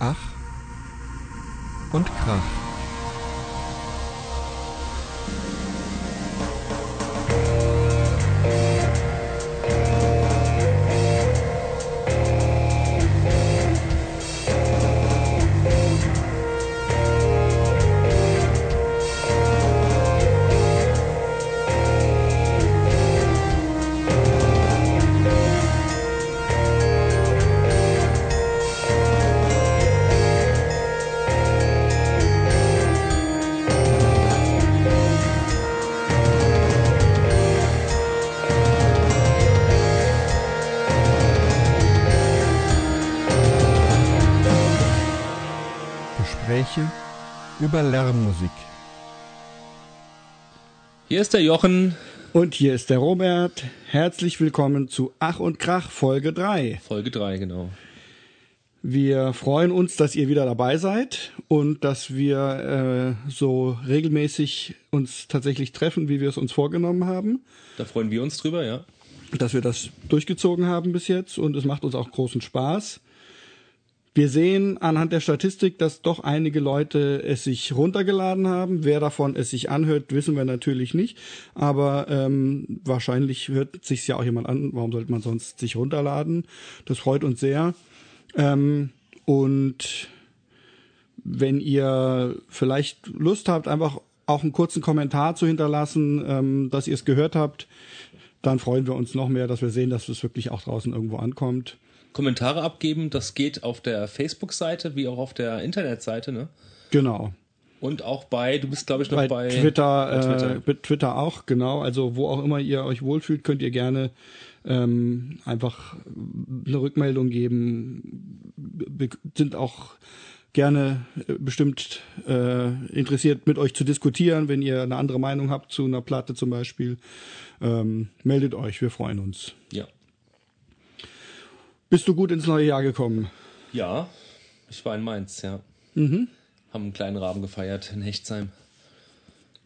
Ach und Krach. Über Lärmmusik. Hier ist der Jochen, Und hier ist der Robert. Herzlich willkommen zu Ach und Krach Folge 3. Folge 3, genau. Wir freuen uns, dass ihr wieder dabei seid und dass wir äh, so regelmäßig uns tatsächlich treffen, wie wir es uns vorgenommen haben. Da freuen wir uns drüber, ja. Dass wir das durchgezogen haben bis jetzt und es macht uns auch großen Spaß. Wir sehen anhand der Statistik, dass doch einige Leute es sich runtergeladen haben. Wer davon es sich anhört, wissen wir natürlich nicht. Aber ähm, wahrscheinlich hört sich ja auch jemand an. Warum sollte man sonst sich runterladen? Das freut uns sehr. Ähm, und wenn ihr vielleicht Lust habt, einfach auch einen kurzen Kommentar zu hinterlassen, ähm, dass ihr es gehört habt, dann freuen wir uns noch mehr, dass wir sehen, dass es wirklich auch draußen irgendwo ankommt. Kommentare abgeben, das geht auf der Facebook-Seite wie auch auf der Internetseite, ne? Genau. Und auch bei, du bist glaube ich noch bei, bei, Twitter, bei Twitter. Äh, Twitter auch, genau. Also wo auch immer ihr euch wohlfühlt, könnt ihr gerne ähm, einfach eine Rückmeldung geben. Wir sind auch gerne äh, bestimmt äh, interessiert, mit euch zu diskutieren, wenn ihr eine andere Meinung habt zu einer Platte zum Beispiel. Ähm, meldet euch, wir freuen uns. Ja. Bist du gut ins neue Jahr gekommen? Ja, ich war in Mainz, ja. Mhm. Haben einen kleinen Rahmen gefeiert in Hechtsheim.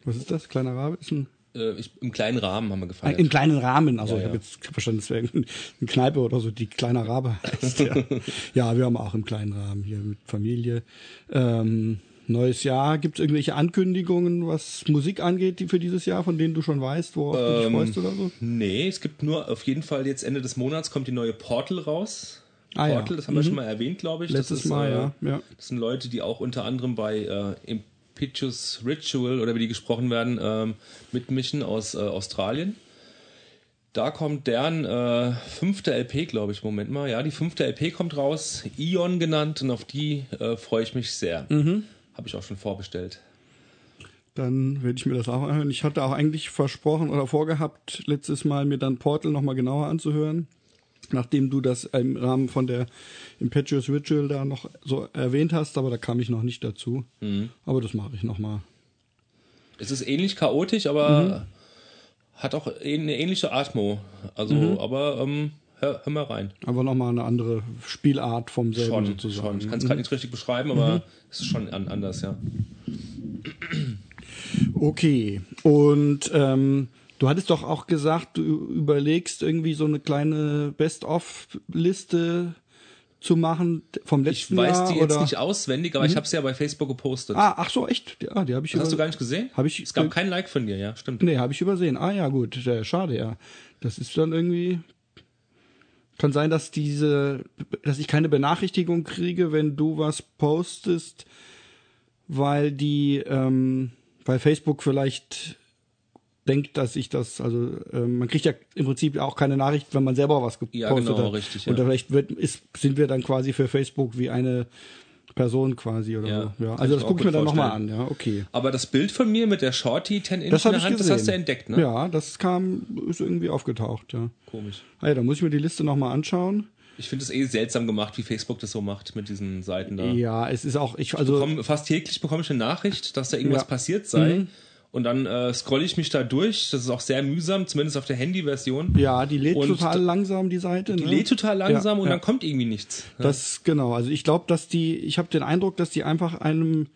Was ist das? Kleiner Rabe? Ist ein Äh, ich, Im kleinen Rahmen haben wir gefeiert. Im kleinen Rahmen, also Ja, ich habe ja. jetzt verstanden, es wäre eine Kneipe oder so, die kleiner Rabe heißt. Ja, ja wir haben auch im kleinen Rahmen hier mit Familie. Ähm, neues Jahr, gibt es irgendwelche Ankündigungen, was Musik angeht, die für dieses Jahr, von denen du schon weißt, worauf du dich Ähm, freust oder so? Nee, es gibt nur auf jeden Fall jetzt Ende des Monats kommt die neue Portal raus. Ah, ja. Portal, das haben wir Mhm. schon mal erwähnt, glaube ich. Letztes das ist, Mal, äh, ja, ja. Das sind Leute, die auch unter anderem bei äh, Impetuous Ritual oder wie die gesprochen werden, ähm, mitmischen aus äh, Australien. Da kommt deren äh, fünfte LP, glaube ich. Moment mal. Ja, die fünfte LP kommt raus. Ion genannt und auf die äh, freue ich mich sehr. Mhm. Habe ich auch schon vorbestellt. Dann werde ich mir das auch anhören. Ich hatte auch eigentlich versprochen oder vorgehabt, letztes Mal mir dann Portal nochmal genauer anzuhören. Nachdem du das im Rahmen von der Impetuous Ritual da noch so erwähnt hast, aber da kam ich noch nicht dazu. Mhm. Aber das mache ich nochmal. Es ist ähnlich chaotisch, aber Mhm. hat auch eine ähnliche Atmo. Also, aber ähm, hör, hör mal rein. Aber nochmal eine andere Spielart vom selben Schon, sozusagen. schon. Ich kann es gerade nicht richtig beschreiben, aber es ist schon an, anders, ja. Okay. Und ähm, du hattest doch auch gesagt, du überlegst irgendwie so eine kleine Best-of-Liste zu machen vom Ich letzten weiß Jahr. die jetzt oder? nicht auswendig, aber ich habe es ja bei Facebook gepostet. Ah, ach so, echt? Ja, die habe ich das hast du gar nicht gesehen? Hab ich- es gab kein Like von dir, ja, stimmt. Nee, habe ich übersehen. Ah ja, gut, schade, ja. Das ist dann irgendwie. Kann sein, dass diese, dass ich keine Benachrichtigung kriege, wenn du was postest, weil die, ähm, weil Facebook vielleicht denkt, dass ich das, also ähm, man kriegt ja im Prinzip auch keine Nachricht, wenn man selber was gepostet Ja, genau, hat. richtig, Und ja. vielleicht wird, ist, sind wir dann quasi für Facebook wie eine Person quasi oder Ja, so. Ja, ich also das gucke ich mir dann nochmal an, ja, okay. Aber das Bild von mir mit der Shorty 10 Inch Das in der ich Hand, gesehen. das hast du entdeckt, ne? Ja, das kam, ist irgendwie aufgetaucht, ja. Komisch. Ah ja, da muss ich mir die Liste nochmal anschauen. Ich finde es eh seltsam gemacht, wie Facebook das so macht mit diesen Seiten da. Ja, es ist auch, ich, also, Bekomm, fast täglich bekomme ich eine Nachricht, dass da irgendwas Ja. Mhm. passiert sei. Und dann äh, scrolle ich mich da durch. Das ist auch sehr mühsam, zumindest auf der Handyversion. ja, die lädt Und total langsam, die Seite. Die ne? lädt total langsam Ja, und ja. dann kommt irgendwie nichts. Das, genau, also ich glaube, dass die, ich habe den Eindruck, dass die einfach einem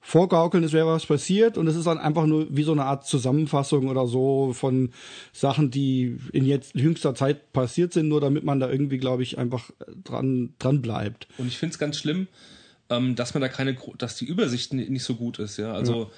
vorgaukeln, es wäre was passiert und es ist dann einfach nur wie so eine Art Zusammenfassung oder so von Sachen, die in jetzt jüngster Zeit passiert sind, nur damit man da irgendwie, glaube ich, einfach dran, dran bleibt. Und ich finde es ganz schlimm, ähm, dass man da keine, dass die Übersicht ni- nicht so gut ist, ja. Also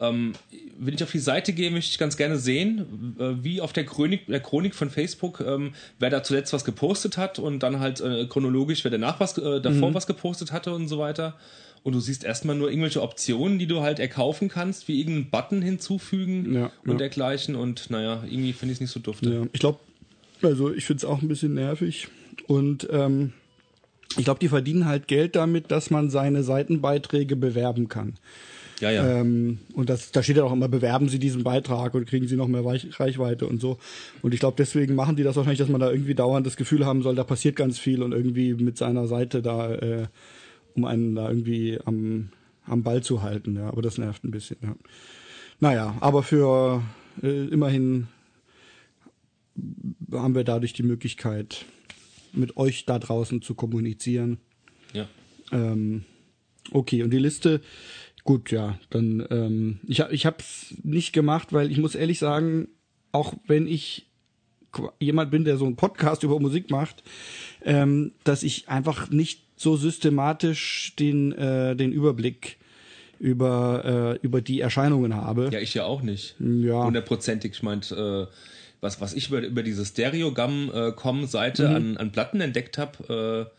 ähm, wenn ich auf die Seite gehe, möchte ich ganz gerne sehen, äh, wie auf der Chronik, der Chronik von Facebook, ähm, wer da zuletzt was gepostet hat und dann halt äh, chronologisch, wer danach was, äh, davor was gepostet hatte und so weiter. Und du siehst erstmal nur irgendwelche Optionen, die du halt erkaufen kannst, wie irgendeinen Button hinzufügen Ja, und ja. dergleichen. Und naja, irgendwie finde ich es nicht so dufte. Ja, ich glaube, also ich finde es auch ein bisschen nervig. Und ähm, ich glaube, die verdienen halt Geld damit, dass man seine Seitenbeiträge bewerben kann. Ja, ja. Ähm, und das, da steht ja auch immer, bewerben Sie diesen Beitrag und kriegen Sie noch mehr Weich- Reichweite und so. Und ich glaube, deswegen machen die das wahrscheinlich, dass man da irgendwie dauernd das Gefühl haben soll, da passiert ganz viel und irgendwie mit seiner Seite da, äh, um einen da irgendwie am, am Ball zu halten. Ja, aber das nervt ein bisschen. Ja. Naja, aber für äh, immerhin haben wir dadurch die Möglichkeit, mit euch da draußen zu kommunizieren. ja. Ähm, okay, und die Liste, gut, ja, dann, ähm, ich, ich habe es nicht gemacht, weil ich muss ehrlich sagen, auch wenn ich jemand bin, der so einen Podcast über Musik macht, ähm, dass ich einfach nicht so systematisch den, äh, den Überblick über, äh, über die Erscheinungen habe. Ja, ich ja auch nicht. Ja. Hundertprozentig. Ich meint, äh, was, was ich über, über diese Stereogam-Com-Seite Mhm. an, an Platten entdeckt habe, äh,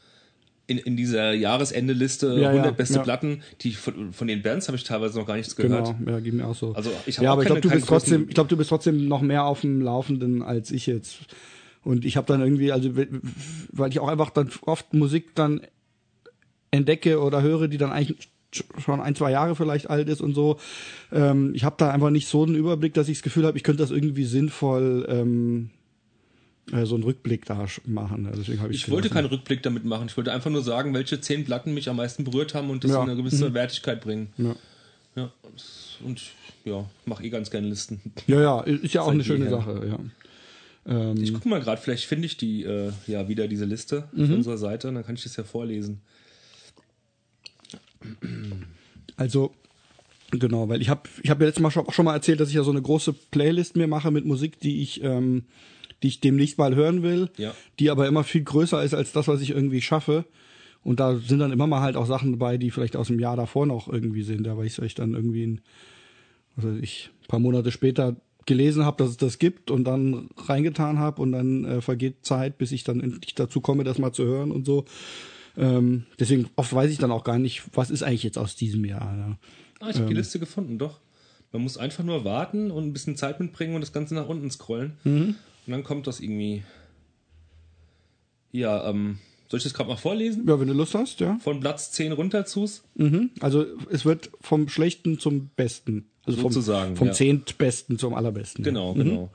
in, in dieser Jahresende-Liste Ja, 100 ja, beste ja. Platten, die von, von den Bands habe ich teilweise noch gar nichts gehört. Genau, ja, geht mir auch so. Also ich hab ja, aber ich glaube, du bist trotzdem, ich glaube, du bist trotzdem noch mehr auf dem Laufenden als ich jetzt. Und ich habe dann irgendwie, also weil ich auch einfach dann oft Musik dann entdecke oder höre, die dann eigentlich schon ein, zwei Jahre vielleicht alt ist und so. Ähm, ich habe da einfach nicht so einen Überblick, dass ich das Gefühl habe, ich könnte das irgendwie sinnvoll ähm, äh, so einen Rückblick da machen. Ja, Deswegen ich Ich wollte keinen Rückblick damit machen. Ich wollte einfach nur sagen, welche zehn Platten mich am meisten berührt haben und das Ja. in eine gewisse Wertigkeit bringen. Ja. Ja. Und ja, mache eh ganz gerne Listen. ja, ja, ist ja auch eine schöne jeher. Sache. Ja. Ähm, Ich guck mal gerade, vielleicht finde ich die äh, ja wieder diese Liste Mhm. auf unserer Seite, dann kann ich das ja vorlesen. Also genau, weil ich habe ich habe ja letztes Mal schon, schon mal erzählt, dass ich ja so eine große Playlist mir mache mit Musik, die ich ähm, die ich demnächst mal hören will, Ja. die aber immer viel größer ist als das, was ich irgendwie schaffe. Und da sind dann immer mal halt auch Sachen dabei, die vielleicht aus dem Jahr davor noch irgendwie sind, da weil ich euch dann irgendwie ein, was weiß ich, ein paar Monate später gelesen habe, dass es das gibt und dann reingetan habe und dann äh, vergeht Zeit, bis ich dann endlich dazu komme, das mal zu hören und so. Ähm, deswegen oft weiß ich dann auch gar nicht, was ist eigentlich jetzt aus diesem Jahr. Ja. Ah, ich habe die Ähm. Liste gefunden, doch. Man muss einfach nur warten und ein bisschen Zeit mitbringen und das Ganze nach unten scrollen. Mhm. Und dann kommt das irgendwie. Ja, ähm, soll ich das gerade mal vorlesen? Ja, wenn du Lust hast, ja. Von Platz 10 runter zu's? Mhm. Also es wird vom Schlechten zum Besten. Also vom, Sozusagen, vom ja. Zehntbesten zum Allerbesten. Genau, Mhm. genau.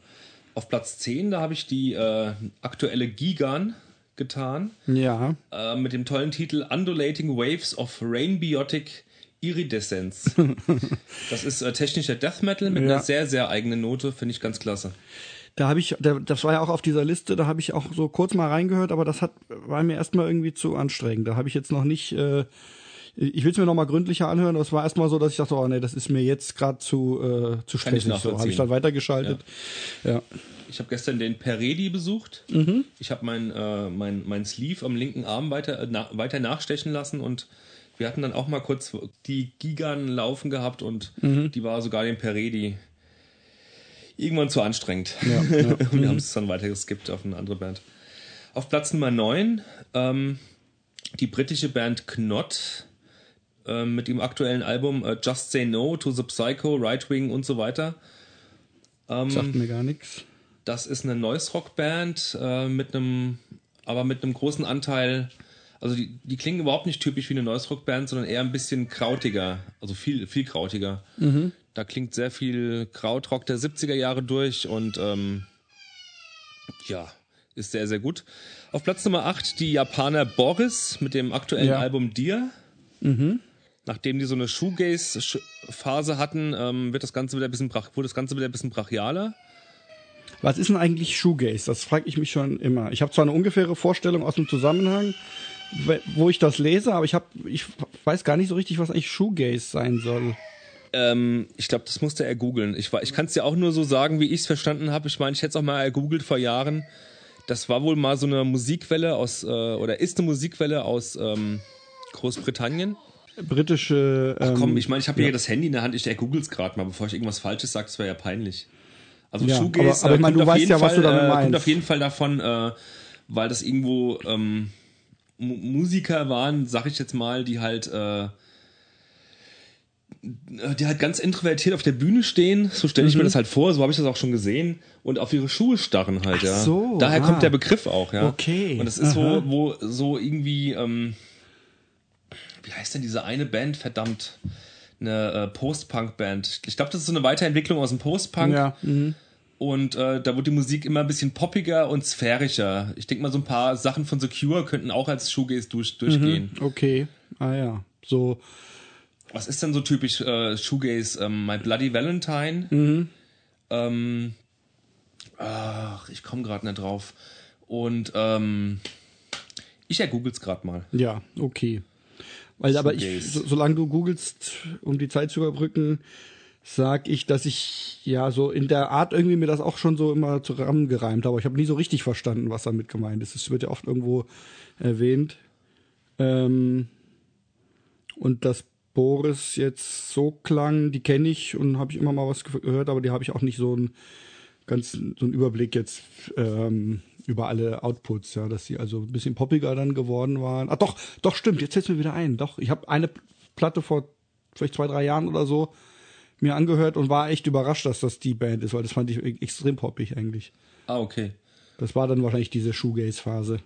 Auf Platz 10, da habe ich die äh, aktuelle Gigan getan. Ja. äh, mit dem tollen Titel Undulating Waves of Rainbiotic Iridescence. das ist äh, technischer Death Metal mit Ja. einer sehr, sehr eigenen Note, finde ich ganz klasse. Da habe ich, da, das war ja auch auf dieser Liste, da habe ich auch so kurz mal reingehört, aber das hat war mir erstmal irgendwie zu anstrengend. Da habe ich jetzt noch nicht, äh, ich will es mir noch mal gründlicher anhören, aber es war erstmal so, dass ich dachte, oh nee, das ist mir jetzt gerade zu, äh, zu stressig. So habe ich dann weitergeschaltet. Ja. Ich habe gestern den Peredi besucht. Ich habe mein, äh, mein, mein Sleeve am linken Arm weiter, äh, na, weiter nachstechen lassen und wir hatten dann auch mal kurz die Gigan laufen gehabt und die war sogar dem Peredi irgendwann zu anstrengend. Ja, ja. Wir haben es dann weiter geskippt auf eine andere Band. Auf Platz Nummer 9 ähm, die britische Band Knot ähm, mit dem aktuellen Album äh, Just Say No to the Psycho, Right Wing und so weiter. Ähm, Sagt mir gar nichts. das ist eine Noise Rock Band äh, mit einem, aber mit einem großen Anteil. Also die, die klingen überhaupt nicht typisch wie eine Noise Rock Band, sondern eher ein bisschen krautiger, also viel viel krautiger. Da klingt sehr viel Krautrock der 70er Jahre durch und ähm, ja, ist sehr sehr gut. Auf Platz Nummer 8 die Japaner Boris mit dem aktuellen Ja. Album Dear. Nachdem die so eine Shoegaze-Phase hatten, ähm, wird das Ganze wieder ein bisschen wurde das Ganze wieder ein bisschen brachialer. Was ist denn eigentlich Shoegaze? Das frage ich mich schon immer. Ich habe zwar eine ungefähre Vorstellung aus dem Zusammenhang, wo ich das lese, aber ich habe, ich weiß gar nicht so richtig, was eigentlich Shoegaze sein soll. Ähm, ich glaube, das musste er googeln. Ich, war- ich kann es dir auch nur so sagen, wie ich es verstanden habe. Ich meine, ich hätte es auch mal ergoogelt vor Jahren. Das war wohl mal so eine Musikwelle aus, äh, oder ist eine Musikwelle aus, ähm, Großbritannien. Britische. Ähm, Komm, ich meine, ich habe ja. hier das Handy in der Hand, ich googles gerade mal, bevor ich irgendwas Falsches sage, das wäre ja peinlich. Also Ja, Shoegaze aber- aber ich äh, meine, kommt du auf weißt jeden ja, was Fall, du damit äh, kommt meinst. auf jeden Fall davon, äh, weil das irgendwo ähm, Mu- Musiker waren, sag ich jetzt mal, die halt äh, die halt ganz introvertiert auf der Bühne stehen, so stelle ich mir das halt vor, so habe ich das auch schon gesehen und auf ihre Schuhe starren halt, ja. so, Daher ah. kommt der Begriff auch, ja. Okay, Und das ist aha. so, wo so irgendwie, ähm, wie heißt denn diese eine Band, verdammt, eine äh, Post-Punk-Band. Ich glaube, das ist so eine Weiterentwicklung aus dem Post-Punk. Ja, mhm. Und äh, da wird die Musik immer ein bisschen poppiger und sphärischer. Ich denke mal, so ein paar Sachen von The Cure könnten auch als Shoegaze durch, durchgehen. okay. Ah ja. So. Was ist denn so typisch äh, Shoegaze? Ähm, My Bloody Valentine. Mhm. Ähm, ach, ich komme gerade nicht drauf. Und ähm, ich ergoogles gerade mal. Ja, okay. Weil aber ich, so, solange du googelst, um die Zeit zu überbrücken, sag ich, dass ich ja so in der Art irgendwie mir das auch schon so immer zusammengereimt habe. Ich habe nie so richtig verstanden, was damit gemeint ist. Es wird ja oft irgendwo erwähnt. Ähm, und dass Boris jetzt so klang, die kenne ich und habe ich immer mal was ge- gehört, aber die habe ich auch nicht so einen ganz so einen Überblick jetzt ähm, über alle Outputs, ja, dass sie also ein bisschen poppiger dann geworden waren. Ah, doch, doch stimmt. Jetzt fällt mir wieder ein. Doch, ich habe eine Platte vor vielleicht zwei, drei Jahren oder so mir angehört und war echt überrascht, dass das die Band ist, weil das fand ich e- extrem poppig eigentlich. Ah, okay. Das war dann wahrscheinlich diese Shoegaze-Phase.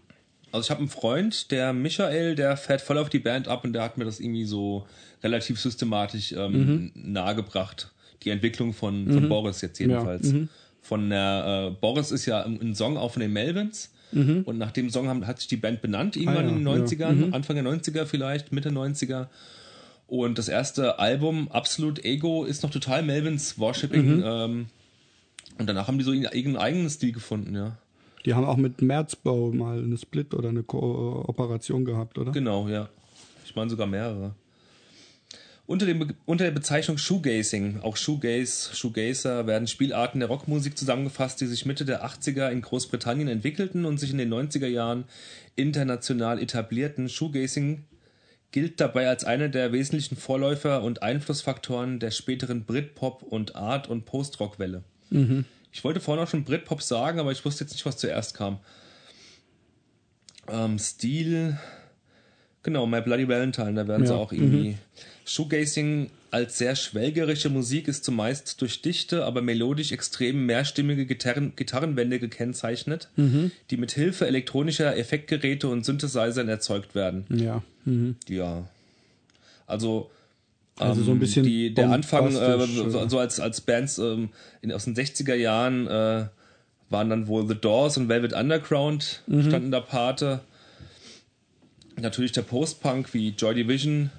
Also ich habe einen Freund, der Michael, der fährt voll auf die Band ab und der hat mir das irgendwie so relativ systematisch ähm, nahegebracht. Die Entwicklung von, von Boris jetzt jedenfalls. Von der äh, Boris ist ja ein, Song auch von den Melvins. Und nach dem Song haben, hat sich die Band benannt, irgendwann Ah, ja, in den 90ern, Anfang der 90er vielleicht, Mitte 90er. Und das erste Album, Absolute Ego, ist noch total Melvins Worshipping. Ähm, und danach haben die so ihren eigenen eigenen Stil gefunden, ja. Die haben auch mit Merzbau mal eine Split oder eine Kooperation gehabt, oder? Genau, ja. Ich meine sogar mehrere. Unter, dem, unter der Bezeichnung Shoegazing, auch Shoegaze, Shoegazer, werden Spielarten der Rockmusik zusammengefasst, die sich Mitte der 80er in Großbritannien entwickelten und sich in den 90er Jahren international etablierten. Shoegazing gilt dabei als einer der wesentlichen Vorläufer und Einflussfaktoren der späteren Britpop- und Art- und Post-Rock-Welle. Ich wollte vorhin auch schon Britpop sagen, aber ich wusste jetzt nicht, was zuerst kam. Ähm, Stil, genau, My Bloody Valentine, da werden sie Ja, auch irgendwie. Shoegazing als sehr schwelgerische Musik ist zumeist durch dichte, aber melodisch extrem mehrstimmige Gitarren, Gitarrenwände gekennzeichnet, die mit Hilfe elektronischer Effektgeräte und Synthesizern erzeugt werden. Ja. Mhm. Ja. Also, Also so ein ähm, bisschen die, der Anfang, äh, so, so als, als Bands ähm, in, aus den 60er Jahren äh, waren dann wohl The Doors und Velvet Underground Mhm. standen da Pate. Natürlich der Post-Punk wie Joy Division,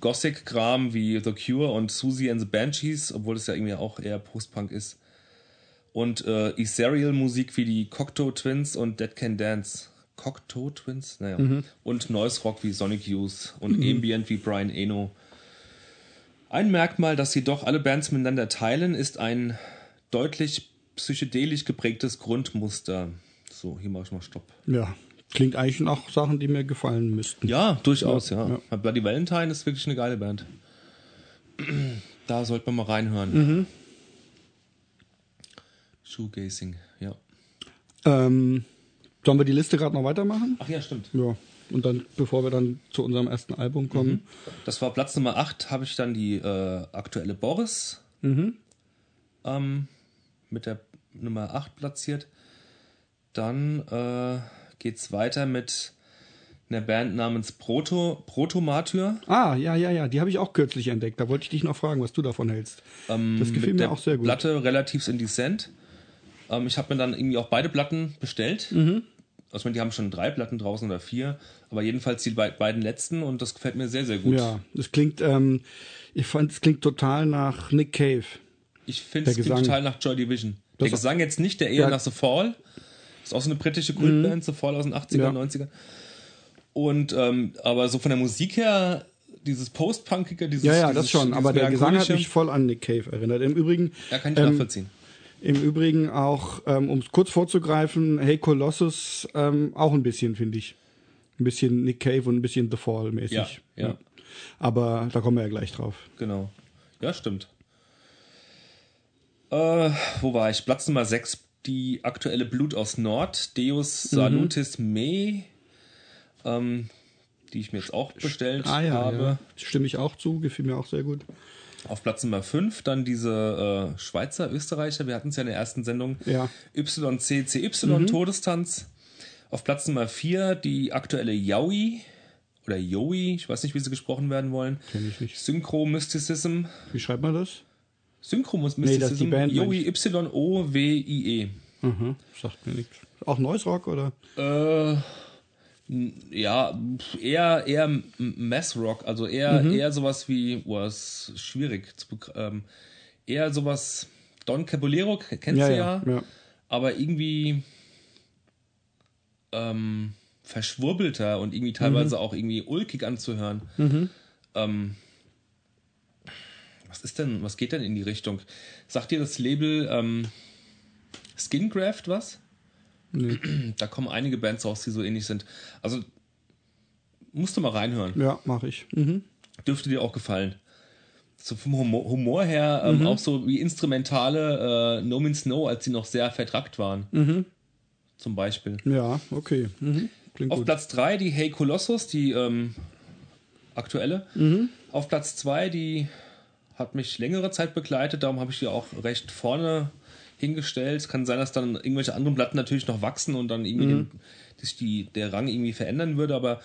Gothic-Kram wie The Cure und Susie and the Banshees, obwohl es ja irgendwie auch eher Post-Punk ist. Und äh, Ethereal-Musik wie die Cocteau Twins und Dead Can Dance. Cocteau Twins? Naja. Mhm. Und Noise Rock wie Sonic Youth und Ambient wie Brian Eno. Ein Merkmal, das jedoch alle Bands miteinander teilen, ist ein deutlich psychedelisch geprägtes Grundmuster. So, hier mache ich mal Stopp. Ja. Klingt eigentlich nach Sachen, die mir gefallen müssten. Ja, durchaus, ja. Ja. ja. Bloody Valentine ist wirklich eine geile Band. Da sollte man mal reinhören. Shoegazing, ja. Ähm, sollen wir die Liste gerade noch weitermachen? Ach ja, stimmt. Ja. Und dann, bevor wir dann zu unserem ersten Album kommen. Das war Platz Nummer 8, habe ich dann die äh, aktuelle Boris ähm, mit der Nummer 8 platziert. Dann äh, geht's weiter mit einer Band namens Proto, Proto Martyr. Ah, ja, ja, ja, die habe ich auch kürzlich entdeckt. Da wollte ich dich noch fragen, was du davon hältst. Ähm, Das gefiel mir auch sehr gut. Platte Relatives in Descent. Ähm, ich habe mir dann irgendwie auch beide Platten bestellt. Mhm. Also ich meine, die haben schon drei Platten draußen oder vier, aber jedenfalls die be beiden letzten und das gefällt mir sehr, sehr gut. Ja, das klingt, ähm, ich fand, es klingt total nach Nick Cave. Ich finde es klingt total nach Joy Division. Das- der Gesang jetzt nicht, der eher Ja. Mhm. nach The Fall. Ist auch so eine britische Kultband, The Fall aus den 80er, Ja. 90er. Und ähm, aber so von der Musik her, dieses Post-Punkiger, dieses Ja, ja, das schon. Aber der Gesang hat mich voll an Nick Cave erinnert. Im Übrigen, Ja, kann ich ähm, nachvollziehen. Im Übrigen auch, ähm, um es kurz vorzugreifen, Hey Colossus ähm, auch ein bisschen, finde ich. Ein bisschen Nick Cave und ein bisschen The Fall mäßig. Ja, ja. Aber da kommen wir ja gleich drauf. Genau. Ja, stimmt. Äh, wo war ich? Platz Nummer 6, die aktuelle Blut aus Nord, Deus Mhm. Salutis Me, ähm, die ich mir jetzt auch bestellt Ah ja, habe. ja. Stimme ich auch zu, gefiel mir auch sehr gut. Auf Platz Nummer 5 dann diese äh, Schweizer, Österreicher, wir hatten es ja in der ersten Sendung, Ja. YCCY, Mhm. Todestanz. Auf Platz Nummer 4 die aktuelle Yaoi oder Yoi, ich weiß nicht, wie sie gesprochen werden wollen. Kenn ich nicht. Synchro Mysticism. Wie schreibt man das? Synchro Nee, das ist Mysticism. die Band, Yoi, meine Y-O-W-I-E. Mhm. Sagt mir nichts. Auch Noise Rock oder? Äh, ja, eher, eher M- Mass Rock, also eher, Mhm. eher sowas wie, oh, ist schwierig zu ähm, eher sowas, Don Caballero, kennst Ja, du ja, ja, aber irgendwie ähm, verschwurbelter und irgendwie teilweise auch irgendwie ulkig anzuhören. Ähm, was ist denn, was geht denn in die Richtung? Sagt dir das Label ähm, Skingraft was? Nee. Da kommen einige Bands raus, die so ähnlich sind. Also musst du mal reinhören. Ja, mache ich. Mhm. Dürfte dir auch gefallen. So vom Humor, Humor her ähm, auch so wie instrumentale äh, No Means No, als sie noch sehr vertrackt waren. Zum Beispiel. Ja, okay. Mhm. Klingt Auf gut. Platz 3 die Hey Colossus, die ähm, aktuelle. Auf Platz 2 die hat mich längere Zeit begleitet, darum habe ich die auch recht vorne hingestellt. Es kann sein, dass dann irgendwelche anderen Platten natürlich noch wachsen und dann irgendwie den, sich die, der Rang irgendwie verändern würde, aber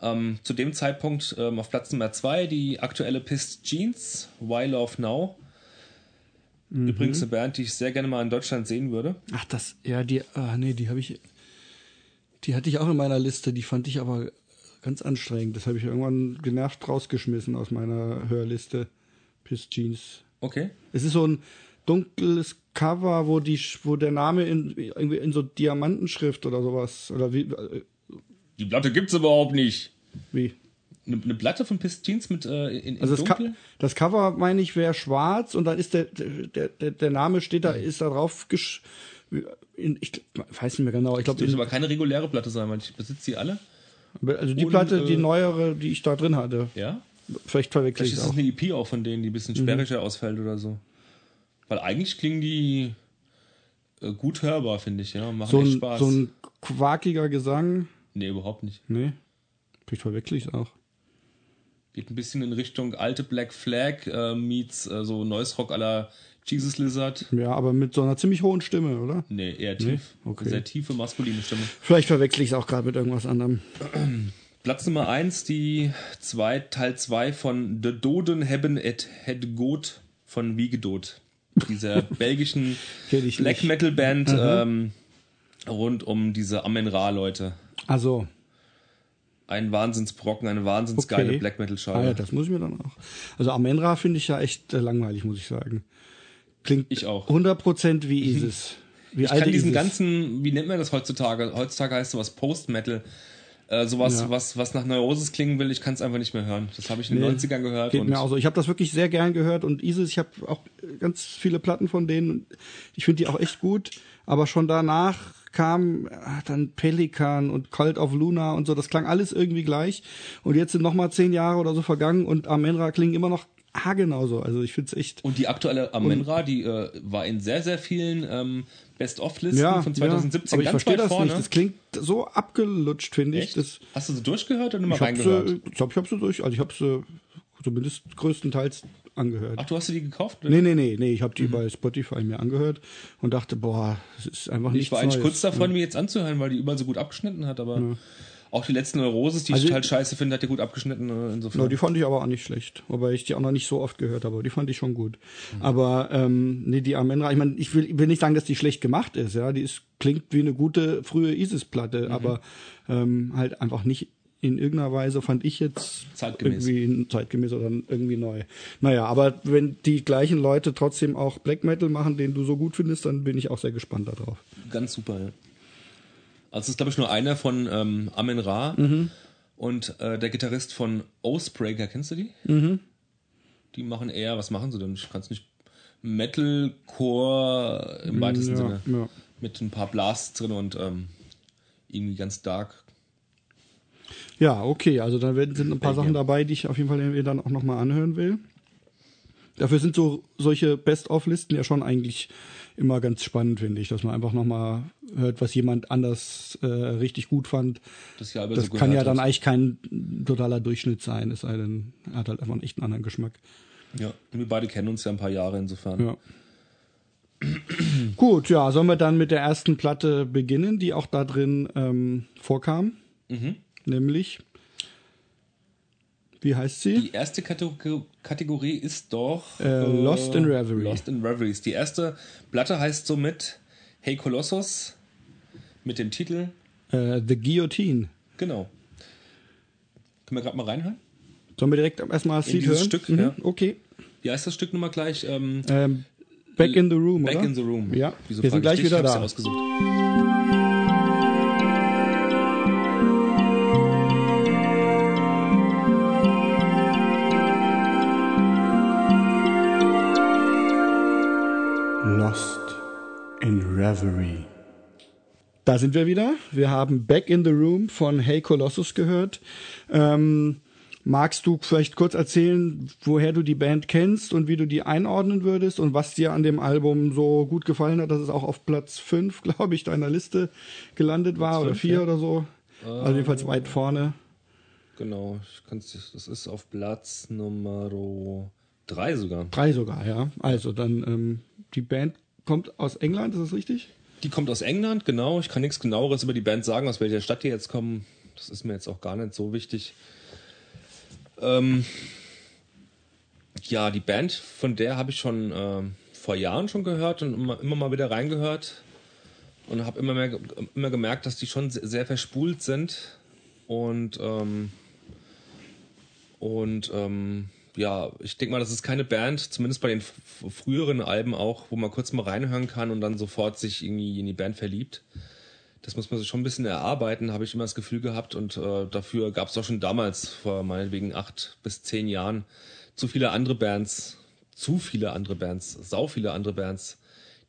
ähm, zu dem Zeitpunkt ähm, auf Platz Nummer 2 die aktuelle Pissed Jeans, Why Love Now. Übrigens eine Band, die ich sehr gerne mal in Deutschland sehen würde. Ach, das, ja, die, ah, nee, die habe ich, die hatte ich auch in meiner Liste, die fand ich aber ganz anstrengend. Das habe ich irgendwann genervt rausgeschmissen aus meiner Hörliste. Piss Jeans. Okay. Es ist so ein dunkles Cover, wo die, wo der Name in, irgendwie in so Diamantenschrift oder sowas, oder wie, äh, Die Platte gibt's überhaupt nicht. wie? Eine, eine Platte von Pistins mit äh, in, in Also das, dunkel? das Cover, meine ich, wäre schwarz und dann ist der, der, der, der Name steht da, ist da drauf gesch in, ich weiß nicht mehr genau. Ich glaube, Dürfte aber keine reguläre Platte sein, weil ich besitze sie alle. also die Und, Platte, die äh, neuere, die ich da drin hatte. Ja. Vielleicht verwechsel Vielleicht ich ist es das auch. eine EP auch von denen, die ein bisschen sperriger ausfällt oder so. Weil eigentlich klingen die äh, gut hörbar, finde ich, ja. Machen So echt ein, Spaß. so ein quakiger Gesang. nee, überhaupt nicht. Nee. Ich es auch. Geht ein bisschen in Richtung alte Black Flag äh, meets äh, so Noise Rock aller Jesus Lizard. Ja, aber mit so einer ziemlich hohen Stimme, oder? Nee, eher tief. Okay. Sehr tiefe, maskuline Stimme. Vielleicht verwechsel ich es auch gerade mit irgendwas anderem. Platz Nummer 1, die zwei, Teil 2 von The Doden Hebben et Het Goat von Wiegedot. Dieser belgischen Black. Mhm. Metal Band ähm, rund um diese Amen-Ra-Leute. Also, Ein Wahnsinnsbrocken, eine wahnsinnsgeile Okay. Black Metal-Schale. ah, ja, das muss ich mir dann auch. Also Amenra finde ich ja echt äh, langweilig, muss ich sagen. Klingt Ich auch. 100% wie Isis. Wie ich kann diesen ganzen, wie nennt man das heutzutage? Heutzutage heißt sowas Post-Metal. Äh, sowas, Ja. was, was nach Neurosis klingen will, ich kann es einfach nicht mehr hören. Das habe ich in den Nee, 90ern gehört. Geht und mir auch so. Ich habe das wirklich sehr gern gehört und Isis, ich habe auch ganz viele Platten von denen. Ich finde die auch echt gut. Aber schon danach kam äh, dann Pelikan und Cult of Luna und so. Das klang alles irgendwie gleich. Und jetzt sind noch mal zehn Jahre oder so vergangen und Amenra klingen immer noch haargenau so. Also ich finde es echt. Und die aktuelle Amenra, die äh, war in sehr, sehr vielen ähm, Best-of-Listen Ja, von ja, 2017 aber ich ganz verstehe das vorne. nicht. Das klingt so abgelutscht, finde ich. Das, Hast du sie durchgehört oder nur mal reingehört? sie, ich glaube, ich habe sie durch. Also ich habe sie zumindest größtenteils angehört. Ach, du hast dir die gekauft? oder? Nee, nee, nee, nee, ich habe die bei Spotify mir angehört und dachte, boah, das ist einfach nichts ich war eigentlich kurz davon, mir jetzt anzuhören, weil die überall so gut abgeschnitten hat, aber auch die letzten Neuroses, die Also- ich total scheiße finde, hat die gut abgeschnitten. äh, Insofern. Ja, die fand ich aber auch nicht schlecht, wobei ich die auch noch nicht so oft gehört habe, die fand ich schon gut. Mhm. Aber ähm, nee, die Amenra, ich meine, ich will, will nicht sagen, dass die schlecht gemacht ist, ja, die ist, klingt wie eine gute frühe Isis-Platte, Mhm. aber ähm, halt einfach nicht in irgendeiner Weise fand ich jetzt Zeitgemäß. irgendwie zeitgemäß oder irgendwie neu. Naja, aber wenn die gleichen Leute trotzdem auch Black Metal machen, den du so gut findest, dann bin ich auch sehr gespannt darauf. Ganz super, ja. Also es ist, glaube ich, nur einer von ähm, Amen Ra Mhm. und äh, der Gitarrist von Oathbreaker, kennst du die? Mhm. Die machen eher, was machen sie denn? Ich kann es nicht. Metalcore im weitesten ja, Sinne. ja. Mit ein paar Blasts drin und ähm, irgendwie ganz dark. Ja, okay, also da werden- sind ein paar. Sachen dabei, die ich auf jeden Fall dann auch nochmal anhören will. Dafür sind so solche Best-of-Listen ja schon eigentlich immer ganz spannend, finde ich, dass man einfach nochmal hört, was jemand anders äh, richtig gut fand. Das über Das so kann ja dann hat. eigentlich kein totaler Durchschnitt sein, es sei denn, er hat halt einfach einen echt einen anderen Geschmack. Ja, und wir beide kennen uns ja ein paar Jahre insofern. Ja. Gut, ja, sollen wir dann mit der ersten Platte beginnen, die auch da drin ähm, vorkam? Mhm. Nämlich, wie heißt sie? Die erste Kategor- Kategorie ist doch Äh, Lost in Reverie. Lost in Reveries. Die erste Platte heißt somit Hey Colossus mit dem Titel Äh, The Guillotine. genau. Können wir gerade mal reinhören? Sollen wir direkt erstmal das Lied hören? Stück, mhm, ja. Okay. Wie heißt das Stück nochmal gleich? Ähm, Ähm, back in the Room, Back oder? in the Room. Ja, Wieso wir sind gleich ich dich? wieder da. Ausgesucht. Reverie. Da sind wir wieder. Wir haben Back in the Room von Hey Colossus gehört. Ähm, magst du vielleicht kurz erzählen, woher du die Band kennst und wie du die einordnen würdest und was dir an dem Album so gut gefallen hat, dass es auch auf Platz 5, glaube ich, deiner Liste gelandet war oder fünf, 4 ja. oder so? Also jedenfalls weit vorne. Genau, ich kann's, das ist auf Platz Nummer 3 sogar. Drei sogar, ja. Also dann, ähm, die Band kommt aus England, ist das richtig? Die kommt aus England, genau. Ich kann nichts genaueres über die Band sagen, aus welcher Stadt die jetzt kommen. Das ist mir jetzt auch gar nicht so wichtig. Ähm, ja, die Band, von der habe ich schon ähm, vor Jahren schon gehört und immer, immer mal wieder reingehört und habe immer mehr immer gemerkt, dass die schon sehr, sehr verspult sind und ähm, und ähm, ja, ich denke mal, das ist keine Band, zumindest bei den früheren Alben auch, wo man kurz mal reinhören kann und dann sofort sich irgendwie in die Band verliebt. Das muss man sich schon ein bisschen erarbeiten, habe ich immer das Gefühl gehabt. Und äh, dafür gab es auch schon damals, vor meinetwegen acht bis zehn Jahren, zu viele andere Bands, zu viele andere Bands, sau viele andere Bands,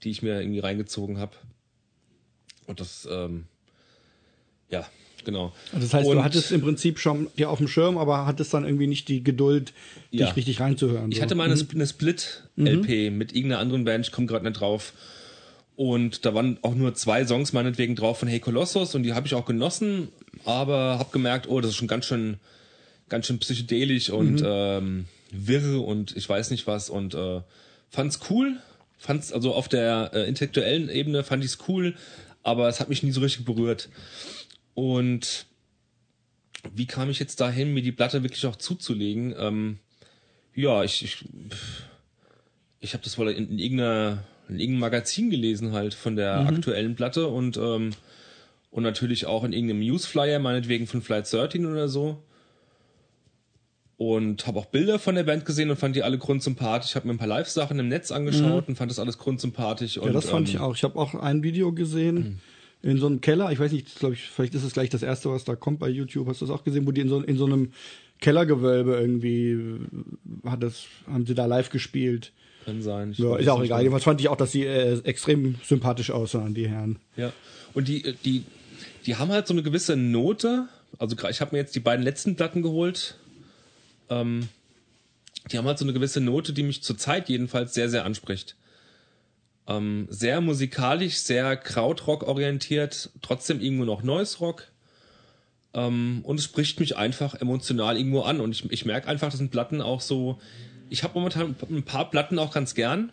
die ich mir irgendwie reingezogen habe. Und das, ähm, ja, genau. Also das heißt, und du hattest im Prinzip schon dir auf dem Schirm, aber hattest dann irgendwie nicht die Geduld, dich Ja. richtig reinzuhören. Ich so. hatte mal eine, Sp- eine Split-LP mit irgendeiner anderen Band, ich komme gerade nicht drauf. Und da waren auch nur zwei Songs meinetwegen drauf von Hey Colossus und die habe ich auch genossen, aber habe gemerkt, oh, das ist schon ganz schön, ganz schön psychedelisch und ähm, wirr und ich weiß nicht was und äh, fand's cool, fand's also auf der äh, intellektuellen Ebene fand ich's cool, aber es hat mich nie so richtig berührt. Und wie kam ich jetzt dahin, mir die Platte wirklich auch zuzulegen? Ähm, ja, ich, ich, ich habe das wohl in, in, irgendeiner, in irgendeinem Magazin gelesen halt von der aktuellen Platte und, ähm, und natürlich auch in irgendeinem Newsflyer, meinetwegen von Flight 13 oder so. Und habe auch Bilder von der Band gesehen und fand die alle grundsympathisch. Ich habe mir ein paar Live-Sachen im Netz angeschaut und fand das alles grundsympathisch. Ja, und, das fand ähm, ich auch. Ich habe auch ein Video gesehen in so einem Keller. Ich weiß nicht, glaube ich, vielleicht ist es gleich das erste, was da kommt bei YouTube. Hast du das auch gesehen, wo die in so, in so einem Kellergewölbe irgendwie äh, hat das, haben sie da live gespielt. Kann sein. Ich Ja, ist auch egal. mehr. Jedenfalls fand ich auch, dass sie äh, extrem sympathisch aussahen, die Herren. Ja. Und die, die, die haben halt so eine gewisse Note. Also ich habe mir jetzt die beiden letzten Platten geholt. Ähm, die haben halt so eine gewisse Note, die mich zurzeit jedenfalls sehr, sehr anspricht. Ähm, sehr musikalisch, sehr Krautrock orientiert, trotzdem irgendwo noch Noise Rock. Ähm, und es spricht mich einfach emotional irgendwo an. Und ich, ich merke einfach, das sind Platten auch so. Ich habe momentan ein paar Platten auch ganz gern,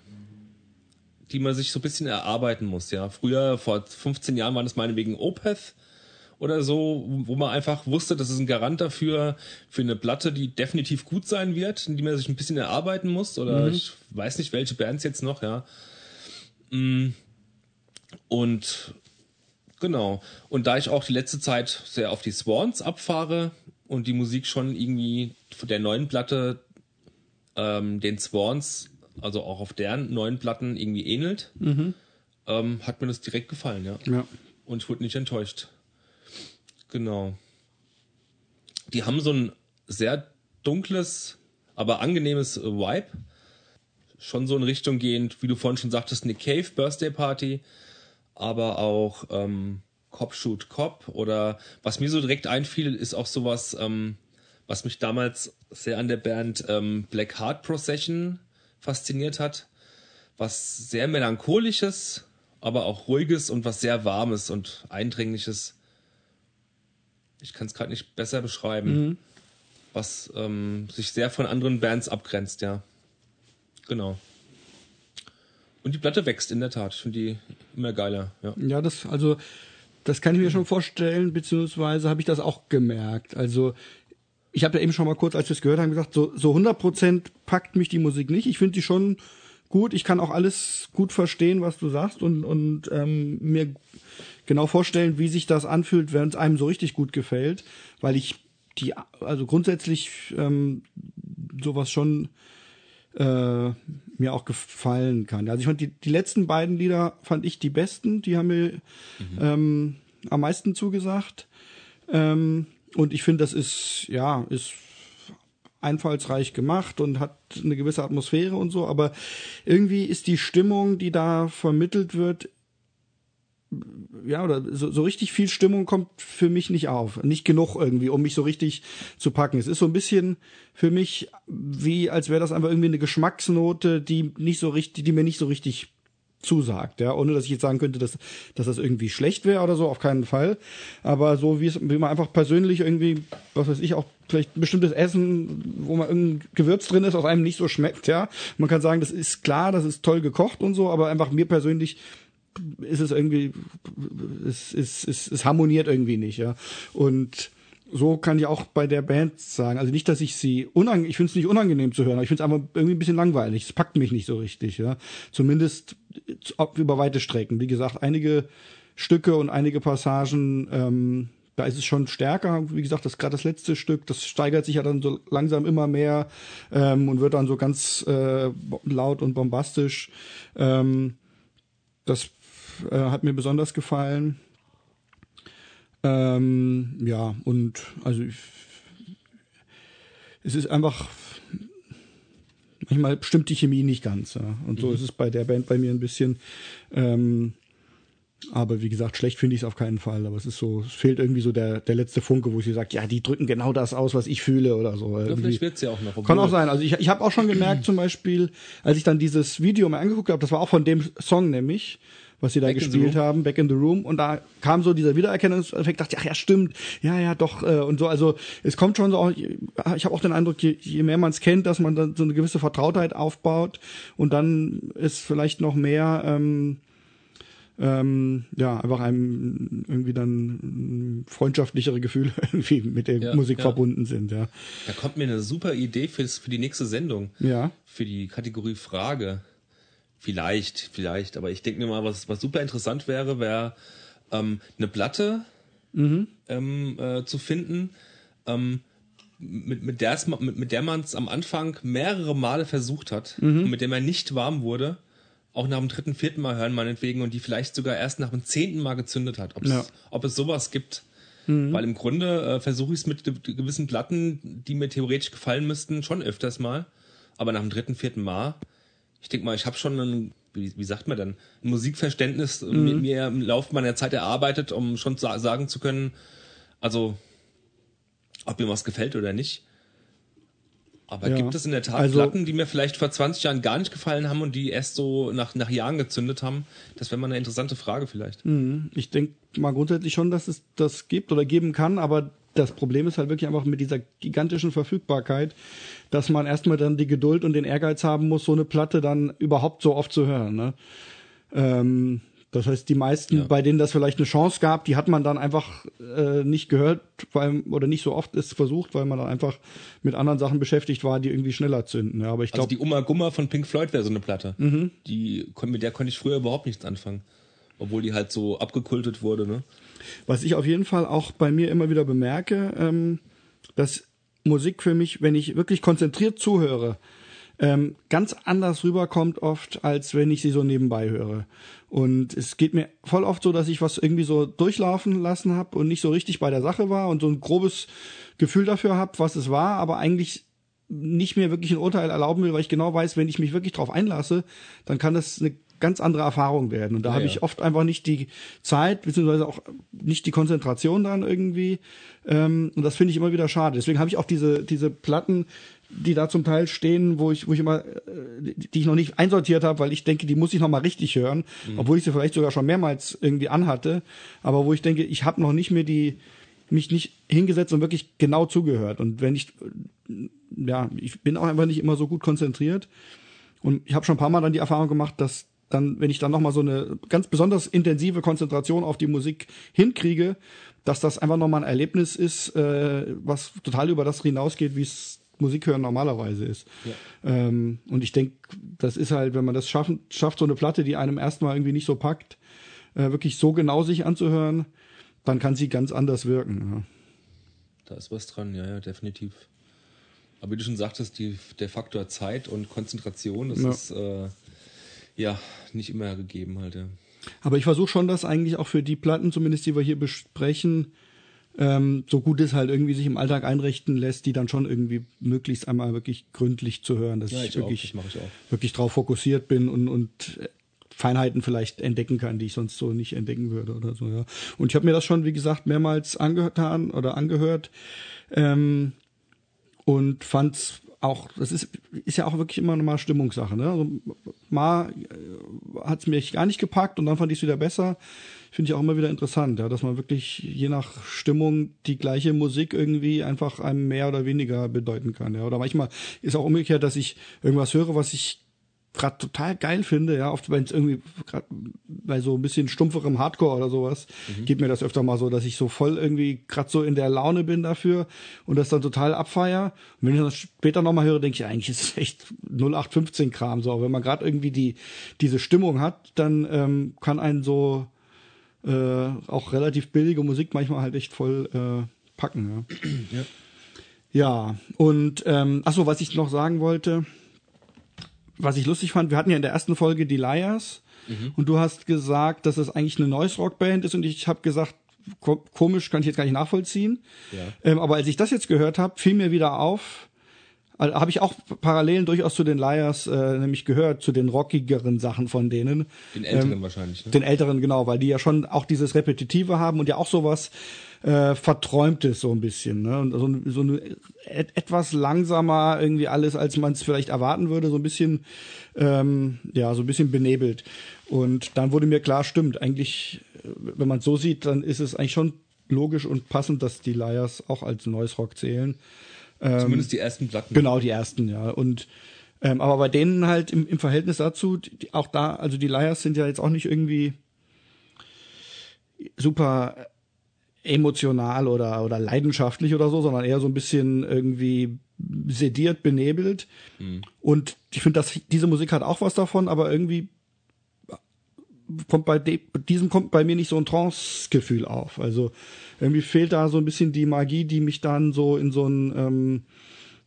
die man sich so ein bisschen erarbeiten muss. Ja, früher vor 15 Jahren waren es meinetwegen Opeth oder so, wo man einfach wusste, das ist ein Garant dafür für eine Platte, die definitiv gut sein wird, die man sich ein bisschen erarbeiten muss. Oder ich weiß nicht, welche Bands jetzt noch. Ja. Mm. Und genau. Und da ich auch die letzte Zeit sehr auf die Swans abfahre und die Musik schon irgendwie von der neuen Platte ähm, den Swans, also auch auf deren neuen Platten irgendwie ähnelt, ähm, hat mir das direkt gefallen, ja. Ja. Und ich wurde nicht enttäuscht. Genau. Die haben so ein sehr dunkles, aber angenehmes Vibe. Schon so in Richtung gehend, wie du vorhin schon sagtest, Nick Cave Birthday Party, aber auch ähm, Cop Shoot Cop oder was mir so direkt einfiel, ist auch sowas, ähm, was mich damals sehr an der Band ähm, Black Heart Procession fasziniert hat. Was sehr melancholisches, aber auch ruhiges und was sehr warmes und eindringliches. Ich kann es gerade nicht besser beschreiben. Mhm. Was ähm, sich sehr von anderen Bands abgrenzt, ja. Genau. Und die Platte wächst in der Tat. Ich finde die immer geiler, ja. Ja, das, also, das kann ich mir schon vorstellen, beziehungsweise habe ich das auch gemerkt. Also, ich habe ja eben schon mal kurz, als wir es gehört haben, gesagt, so, so 100% packt mich die Musik nicht. Ich finde die schon gut. Ich kann auch alles gut verstehen, was du sagst und, und ähm, mir genau vorstellen, wie sich das anfühlt, wenn es einem so richtig gut gefällt, weil ich die, also grundsätzlich ähm, sowas schon äh, mir auch gefallen kann. Also ich fand die, die letzten beiden Lieder fand ich die besten, die haben mir mhm. ähm, am meisten zugesagt. Ähm, und ich finde, das ist, ja, ist einfallsreich gemacht und hat eine gewisse Atmosphäre und so, aber irgendwie ist die Stimmung, die da vermittelt wird, ja, oder so, so richtig viel Stimmung kommt für mich nicht auf. Nicht genug irgendwie, um mich so richtig zu packen. Es ist so ein bisschen für mich wie, als wäre das einfach irgendwie eine Geschmacksnote, die nicht so richtig, die mir nicht so richtig zusagt, ja, ohne dass ich jetzt sagen könnte, dass, dass das irgendwie schlecht wäre oder so, auf keinen Fall. Aber so wie es, wie man einfach persönlich irgendwie, was weiß ich, auch vielleicht ein bestimmtes Essen, wo man irgendein Gewürz drin ist, aus einem nicht so schmeckt, ja. Man kann sagen, das ist klar, das ist toll gekocht und so, aber einfach mir persönlich ist es irgendwie, es, es, es, es harmoniert irgendwie nicht, ja. Und so kann ich auch bei der Band sagen. Also nicht, dass ich sie unangenehm, ich finde es nicht unangenehm zu hören, aber ich finde es einfach irgendwie ein bisschen langweilig. Es packt mich nicht so richtig, ja. Zumindest über weite Strecken. Wie gesagt, einige Stücke und einige Passagen, ähm, da ist es schon stärker. Wie gesagt, das gerade das letzte Stück, das steigert sich ja dann so langsam immer mehr ähm, und wird dann so ganz äh, laut und bombastisch. Ähm, das äh, hat mir besonders gefallen. Ähm, ja, und also ich, es ist einfach, manchmal stimmt die Chemie nicht ganz. Ja. Und so mhm. ist es bei der Band bei mir ein bisschen. Ähm, aber wie gesagt, schlecht finde ich es auf keinen Fall. Aber es ist so, es fehlt irgendwie so der, der letzte Funke, wo ich sage, ja, die drücken genau das aus, was ich fühle oder so. Ja, vielleicht wird's ja auch noch. Kann auch sein. Also ich, ich habe auch schon gemerkt, zum Beispiel, als ich dann dieses Video mal angeguckt habe, das war auch von dem Song nämlich, was sie da Back gespielt haben, Back in the Room. Und da kam so dieser Wiedererkennungseffekt, dachte ich, ach ja, stimmt, ja, ja, doch, äh, und so. Also es kommt schon so, auch, ich habe auch den Eindruck, je, je mehr man es kennt, dass man dann so eine gewisse Vertrautheit aufbaut und dann ist vielleicht noch mehr ähm, ähm, ja, einfach einem irgendwie dann freundschaftlichere Gefühle irgendwie mit der ja, Musik ja. verbunden sind, ja. Da kommt mir eine super Idee für, für die nächste Sendung. Ja. Für die Kategorie Frage. Vielleicht, vielleicht, aber ich denke mir mal, was, was super interessant wäre, wäre ähm, eine Platte mhm. ähm, äh, zu finden, ähm, mit, mit der, mit, mit der man es am Anfang mehrere Male versucht hat mhm. und mit der man nicht warm wurde, auch nach dem dritten, vierten Mal hören meinetwegen und die vielleicht sogar erst nach dem zehnten Mal gezündet hat. Ja. Ob es sowas gibt. Mhm. Weil im Grunde äh, versuche ich es mit gewissen Platten, die mir theoretisch gefallen müssten, schon öfters mal. Aber nach dem dritten, vierten Mal ich denke mal, ich habe schon ein, wie, wie, sagt man denn, ein Musikverständnis mhm. mit mir im Laufe meiner Zeit erarbeitet, um schon zu, sagen zu können, also ob mir was gefällt oder nicht. Aber ja. gibt es in der Tat also, Platten, die mir vielleicht vor 20 Jahren gar nicht gefallen haben und die erst so nach, nach Jahren gezündet haben? Das wäre mal eine interessante Frage vielleicht. Mhm. Ich denke mal grundsätzlich schon, dass es das gibt oder geben kann, aber das Problem ist halt wirklich einfach mit dieser gigantischen Verfügbarkeit, dass man erstmal dann die Geduld und den Ehrgeiz haben muss, so eine Platte dann überhaupt so oft zu hören. Ne? Ähm, das heißt, die meisten, ja. bei denen das vielleicht eine Chance gab, die hat man dann einfach äh, nicht gehört, weil oder nicht so oft ist versucht, weil man dann einfach mit anderen Sachen beschäftigt war, die irgendwie schneller zünden. Ja, aber ich glaube, also die Uma Gumma von Pink Floyd wäre so eine Platte. Mhm. Die mit der konnte ich früher überhaupt nichts anfangen, obwohl die halt so abgekultet wurde. Ne? Was ich auf jeden Fall auch bei mir immer wieder bemerke, ähm, dass Musik für mich, wenn ich wirklich konzentriert zuhöre, ähm, ganz anders rüberkommt oft, als wenn ich sie so nebenbei höre. Und es geht mir voll oft so, dass ich was irgendwie so durchlaufen lassen habe und nicht so richtig bei der Sache war und so ein grobes Gefühl dafür habe, was es war, aber eigentlich nicht mehr wirklich ein Urteil erlauben will, weil ich genau weiß, wenn ich mich wirklich drauf einlasse, dann kann das eine ganz andere Erfahrungen werden. Und da Ja, habe ich oft einfach nicht die Zeit, beziehungsweise auch nicht die Konzentration dran irgendwie. Ähm, und das finde ich immer wieder schade. Deswegen habe ich auch diese, diese Platten, die da zum Teil stehen, wo ich, wo ich immer, äh, die ich noch nicht einsortiert habe, weil ich denke, die muss ich noch mal richtig hören, obwohl ich sie vielleicht sogar schon mehrmals irgendwie anhatte, aber wo ich denke, ich habe noch nicht mehr die, mich nicht hingesetzt und wirklich genau zugehört. Und wenn ich, äh, ja, ich bin auch einfach nicht immer so gut konzentriert. Und ich habe schon ein paar Mal dann die Erfahrung gemacht, dass dann, wenn ich dann nochmal so eine ganz besonders intensive Konzentration auf die Musik hinkriege, dass das einfach nochmal ein Erlebnis ist, äh, was total über das hinausgeht, wie es Musik hören normalerweise ist. Ähm, und ich denke, das ist halt, wenn man das schaffen, schafft, so eine Platte, die einem erstmal irgendwie nicht so packt, äh, wirklich so genau sich anzuhören, dann kann sie ganz anders wirken. Da ist was dran, ja, ja, definitiv. Aber wie du schon sagtest, die, der Faktor Zeit und Konzentration, das Ja. ist äh, ja nicht immer gegeben halt, ja. Aber ich versuche schon, das eigentlich auch für die Platten, zumindest die wir hier besprechen, ähm, so gut es halt irgendwie sich im Alltag einrichten lässt, die dann schon irgendwie möglichst einmal wirklich gründlich zu hören, dass Ja, ich, ich wirklich, ich wirklich drauf fokussiert bin und, und äh, Feinheiten vielleicht entdecken kann, die ich sonst so nicht entdecken würde oder so, ja. Und ich habe mir das schon, wie gesagt, mehrmals angetan oder angehört ähm, und fand's auch, das ist, ist ja auch wirklich immer mal Stimmungssache. Ne? Also mal äh, hat's mich gar nicht gepackt und dann fand ich es wieder besser. Finde ich auch immer wieder interessant, ja, dass man wirklich je nach Stimmung die gleiche Musik irgendwie einfach einem mehr oder weniger bedeuten kann. Ja. Oder manchmal ist auch umgekehrt, dass ich irgendwas höre, was ich gerade total geil finde, ja, oft wenn es irgendwie gerade bei so ein bisschen stumpferem Hardcore oder sowas, geht mir das öfter mal so, dass ich so voll irgendwie gerade so in der Laune bin dafür und das dann total abfeier. Und wenn ich das später nochmal höre, denke ich, eigentlich ist es echt 0815 Kram so. Aber wenn man gerade irgendwie die diese Stimmung hat, dann ähm, kann einen so äh, auch relativ billige Musik manchmal halt echt voll äh, packen. Ja, ja und ähm, ach so, was ich noch sagen wollte, was ich lustig fand, wir hatten ja in der ersten Folge die Liars und du hast gesagt, dass es eigentlich eine Noise Rock Band ist und ich habe gesagt, ko komisch kann ich jetzt gar nicht nachvollziehen. Ja. Ähm, aber als ich das jetzt gehört habe, fiel mir wieder auf, also habe ich auch Parallelen durchaus zu den Liars äh, nämlich gehört, zu den rockigeren Sachen von denen. Den älteren Ähm, wahrscheinlich, ne? Den älteren, genau, weil die ja schon auch dieses Repetitive haben und ja auch sowas äh, Verträumtes so ein bisschen. Ne? Und so, so eine, et, etwas langsamer irgendwie alles, als man es vielleicht erwarten würde, so ein bisschen, ähm, ja, so ein bisschen benebelt. Und dann wurde mir klar, stimmt, eigentlich, äh, wenn man es so sieht, dann ist es eigentlich schon logisch und passend, dass die Liars auch als Noise Rock zählen. Zumindest die ersten Platten. Genau, die ersten, ja. Und ähm, aber bei denen halt im, im Verhältnis dazu, die, auch da, also die Liars sind ja jetzt auch nicht irgendwie super emotional oder, oder leidenschaftlich oder so, sondern eher so ein bisschen irgendwie sediert, benebelt. Und ich finde, dass diese Musik hat auch was davon, aber irgendwie kommt bei diesem kommt bei mir nicht so ein Trance-Gefühl auf. Also irgendwie fehlt da so ein bisschen die Magie, die mich dann so in so einen ähm,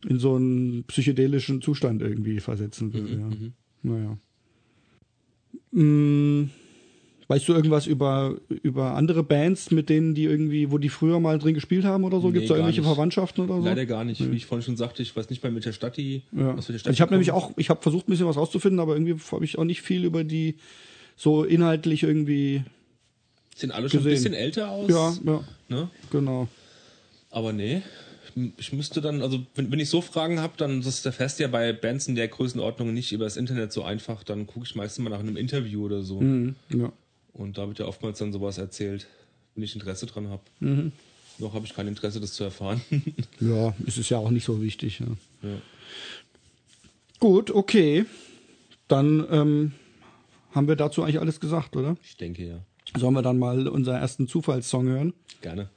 in so einen psychedelischen Zustand irgendwie versetzen würde. ja. Naja. Mm, weißt du irgendwas über über andere Bands, mit denen die irgendwie, wo die früher mal drin gespielt haben oder so? Nee, Gibt es da irgendwelche nicht. Verwandtschaften oder so? Leider gar nicht. Wie ich vorhin schon sagte, ich weiß nicht mal mit der Stadt, die Ja. welcher Also Stadt ich habe nämlich auch, ich habe versucht ein bisschen was rauszufinden, aber irgendwie habe ich auch nicht viel über die so inhaltlich irgendwie. Sehen alle schon ein bisschen älter aus. Ja, ja, Ne? genau. Aber nee. Ich- müsste dann, also wenn, wenn ich so Fragen habe, dann das erfährst du ja bei Bands in der Größenordnung nicht über das Internet so einfach. Dann gucke ich meistens mal nach einem Interview oder so. Mhm, ja. Und da wird ja oftmals dann sowas erzählt, wenn ich Interesse dran habe. Mhm. Noch habe ich kein Interesse, das zu erfahren. Ja, es ist ja auch nicht so wichtig. Ja. ja. Gut, okay. Dann ähm, haben wir dazu eigentlich alles gesagt, oder? Ich denke ja. Sollen wir dann mal unseren ersten Zufallssong hören? Gerne.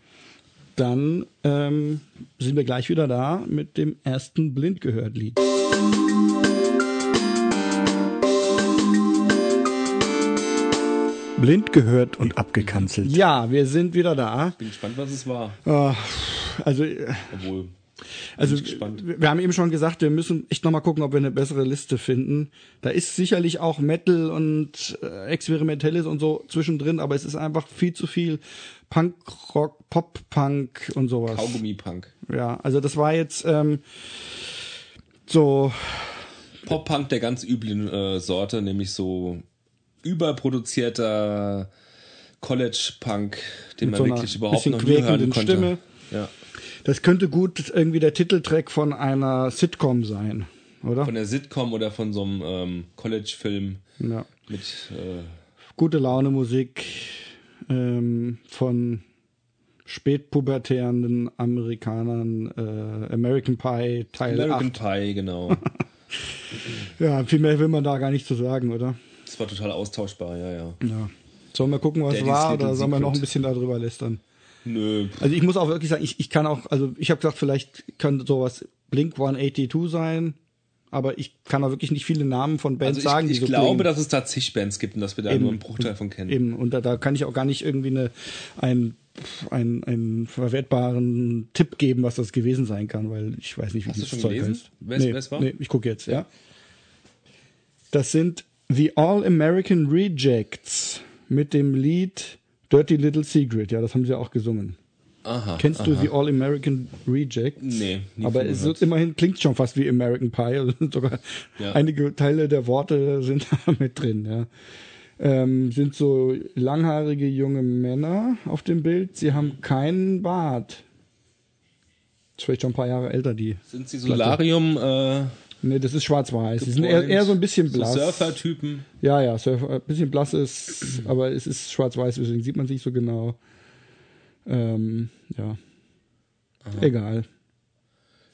Dann ähm, sind wir gleich wieder da mit dem ersten Blind gehört Lied. Blind gehört und abgekanzelt. Ja, wir sind wieder da. Bin gespannt, was es war. Äh, also, äh, Obwohl. also ich gespannt. wir haben eben schon gesagt, wir müssen echt nochmal gucken, ob wir eine bessere Liste finden. Da ist sicherlich auch Metal und äh, Experimentelles und so zwischendrin, aber es ist einfach viel zu viel Punk, Rock, Pop, Punk und sowas. Kaugummi-Punk. Ja, also das war jetzt ähm, so, Pop-Punk der ganz üblen äh, Sorte, nämlich so überproduzierter College-Punk, den Mit man so wirklich überhaupt noch nie hören quäkenden konnte. Stimme. Ja. Das könnte gut irgendwie der Titeltrack von einer Sitcom sein, oder? Von der Sitcom oder von so einem ähm, College-Film Ja. mit äh, Gute Laune Musik ähm, von spätpubertären Amerikanern, äh, American Pie Teil American 8. Pie, genau. Ja, viel mehr will man da gar nicht zu sagen, oder? Das war total austauschbar, ja, ja. Ja. Sollen wir gucken, was Daddy's war, oder sollen wir noch ein bisschen darüber lästern? Nö, Also ich muss auch wirklich sagen, ich, ich kann auch, also ich habe gesagt, vielleicht könnte sowas Blink 182 sein, aber ich kann auch wirklich nicht viele Namen von Bands also sagen, ich, die ich so glaube, klingen. dass es da zig Bands gibt und dass wir da Eben. nur einen Bruchteil von kennen. Eben, und da, da kann ich auch gar nicht irgendwie eine, ein, ein, einen verwertbaren Tipp geben, was das gewesen sein kann, weil ich weiß nicht, wie Hast du dieses schon Zeug gelesen? heißt. Wer es- nee? Nee, ich gucke jetzt, ja. Das sind The All-American Rejects mit dem Lied Dirty Little Secret. Ja, das haben sie auch gesungen. Aha. Kennst aha. du The All-American Rejects? Nee, Aber es ist immerhin klingt schon fast wie American Pie. Also sogar Ja. einige Teile der Worte sind da mit drin. Ja. Ähm, sind so langhaarige junge Männer auf dem Bild. Sie haben keinen Bart. Ist vielleicht schon ein paar Jahre älter, die. Sind sie Solarium, äh, Nee, das ist schwarz-weiß. Sie sind eher, eher so ein bisschen blass. So Surfer-Typen. Ja, ja, Surfer, ein bisschen blass ist, aber es ist schwarz-weiß, deswegen sieht man es nicht so genau. Ähm, ja. Egal.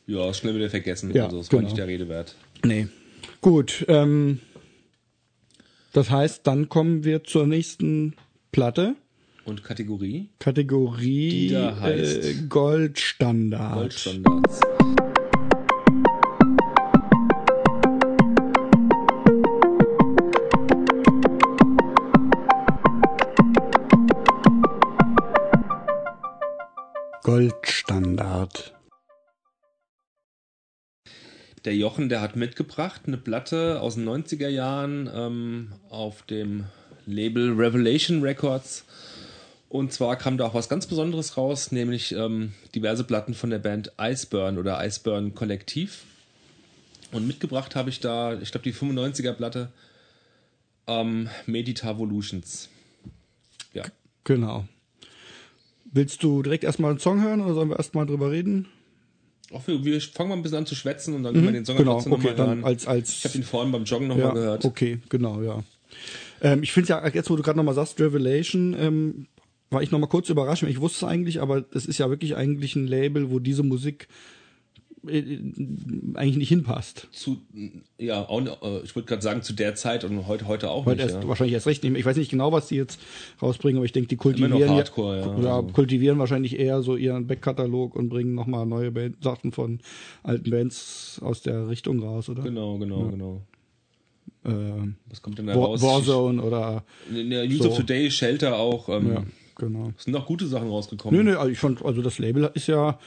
Ja, schnell wieder vergessen. Ja, also, war genau. nicht der Rede wert. Nee. Gut, ähm, das heißt, dann kommen wir zur nächsten Platte. Und Kategorie? Kategorie Die da heißt äh, Goldstandard. Goldstandards. Goldstandard. Der Jochen, der hat mitgebracht eine Platte aus den 90er Jahren ähm, auf dem Label Revelation Records. Und zwar kam da auch was ganz Besonderes raus, nämlich ähm, diverse Platten von der Band Iceburn oder Iceburn Kollektiv. Und mitgebracht habe ich da, ich glaube, die 95er Platte ähm, Meditavolutions. Ja. Genau. Willst du direkt erstmal einen Song hören oder sollen wir erstmal drüber reden? Auch wir, wir fangen mal ein bisschen an zu schwätzen und dann können wir den Song genau, okay, nochmal dann hören. als, als ich habe ihn vorhin beim Joggen nochmal ja, gehört. Okay, genau, ja. Ähm, ich finde ja, jetzt wo du gerade nochmal sagst, Revelation, ähm, war ich nochmal kurz überrascht. Ich wusste es eigentlich, aber das ist ja wirklich eigentlich ein Label, wo diese Musik eigentlich nicht hinpasst. zu, ja, äh, ich wollte gerade sagen, zu der Zeit und heute, heute auch Heute nicht. erst, ja. wahrscheinlich erst recht nicht mehr. Ich weiß nicht genau, was die jetzt rausbringen, aber ich denke, die kultivieren, Hardcore, ja, oder also. kultivieren wahrscheinlich eher so ihren Backkatalog und bringen nochmal neue Band, Sachen von alten Bands aus der Richtung raus, oder? Genau, genau, genau. Ähm, Was kommt denn da War, raus? Warzone oder In der News so. of Today, Shelter auch. Ähm, ja, genau. Es sind auch gute Sachen rausgekommen. Nö, nö, also ich fand, also das Label ist ja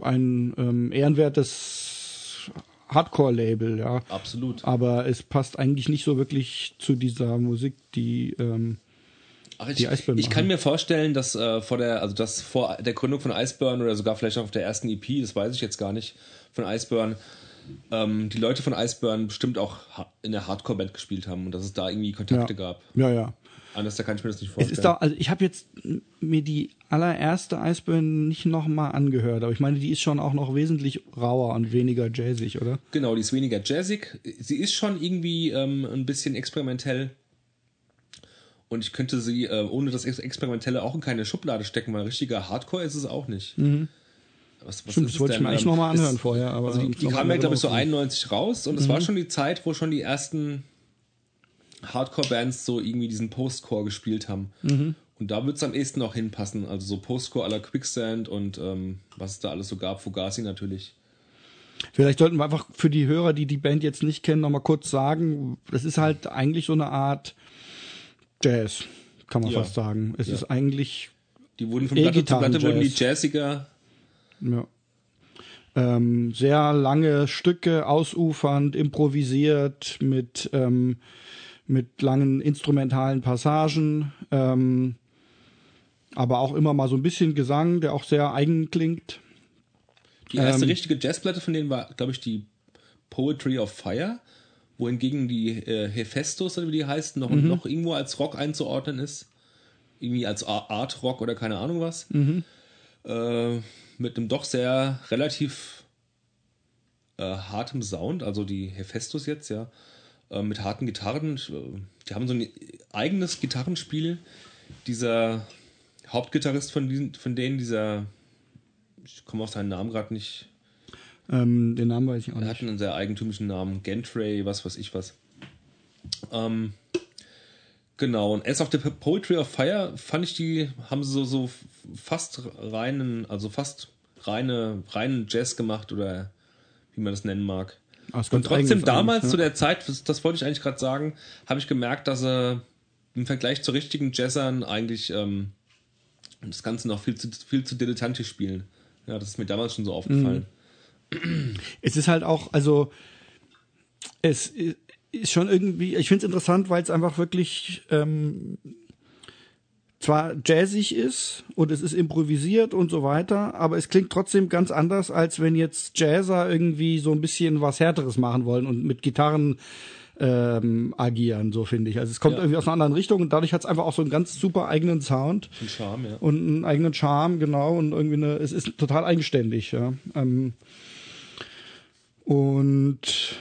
ein ähm, ehrenwertes Hardcore-Label, ja. Absolut. Aber es passt eigentlich nicht so wirklich zu dieser Musik, die ähm, Ach, ich, ich kann mir vorstellen, dass äh, vor der, also dass vor der Gründung von Iceburn oder sogar vielleicht auch auf der ersten EP, das weiß ich jetzt gar nicht, von Iceburn, ähm, die Leute von Iceburn bestimmt auch in der Hardcore-Band gespielt haben und dass es da irgendwie Kontakte ja, gab. ja, ja. Anders da kann ich mir das nicht Es vorstellen. ist da, also ich habe jetzt mir die allererste Iceburn nicht nochmal angehört, aber ich meine, die ist schon auch noch wesentlich rauer und weniger jazzig, oder? Genau, die ist weniger jazzig. Sie ist schon irgendwie ähm, ein bisschen experimentell. Und ich könnte sie äh, ohne das Ex Experimentelle auch in keine Schublade stecken, weil richtiger Hardcore ist es auch nicht. Was, was Stimmt, ist das es wollte ich mir eigentlich Ähm, nochmal es- anhören vorher. Aber Also die, die kamen ja, glaube ich, so raus. 91 raus und es Mhm. war schon die Zeit, wo schon die ersten Hardcore-Bands so irgendwie diesen Postcore gespielt haben. Mhm. Und da wird es am ehesten auch hinpassen. Also so Postcore aller Quicksand und ähm, was es da alles so gab, Fugazi natürlich. Vielleicht sollten wir einfach für die Hörer, die die Band jetzt nicht kennen, nochmal kurz sagen, das ist halt eigentlich so eine Art Jazz, kann man Ja. fast sagen. Es Ja. ist eigentlich, Die wurden von Platte zu Platte wurden die jazziger. ja, ähm, sehr lange Stücke, ausufernd, improvisiert, mit, ähm, mit langen instrumentalen Passagen, ähm, aber auch immer mal so ein bisschen Gesang, der auch sehr eigen klingt. Die erste Ähm, richtige Jazzplatte von denen war, glaube ich, die Poetry of Fire, wohingegen die äh, Hephaestus, oder wie die heißt, noch, noch irgendwo als Rock einzuordnen ist. Irgendwie als Art Rock oder keine Ahnung was. Äh, mit einem doch sehr relativ äh, hartem Sound, also die Hephaestus jetzt, ja, äh, mit harten Gitarren. Äh, Die haben so ein eigenes Gitarrenspiel. Dieser Hauptgitarrist von, diesen, von denen, dieser, ich komme auf seinen Namen gerade nicht, Ähm, den Namen weiß ich auch er nicht. hat einen sehr eigentümlichen Namen, Gentray, was weiß ich was. Ähm, genau, und As of the Poetry of Fire fand ich die, haben sie so, so fast reinen, also fast reine, reinen Jazz gemacht oder wie man das nennen mag. Aus Und trotzdem damals eigentlich, zu ne? der Zeit, das, das wollte ich eigentlich gerade sagen, habe ich gemerkt, dass er im Vergleich zu richtigen Jazzern eigentlich ähm, das Ganze noch viel zu, viel zu dilettantisch spielen. Ja, das ist mir damals schon so aufgefallen. Es ist halt auch, also es ist schon irgendwie, ich finde es interessant, weil es einfach wirklich ähm, zwar jazzig ist und es ist improvisiert und so weiter, aber es klingt trotzdem ganz anders, als wenn jetzt Jazzer irgendwie so ein bisschen was Härteres machen wollen und mit Gitarren ähm, agieren, so finde ich. Also es kommt Ja. irgendwie aus einer anderen Richtung und dadurch hat es einfach auch so einen ganz super eigenen Sound Ein Charme, ja. und einen eigenen Charme, genau, und irgendwie eine, es ist total eigenständig, ja. Ähm, und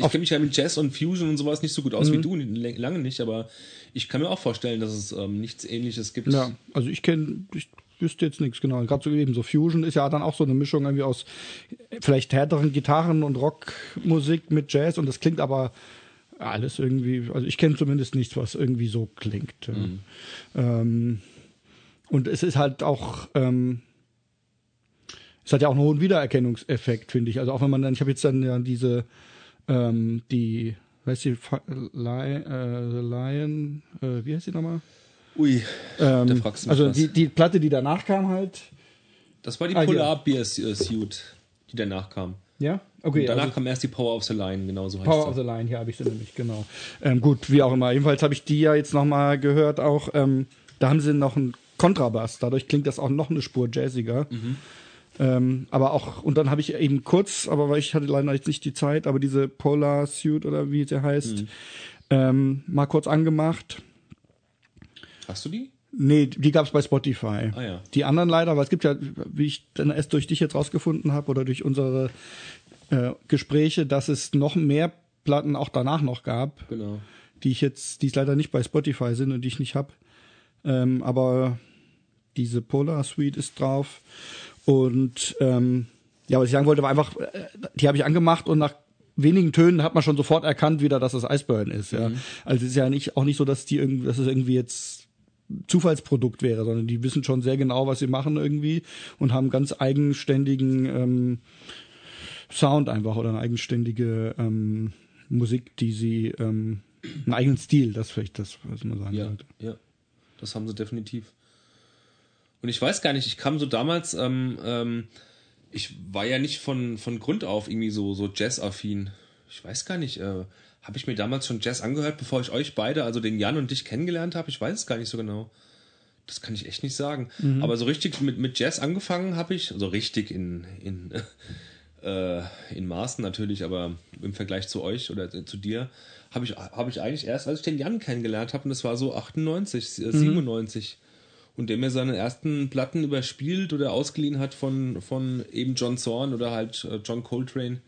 Ich kenne mich ja mit Jazz und Fusion und sowas nicht so gut aus wie du, lange nicht, aber ich kann mir auch vorstellen, dass es ähm, nichts ähnliches gibt. ja, also ich kenne, ich wüsste jetzt nichts genau. Gerade so eben so Fusion ist ja dann auch so eine Mischung irgendwie aus vielleicht härteren Gitarren und Rockmusik mit Jazz und das klingt aber alles irgendwie, also ich kenne zumindest nichts, was irgendwie so klingt. Ja. Ähm, und es ist halt auch, ähm, es hat ja auch einen hohen Wiedererkennungseffekt, finde ich. Also auch wenn man dann, ich habe jetzt dann ja diese, ähm, die, weißt du, Lion, äh, The Lion, äh, wie heißt die nochmal? Ui, Ähm, da fragst du mich also was. die, die Platte, die danach kam halt. das war die Ah, Polar Beer Suit, die danach kam. Ja? Okay, Danach also kam erst die Power of the Line, genau so heißt Power of the Line, hier habe ich sie nämlich, genau. Ähm, gut, wie auch immer. Jedenfalls habe ich die ja jetzt nochmal gehört, auch, ähm, da haben sie noch einen Kontrabass, dadurch klingt das auch noch eine Spur jazziger. Mhm. Ähm, aber auch, und dann habe ich eben kurz, aber weil ich hatte leider jetzt nicht die Zeit, aber diese Polar Suit oder wie sie heißt, Mhm. ähm, mal kurz angemacht. Hast du die? Nee, die gab's bei Spotify. Ah, ja. Die anderen leider, weil es gibt ja, wie ich dann erst durch dich jetzt rausgefunden habe oder durch unsere äh, Gespräche, dass es noch mehr Platten auch danach noch gab, Genau. die ich jetzt, die es leider nicht bei Spotify sind und die ich nicht hab. Ähm, aber diese Polar Suite ist drauf. Und ähm, ja, was ich sagen wollte, war einfach, äh, die habe ich angemacht und nach wenigen Tönen hat man schon sofort erkannt wieder, dass es Iceburn ist. Ja. Also es ist ja nicht auch nicht so, dass die irgendwie, dass es irgendwie jetzt Zufallsprodukt wäre, sondern die wissen schon sehr genau, was sie machen irgendwie und haben ganz eigenständigen ähm, Sound einfach oder eine eigenständige ähm, Musik, die sie ähm, einen eigenen Stil, das vielleicht das, was man sagen Ja, sollte. ja. Das haben sie definitiv. Und ich weiß gar nicht, ich kam so damals, ähm, ähm, ich war ja nicht von, von Grund auf irgendwie so, so Jazz-affin. Ich weiß gar nicht, äh, habe ich mir damals schon Jazz angehört, bevor ich euch beide, also den Jan und dich kennengelernt habe? Ich weiß es gar nicht so genau. Das kann ich echt nicht sagen. Aber so richtig mit, mit Jazz angefangen habe ich, also richtig in, in, äh, in Maßen natürlich, aber im Vergleich zu euch oder zu dir, habe ich, hab ich eigentlich erst, als ich den Jan kennengelernt habe, und das war so 98, äh, 97. Und der mir seine ersten Platten überspielt oder ausgeliehen hat von, von eben John Zorn oder halt äh, John Coltrane.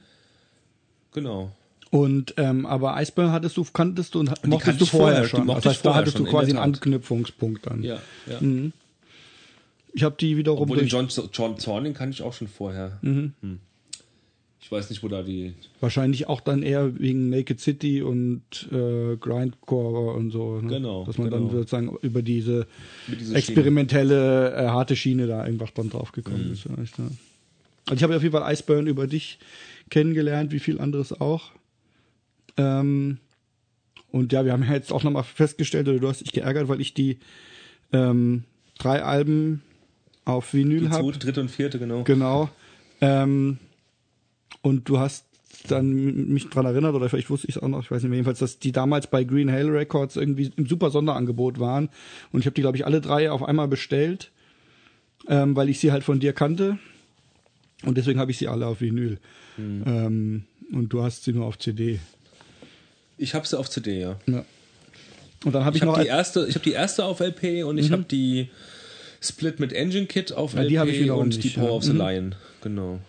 Genau. Und ähm, aber Iceburn hattest du, kanntest du und die mochtest du vorher, vorher schon. Das heißt, da hattest du schon, quasi einen. Anknüpfungspunkt dann. Ja, ja. Ich habe die wiederum Obwohl den John, John Zorn, den kannte ich auch schon vorher. Hm. Ich weiß nicht, wo da die. wahrscheinlich auch dann eher wegen Naked City und äh, Grindcore und so. Ne? Genau, Dass man dann genau. sozusagen über diese Mit dieser experimentelle, äh, harte Schiene da einfach dann drauf Mhm. gekommen ist. Vielleicht, ja. Also ich habe auf jeden Fall Iceburn über dich kennengelernt, wie viel anderes auch. Ähm, und ja, wir haben ja jetzt auch nochmal festgestellt, oder du hast dich geärgert, weil ich die ähm, drei Alben auf Vinyl habe. zweite, dritte und vierte, genau. Genau. Ähm, und du hast dann mich dran erinnert, oder vielleicht wusste ich es auch noch, ich weiß nicht mehr, jedenfalls, dass die damals bei Green Hale Records irgendwie im super Sonderangebot waren. Und ich habe die, glaube ich, alle drei auf einmal bestellt, ähm, weil ich sie halt von dir kannte. Und deswegen habe ich sie alle auf Vinyl. Ähm, und du hast sie nur auf CD. Ich habe sie auf CD, ja. Ja. Und dann habe ich, Ich noch habe die erste, ich habe die erste auf LP und ich habe die Split mit Engine Kit auf Ja, LP die ich und die nicht, Power ja. of the Mhm. Lion, genau.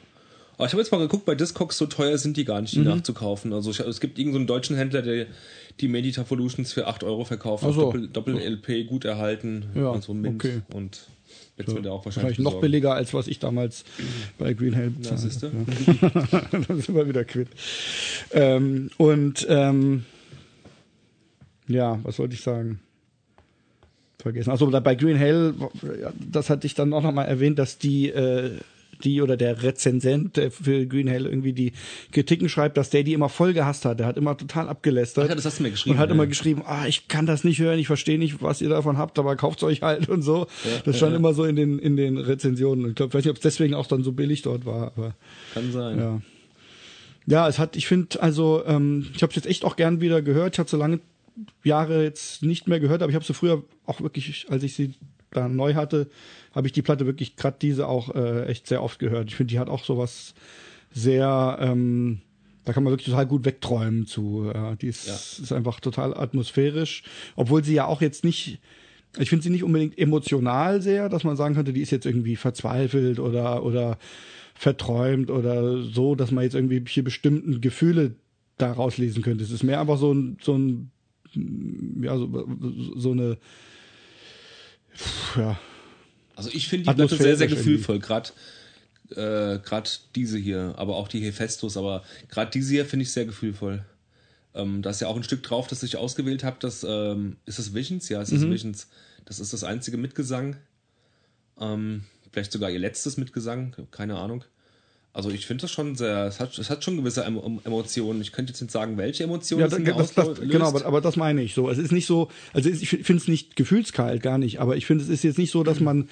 Aber ich habe jetzt mal geguckt, bei Discogs so teuer sind die gar nicht, die Mhm. nachzukaufen. Also ich, es gibt irgendeinen deutschen Händler, der die Meditavolutions für 8 Euro verkauft, Ach auf so. Doppel, Doppel LP gut erhalten, Ja, also Mint okay. und jetzt wird er auch wahrscheinlich wahrscheinlich noch billiger, als was ich damals bei Green Hell Ja, bezahlt habe. Dann sind wir wieder quitt. Ähm, und ähm, ja, was wollte ich sagen? Vergessen. Also bei Green Hell, ja, das hatte ich dann auch nochmal erwähnt, dass die äh, die oder der Rezensent der für Green Hell irgendwie die Kritiken schreibt, dass der die immer voll gehasst hat. Der hat immer total abgelästert. Ach ja, das hast du mir geschrieben, Und hat ja. immer geschrieben, ah, ich kann das nicht hören, ich verstehe nicht, was ihr davon habt, aber kauft's euch halt und so. das stand immer so in den in den Rezensionen. Ich glaube, ich weiß nicht, ob es deswegen auch dann so billig dort war, aber Kann sein. ja. Ja, es hat, ich finde, also, ähm, ich habe es jetzt echt auch gern wieder gehört. Ich habe so lange Jahre jetzt nicht mehr gehört, aber ich habe sie früher auch wirklich, als ich sie da neu hatte, habe ich die Platte wirklich, gerade diese auch äh, echt sehr oft gehört. Ich finde, die hat auch sowas sehr, ähm, da kann man wirklich total gut wegträumen zu. Ja, die ist, Ja. ist einfach total atmosphärisch, obwohl sie ja auch jetzt nicht, ich finde sie nicht unbedingt emotional sehr, dass man sagen könnte, die ist jetzt irgendwie verzweifelt oder oder verträumt oder so, dass man jetzt irgendwie hier bestimmten Gefühle daraus lesen könnte. Es ist mehr einfach so ein so ein ja so, so eine ja Also ich finde die Platte sehr, sehr gefühlvoll, gerade äh, grad diese hier, aber auch die Hephaestus, aber gerade diese hier finde ich sehr gefühlvoll. Ähm, da ist ja auch ein Stück drauf, das ich ausgewählt habe, das ähm, ist das Visions, ja, es ist Visions. Das ist das einzige Mitgesang. Ähm, vielleicht sogar ihr letztes Mitgesang, keine Ahnung. Also ich finde das schon sehr, es hat, es hat schon gewisse Emo Emotionen. Ich könnte jetzt nicht sagen, welche Emotionen Ja, das, das, das, genau, aber, aber das meine ich so. Es ist nicht so, also ich finde es nicht gefühlskalt, gar nicht, aber ich finde, es ist jetzt nicht so, dass man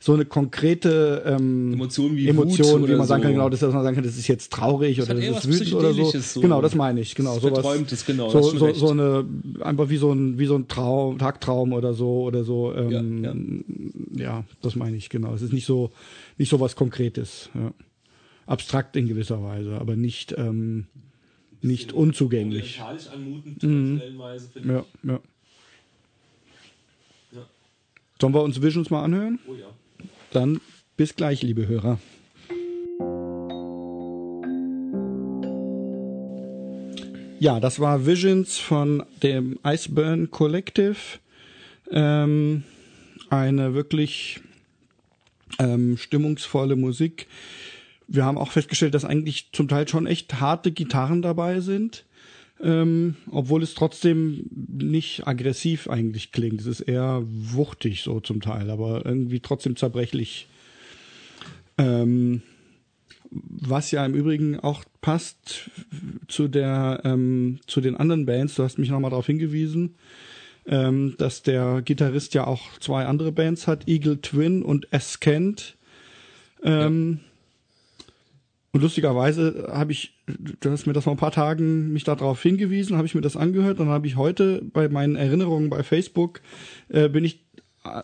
so eine konkrete ähm, Emotionen wie Emotion, wie man sagen kann, so. genau, das, dass man sagen kann, das ist jetzt traurig oder das ist was wütend oder so. So. Genau, das meine ich, genau. Was Sowas, Verträumtes, genau, So, so, so eine, einfach wie so ein, wie so ein Traum, Tagtraum oder so, oder so, ähm, Ja, ja, das meine ich, genau. Es ist nicht so, nicht so was Konkretes, ja. Abstrakt in gewisser Weise, aber nicht, ähm, nicht unzugänglich. Anmutend, stellenweise, finde Ja, ja. Ja. Sollen wir uns Visions mal anhören? Oh ja. Dann bis gleich, liebe Hörer. Ja, das war Visions von dem Iceburn Collective. Ähm, eine wirklich ähm, stimmungsvolle Musik. Wir haben auch festgestellt, dass eigentlich zum Teil schon echt harte Gitarren dabei sind, ähm, obwohl es trotzdem nicht aggressiv eigentlich klingt. Es ist eher wuchtig so zum Teil, aber irgendwie trotzdem zerbrechlich. Ähm, was ja im Übrigen auch passt zu der ähm, zu den anderen Bands. Du hast mich nochmal darauf hingewiesen, ähm, dass der Gitarrist ja auch zwei andere Bands hat, Eagle Twin und Askent. Ähm, Und lustigerweise habe ich, du hast mir das vor ein paar Tagen mich darauf hingewiesen, habe ich mir das angehört, dann habe ich heute bei meinen Erinnerungen bei Facebook äh, bin ich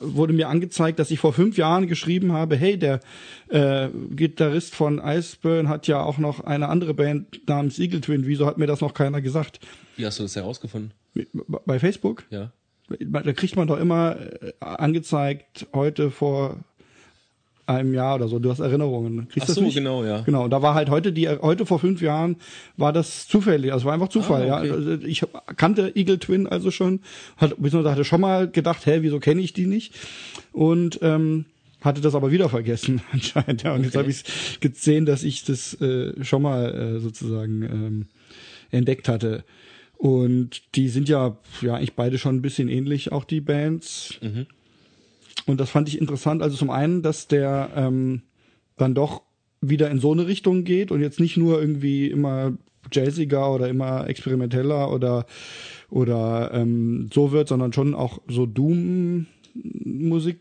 wurde mir angezeigt, dass ich vor fünf Jahren geschrieben habe, hey, der äh, Gitarrist von Iceburn hat ja auch noch eine andere Band namens Eagle Twin. Wieso hat mir das noch keiner gesagt? Wie hast du das herausgefunden? Bei Facebook? Ja. Da kriegt man doch immer äh, angezeigt, heute vor einem Jahr oder so. Du hast Erinnerungen. Kriegst Ach das so, nicht? genau, ja. Genau. Und da war halt heute die, heute vor fünf Jahren war das zufällig. Also war einfach Zufall. Ah, okay. Ja. Also ich kannte Eagle Twin also schon, hat, beziehungsweise hatte schon mal gedacht, hä, wieso kenne ich die nicht? Und ähm, hatte das aber wieder vergessen anscheinend. Ja. Und jetzt Okay. habe ich gesehen, dass ich das äh, schon mal äh, sozusagen ähm, entdeckt hatte. Und die sind ja, ja eigentlich beide schon ein bisschen ähnlich, auch die Bands. Mhm. Und das fand ich interessant. Also zum einen, dass der ähm, dann doch wieder in so eine Richtung geht und jetzt nicht nur irgendwie immer jazziger oder immer experimenteller oder oder ähm, so wird, sondern schon auch so Doom-Musik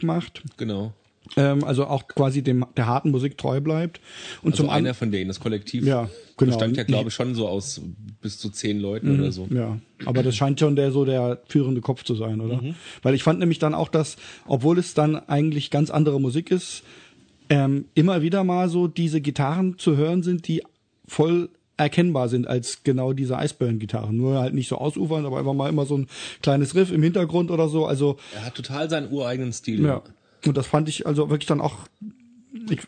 macht. Genau. Ähm, also auch quasi dem der harten Musik treu bleibt. Und Also zum einer von denen, das Kollektiv Ja, genau. bestand ja, glaube ich, schon so aus bis zu zehn Leuten Mhm. oder so. Ja, aber das scheint schon der so der führende Kopf zu sein, oder? Weil ich fand nämlich dann auch, dass, obwohl es dann eigentlich ganz andere Musik ist, ähm, immer wieder mal so diese Gitarren zu hören sind, die voll erkennbar sind als genau diese Iceburn-Gitarren. Nur halt nicht so ausufern, aber einfach mal immer so ein kleines Riff im Hintergrund oder so. Also Er hat total seinen ureigenen Stil. ja. Und das fand ich also wirklich dann auch. Ich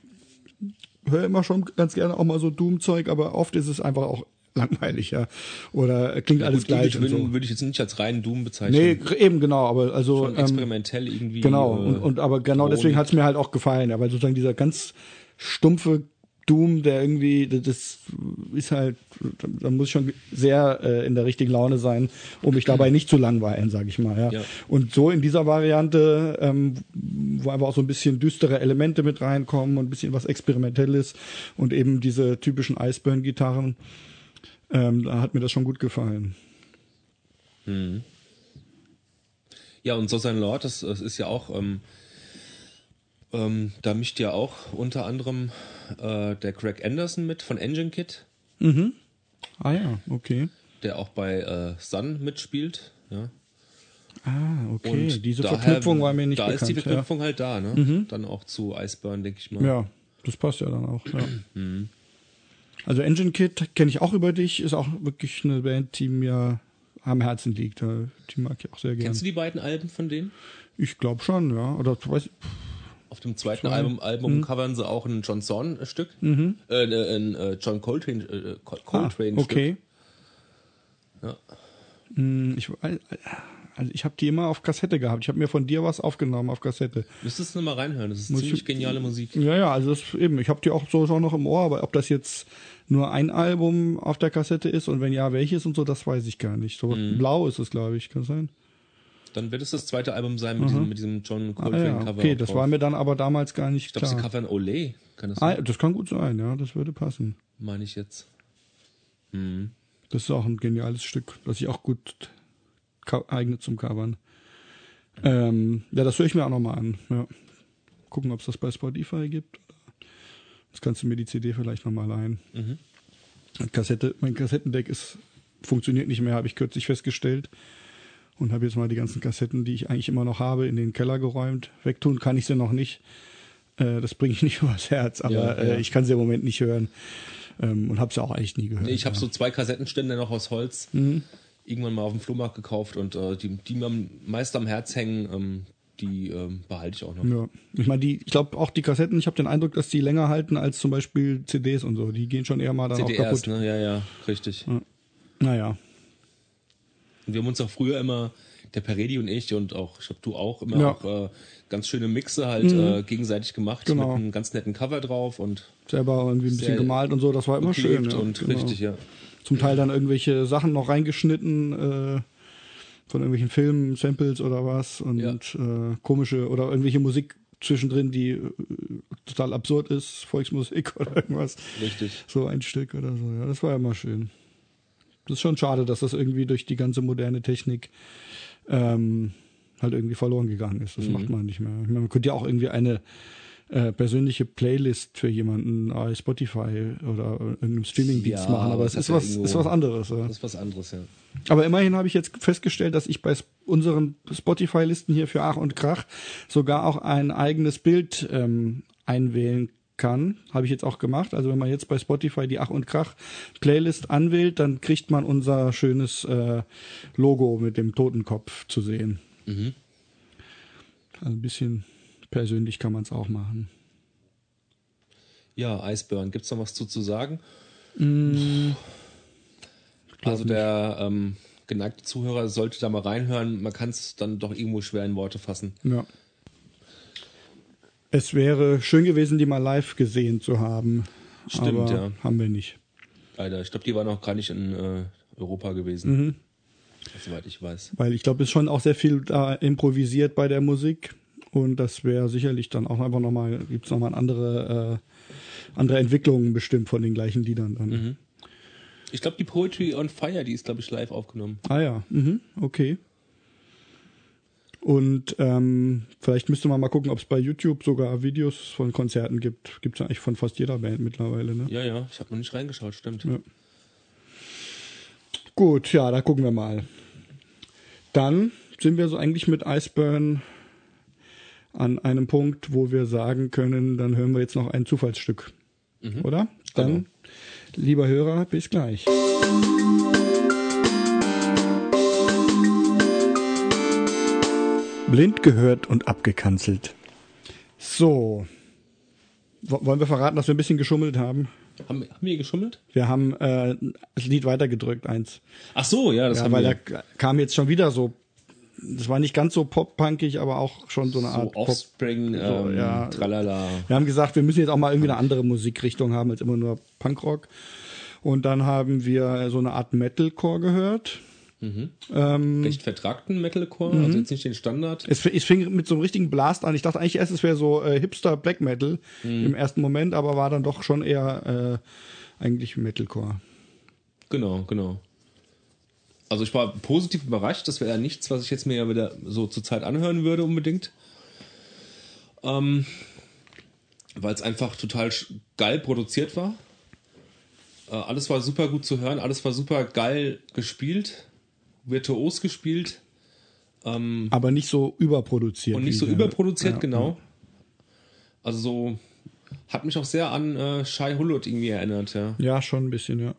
höre immer schon ganz gerne auch mal so Doom-Zeug, aber oft ist es einfach auch langweilig, ja. Oder klingt Ja, alles gut, gleich würde, und so. würde ich jetzt nicht als reinen Doom bezeichnen. Nee, eben genau, aber also Schon ähm, experimentell irgendwie. Genau, äh, und, und aber genau deswegen Drohnen. hat's mir halt auch gefallen, ja, weil sozusagen dieser ganz stumpfe Doom, der irgendwie, das ist halt, da muss ich schon sehr äh, in der richtigen Laune sein, um mich dabei nicht zu langweilen, sag ich mal. Ja. Ja. Und so in dieser Variante, ähm, wo einfach auch so ein bisschen düstere Elemente mit reinkommen und ein bisschen was Experimentelles und eben diese typischen Iceburn-Gitarren, ähm, da hat mir das schon gut gefallen. Ja, und so sein Lord, das, das ist ja auch, ähm, ähm, da mischt ja auch unter anderem äh, der Craig Anderson mit von Engine Kit, Ah ja, okay. der auch bei äh, Sun mitspielt. Ja. Ah, okay. Und Diese daher- Verknüpfung war mir nicht Da bekannt. ist die ja. Verknüpfung halt da, ne? Dann auch zu Iceburn, denke ich mal. Ja, das passt ja dann auch. Ja. Also Engine Kit kenne ich auch über dich, ist auch wirklich eine Band, die mir am Herzen liegt. Ja, Die mag ich auch sehr gerne. Kennst du die beiden Alben von denen? Ich glaube schon, ja. Oder weiß Auf dem zweiten Album, Album Mhm. covern sie auch ein John Zorn-Stück. Äh, ein äh, John Coltrane, äh, Col- ah, Coltrane-Stück. okay. Ja. Hm, Ich, also ich habe die immer auf Kassette gehabt. Ich habe mir von dir was aufgenommen auf Kassette. Müsstest du mal reinhören, das ist Muss ziemlich ich- geniale Musik. Ja, ja, also das eben. Ich habe die auch so schon noch im Ohr, aber ob das jetzt nur ein Album auf der Kassette ist und wenn ja, welches und so, das weiß ich gar nicht. So Mhm. blau ist es, glaube ich, kann sein. Dann wird es das zweite Album sein mit, diesem, mit diesem John Mhm. Ah, Coltrane-Cover. ja, okay, das drauf. war mir dann aber damals gar nicht Ich glaube, sie klar. covern Olé, kann das Ah, sein? das kann gut sein, ja, das würde passen. Meine ich jetzt. Das ist auch ein geniales Stück, das sich auch gut eignet zum Covern. Ähm, ja, das höre ich mir auch nochmal an. Ja. Gucken, ob es das bei Spotify gibt. Das kannst du mir die CD vielleicht nochmal leihen. Kassette, mein Kassettendeck ist, funktioniert nicht mehr, habe ich kürzlich festgestellt. Und habe jetzt mal die ganzen Kassetten, die ich eigentlich immer noch habe, in den Keller geräumt. Wegtun kann ich sie noch nicht. Äh, das bringe ich nicht übers Herz, aber Ja, ja. Äh, ich kann sie im Moment nicht hören. Ähm, und habe sie auch eigentlich nie gehört. Nee, ich habe ja. so zwei Kassettenstände noch aus Holz. Mhm. Irgendwann mal auf dem Flohmarkt gekauft und äh, die, die mir am meisten am Herz hängen, ähm, die ähm, behalte ich auch noch. Ja, ich meine, die, ich glaube auch die Kassetten, ich habe den Eindruck, dass die länger halten als zum Beispiel CDs und so. Die gehen schon eher mal dann auch CDRs, kaputt. ne? Ja, ja, richtig. Naja. Und wir haben uns auch früher immer, der Peredi und ich und auch, ich glaube du auch, immer Ja. auch äh, ganz schöne Mixe halt äh, gegenseitig gemacht Genau. mit einem ganz netten Cover drauf und Selber irgendwie ein bisschen gemalt und so, das war immer schön. Ja, und genau. richtig, ja. Zum Teil dann irgendwelche Sachen noch reingeschnitten äh, von irgendwelchen Filmen, Samples oder was und äh, komische oder irgendwelche Musik zwischendrin, die äh, total absurd ist, Volksmusik oder irgendwas. Richtig. So ein Stück oder so. Ja, das war immer schön. Das ist schon schade, dass das irgendwie durch die ganze moderne Technik ähm, halt irgendwie verloren gegangen ist. Das Mhm. macht man nicht mehr. Ich meine, man könnte ja auch irgendwie eine äh, persönliche Playlist für jemanden bei Spotify oder irgendeinem Streamingdienst Ja, machen, aber es ist ja was, ist was anderes. Ja. Das ist was anderes, ja. Aber immerhin habe ich jetzt festgestellt, dass ich bei unseren Spotify-Listen hier für Ach und Krach sogar auch ein eigenes Bild ähm, einwählen kann. Habe ich jetzt auch gemacht. Also wenn man jetzt bei Spotify die Ach und Krach Playlist anwählt, dann kriegt man unser schönes äh, Logo mit dem Totenkopf zu sehen. Mhm. Also ein bisschen persönlich kann man es auch machen. Ja, Iceburn, gibt's noch was zu, zu sagen? Mm, Also der ähm, geneigte Zuhörer sollte da mal reinhören. Man kann es dann doch irgendwo schwer in Worte fassen. Ja. Es wäre schön gewesen, die mal live gesehen zu haben. Stimmt, ja. Haben wir nicht. Leider. Ich glaube, die war noch gar nicht in äh, Europa gewesen. Mhm. Soweit ich weiß. Weil ich glaube, es ist schon auch sehr viel da improvisiert bei der Musik. Und das wäre sicherlich dann auch einfach nochmal, gibt es nochmal andere, äh, andere Entwicklungen bestimmt von den gleichen Liedern dann. Mhm. Ich glaube, die Poetry on Fire, die ist, glaube ich, live aufgenommen. Ah ja, mhm, okay. Und ähm, vielleicht müsste man mal gucken, ob es bei YouTube sogar Videos von Konzerten gibt. Gibt es eigentlich von fast jeder Band mittlerweile, ne? Ja, ja, ich habe noch nicht reingeschaut, stimmt. Ja. Gut, ja, da gucken wir mal. Dann sind wir so eigentlich mit Iceburn an einem Punkt, wo wir sagen können, dann hören wir jetzt noch ein Zufallsstück. Oder? Dann lieber Hörer, bis gleich. Blind gehört und abgekanzelt. So. W wollen wir verraten, dass wir ein bisschen geschummelt haben? Haben, haben wir geschummelt? Wir haben äh, das Lied weitergedrückt, eins. Ach so, ja, das Ja, haben weil wir. da kam jetzt schon wieder so. Das war nicht ganz so pop-punkig, aber auch schon so eine Art so Pop. Offspring, ähm, so, ja. tralala. Wir haben gesagt, wir müssen jetzt auch mal irgendwie eine andere Musikrichtung haben als immer nur Punkrock. Und dann haben wir so eine Art Metalcore gehört. Ähm, Recht vertragten Metalcore, also jetzt nicht den Standard. es, es fing mit so einem richtigen Blast an. Ich dachte eigentlich erst, es wäre so äh, Hipster Black Metal im ersten Moment, aber war dann doch schon eher äh, eigentlich Metalcore. Genau, genau. Also ich war positiv überrascht. Das wäre ja nichts, was ich jetzt mir ja wieder so zur Zeit anhören würde unbedingt. Ähm, Weil es einfach total geil produziert war. Äh, alles war super gut zu hören, alles war super geil gespielt, virtuos gespielt Aber nicht so überproduziert. und nicht so überproduziert, ja, genau. Also so hat mich auch sehr an äh, Shai Hulot irgendwie erinnert, ja. Ja, schon ein bisschen, ja.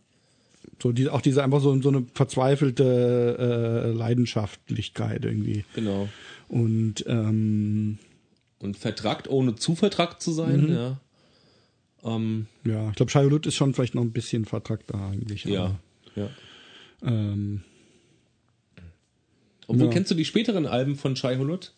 So die, auch diese einfach so, so eine verzweifelte äh, Leidenschaftlichkeit irgendwie. Genau. Und ähm, Und vertragt, ohne zu vertragt zu sein, Mhm. ja. Ähm, ja, ich glaube, Shia ist schon vielleicht noch ein bisschen vertrackter eigentlich. ja, ja. Ähm, Obwohl, Ja. kennst du die späteren Alben von Shai Hulot?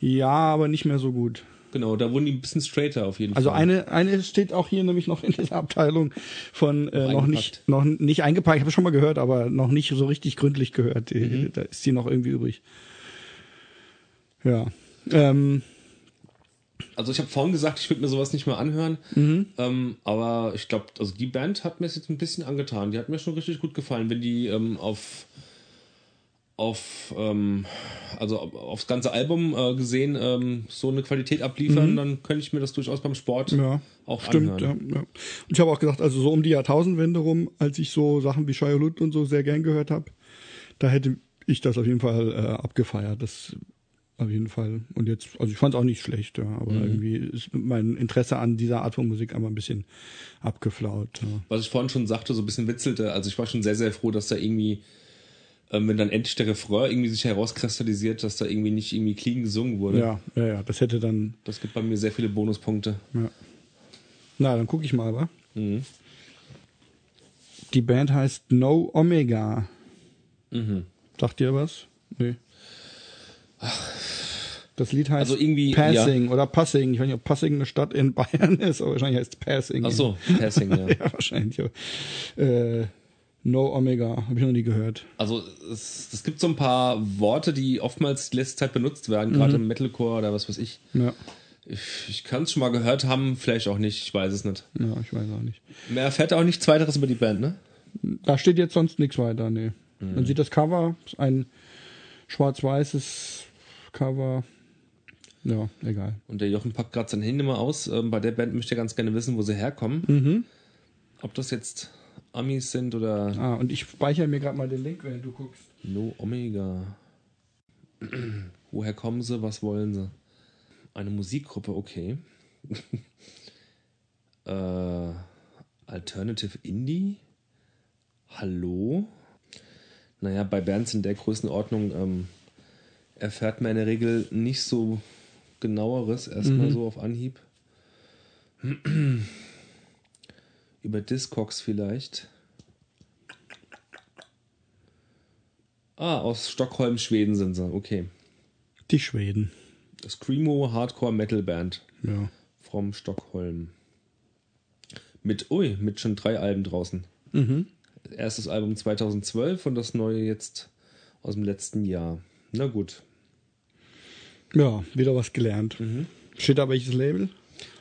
ja, aber nicht mehr so gut. Genau, da wurden die ein bisschen straighter auf jeden Also Fall. eine, eine steht auch hier nämlich noch in dieser Abteilung von äh, noch nicht, noch nicht eingepackt. Ich habe es schon mal gehört, aber noch nicht so richtig gründlich gehört. Mhm. Da ist die noch irgendwie übrig. Ja. Ähm, Also ich habe vorhin gesagt, ich würde mir sowas nicht mehr anhören, Mhm. ähm, aber ich glaube, also die Band hat mir es jetzt ein bisschen angetan. Die hat mir schon richtig gut gefallen, wenn die ähm, auf auf ähm, also auf- aufs ganze Album äh, gesehen ähm, so eine Qualität abliefern, dann könnte ich mir das durchaus beim Sport Mhm. ja, auch stimmt. Ja, anhören. ja. Und ich habe auch gesagt, also so um die Jahrtausendwende rum, als ich so Sachen wie Shia Lut und so sehr gern gehört habe, da hätte ich das auf jeden Fall äh, abgefeiert. Das auf jeden Fall. Und jetzt, also ich fand es auch nicht schlecht, ja, aber Mhm. irgendwie ist mein Interesse an dieser Art von Musik einmal ein bisschen abgeflaut. Ja. Was ich vorhin schon sagte, so ein bisschen witzelte, also ich war schon sehr, sehr froh, dass da irgendwie, ähm, wenn dann endlich der Refrain irgendwie sich herauskristallisiert, dass da irgendwie nicht irgendwie clean gesungen wurde. Ja, ja, ja, das hätte dann. Das gibt bei mir sehr viele Bonuspunkte. Ja. Na, dann gucke ich mal, wa? Mhm. Die Band heißt No Omega. Mhm. Sagt ihr was? Nee. Das Lied heißt Also irgendwie, Passing oder Passing. Ich weiß nicht, ob Passing eine Stadt in Bayern ist, aber wahrscheinlich heißt es Passing. Ach so, Passing, ja. ja, wahrscheinlich. Äh, no Omega, habe ich noch nie gehört. Also es, es gibt so ein paar Worte, die oftmals die letzte Zeit benutzt werden, gerade Mhm. im Metalcore oder was weiß ich. Ja, Ich, ich kann es schon mal gehört haben, vielleicht auch nicht, ich weiß es nicht. ja, ich weiß auch nicht. Mehr erfährt auch nichts weiteres über die Band, ne? Da steht jetzt sonst nichts weiter, nee. Mhm. Man sieht das Cover, ein schwarz-weißes Cover. Ja, egal. Und der Jochen packt gerade sein Handy mal aus. Ähm, bei der Band möchte er ganz gerne wissen, wo sie herkommen. Mhm. Ob das jetzt Amis sind oder Ah, und ich speichere mir gerade mal den Link, während du guckst. No Omega. Woher kommen sie? Was wollen sie? Eine Musikgruppe, okay. äh, Alternative Indie? Hallo? Naja, bei Bands in der Größenordnung ähm, erfährt man in der Regel nicht so genaueres, erstmal so auf Anhieb. Über Discogs vielleicht. Ah, aus Stockholm, Schweden sind sie. Okay. Die Schweden. Screamo Hardcore Metal Band Ja. from Stockholm. Mit, ui, mit schon drei Alben draußen. Erstes Album 2012 und das neue jetzt aus dem letzten Jahr. Na gut. Ja, wieder was gelernt. Steht da welches Label?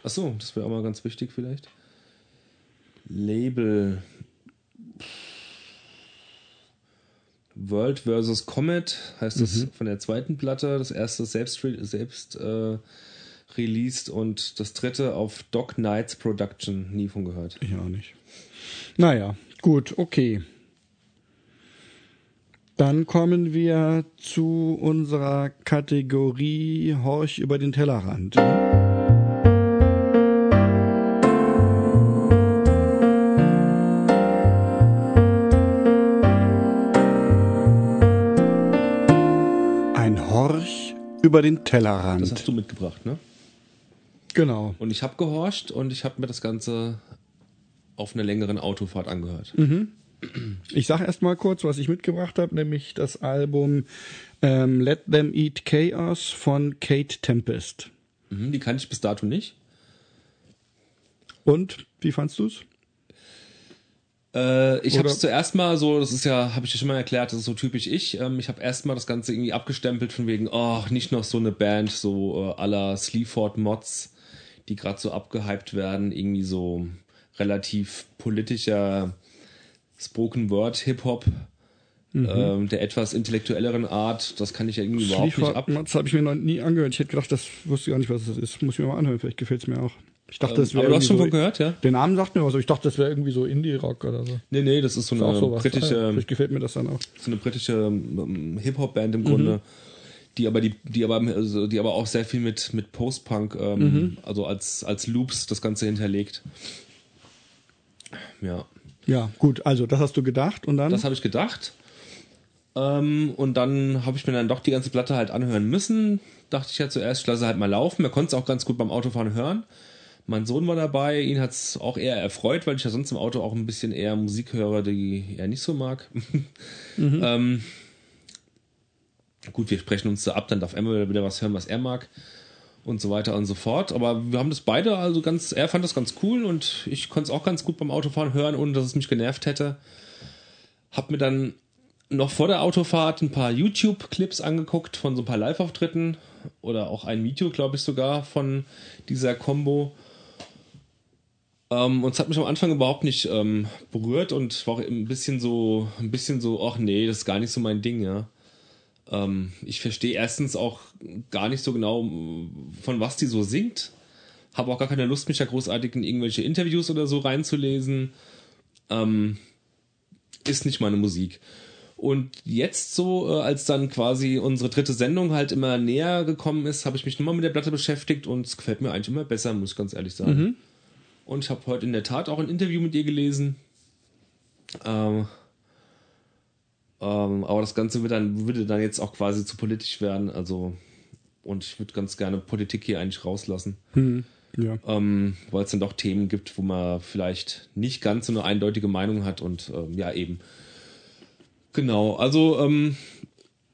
Achso, das wäre auch mal ganz wichtig vielleicht. Label. World vs. Comet heißt das von der zweiten Platte. Das erste selbst, selbst äh, released und das dritte auf Doc Knights Production. Nie von gehört. Ich auch nicht. Naja, gut, okay. Dann kommen wir zu unserer Kategorie Horch über den Tellerrand. Über den Tellerrand. Das hast du mitgebracht, ne? genau. Und ich habe gehorcht und ich habe mir das Ganze auf einer längeren Autofahrt angehört. Ich sag erst mal kurz, was ich mitgebracht habe, nämlich das Album ähm, Let Them Eat Chaos von Kate Tempest. Mhm, die kannte ich bis dato nicht. Und wie fandst du's? Äh, ich habe es zuerst mal so, das ist ja, habe ich dir schon mal erklärt, das ist so typisch ich. Ähm, ich habe erst mal das Ganze irgendwie abgestempelt von wegen, oh, nicht noch so eine Band, so äh, aller Sleaford Mods, die gerade so abgehypt werden, irgendwie so relativ politischer Spoken Word Hip Hop. Ähm, der etwas intellektuelleren Art, das kann ich ja irgendwie überhaupt nicht ab. Mods habe ich mir noch nie angehört. Ich hätte gedacht, das wusste gar nicht, was das ist. Muss ich mir mal anhören, vielleicht gefällt's mir auch. Ich dachte, das Ähm, wäre aber du hast schon irgendwie von so, gehört, ja? Der Name sagt mir was, ich dachte, das wäre irgendwie so Indie-Rock oder so. Nee, nee, das ist so eine ja, britische, vielleicht gefällt mir das dann auch. so eine britische ähm, Hip-Hop-Band im Grunde, die aber die, die aber also die aber auch sehr viel mit mit Post-Punk, ähm, also als als Loops das Ganze hinterlegt. Ja, Ja, gut, also das hast du gedacht und dann? das habe ich gedacht. Ähm, und dann habe ich mir dann doch die ganze Platte halt anhören müssen. Dachte ich ja zuerst, ich lasse halt mal laufen. Man konnte es auch ganz gut beim Autofahren hören. Mein Sohn war dabei, ihn hat es auch eher erfreut, weil ich ja sonst im Auto auch ein bisschen eher Musik höre, die er nicht so mag. ähm, gut, wir sprechen uns da ab, dann darf mal wieder was hören, was er mag und so weiter und so fort. Aber wir haben das beide, also ganz, er fand das ganz cool und ich konnte es auch ganz gut beim Autofahren hören, ohne dass es mich genervt hätte. Hab mir dann noch vor der Autofahrt ein paar YouTube-Clips angeguckt von so ein paar Live-Auftritten oder auch ein Video, glaube ich sogar, von dieser Combo. Ähm, und es hat mich am Anfang überhaupt nicht ähm, berührt und war auch ein bisschen so, ein bisschen so, ach nee, das ist gar nicht so mein Ding, ja. Ähm, ich verstehe erstens auch gar nicht so genau, von was die so singt. Habe auch gar keine Lust, mich da großartig in irgendwelche Interviews oder so reinzulesen. Ähm, ist nicht meine Musik. Und jetzt so, äh, als dann quasi unsere dritte Sendung halt immer näher gekommen ist, habe ich mich nochmal mit der Platte beschäftigt und es gefällt mir eigentlich immer besser, muss ich ganz ehrlich sagen. Und ich habe heute in der Tat auch ein Interview mit ihr gelesen. Ähm, ähm, aber das Ganze wird dann, würde dann jetzt auch quasi zu politisch werden. Also, und ich würde ganz gerne Politik hier eigentlich rauslassen ja. ähm, weil es dann doch Themen gibt, wo man vielleicht nicht ganz so eine eindeutige Meinung hat und ähm, ja eben. Genau, also ähm,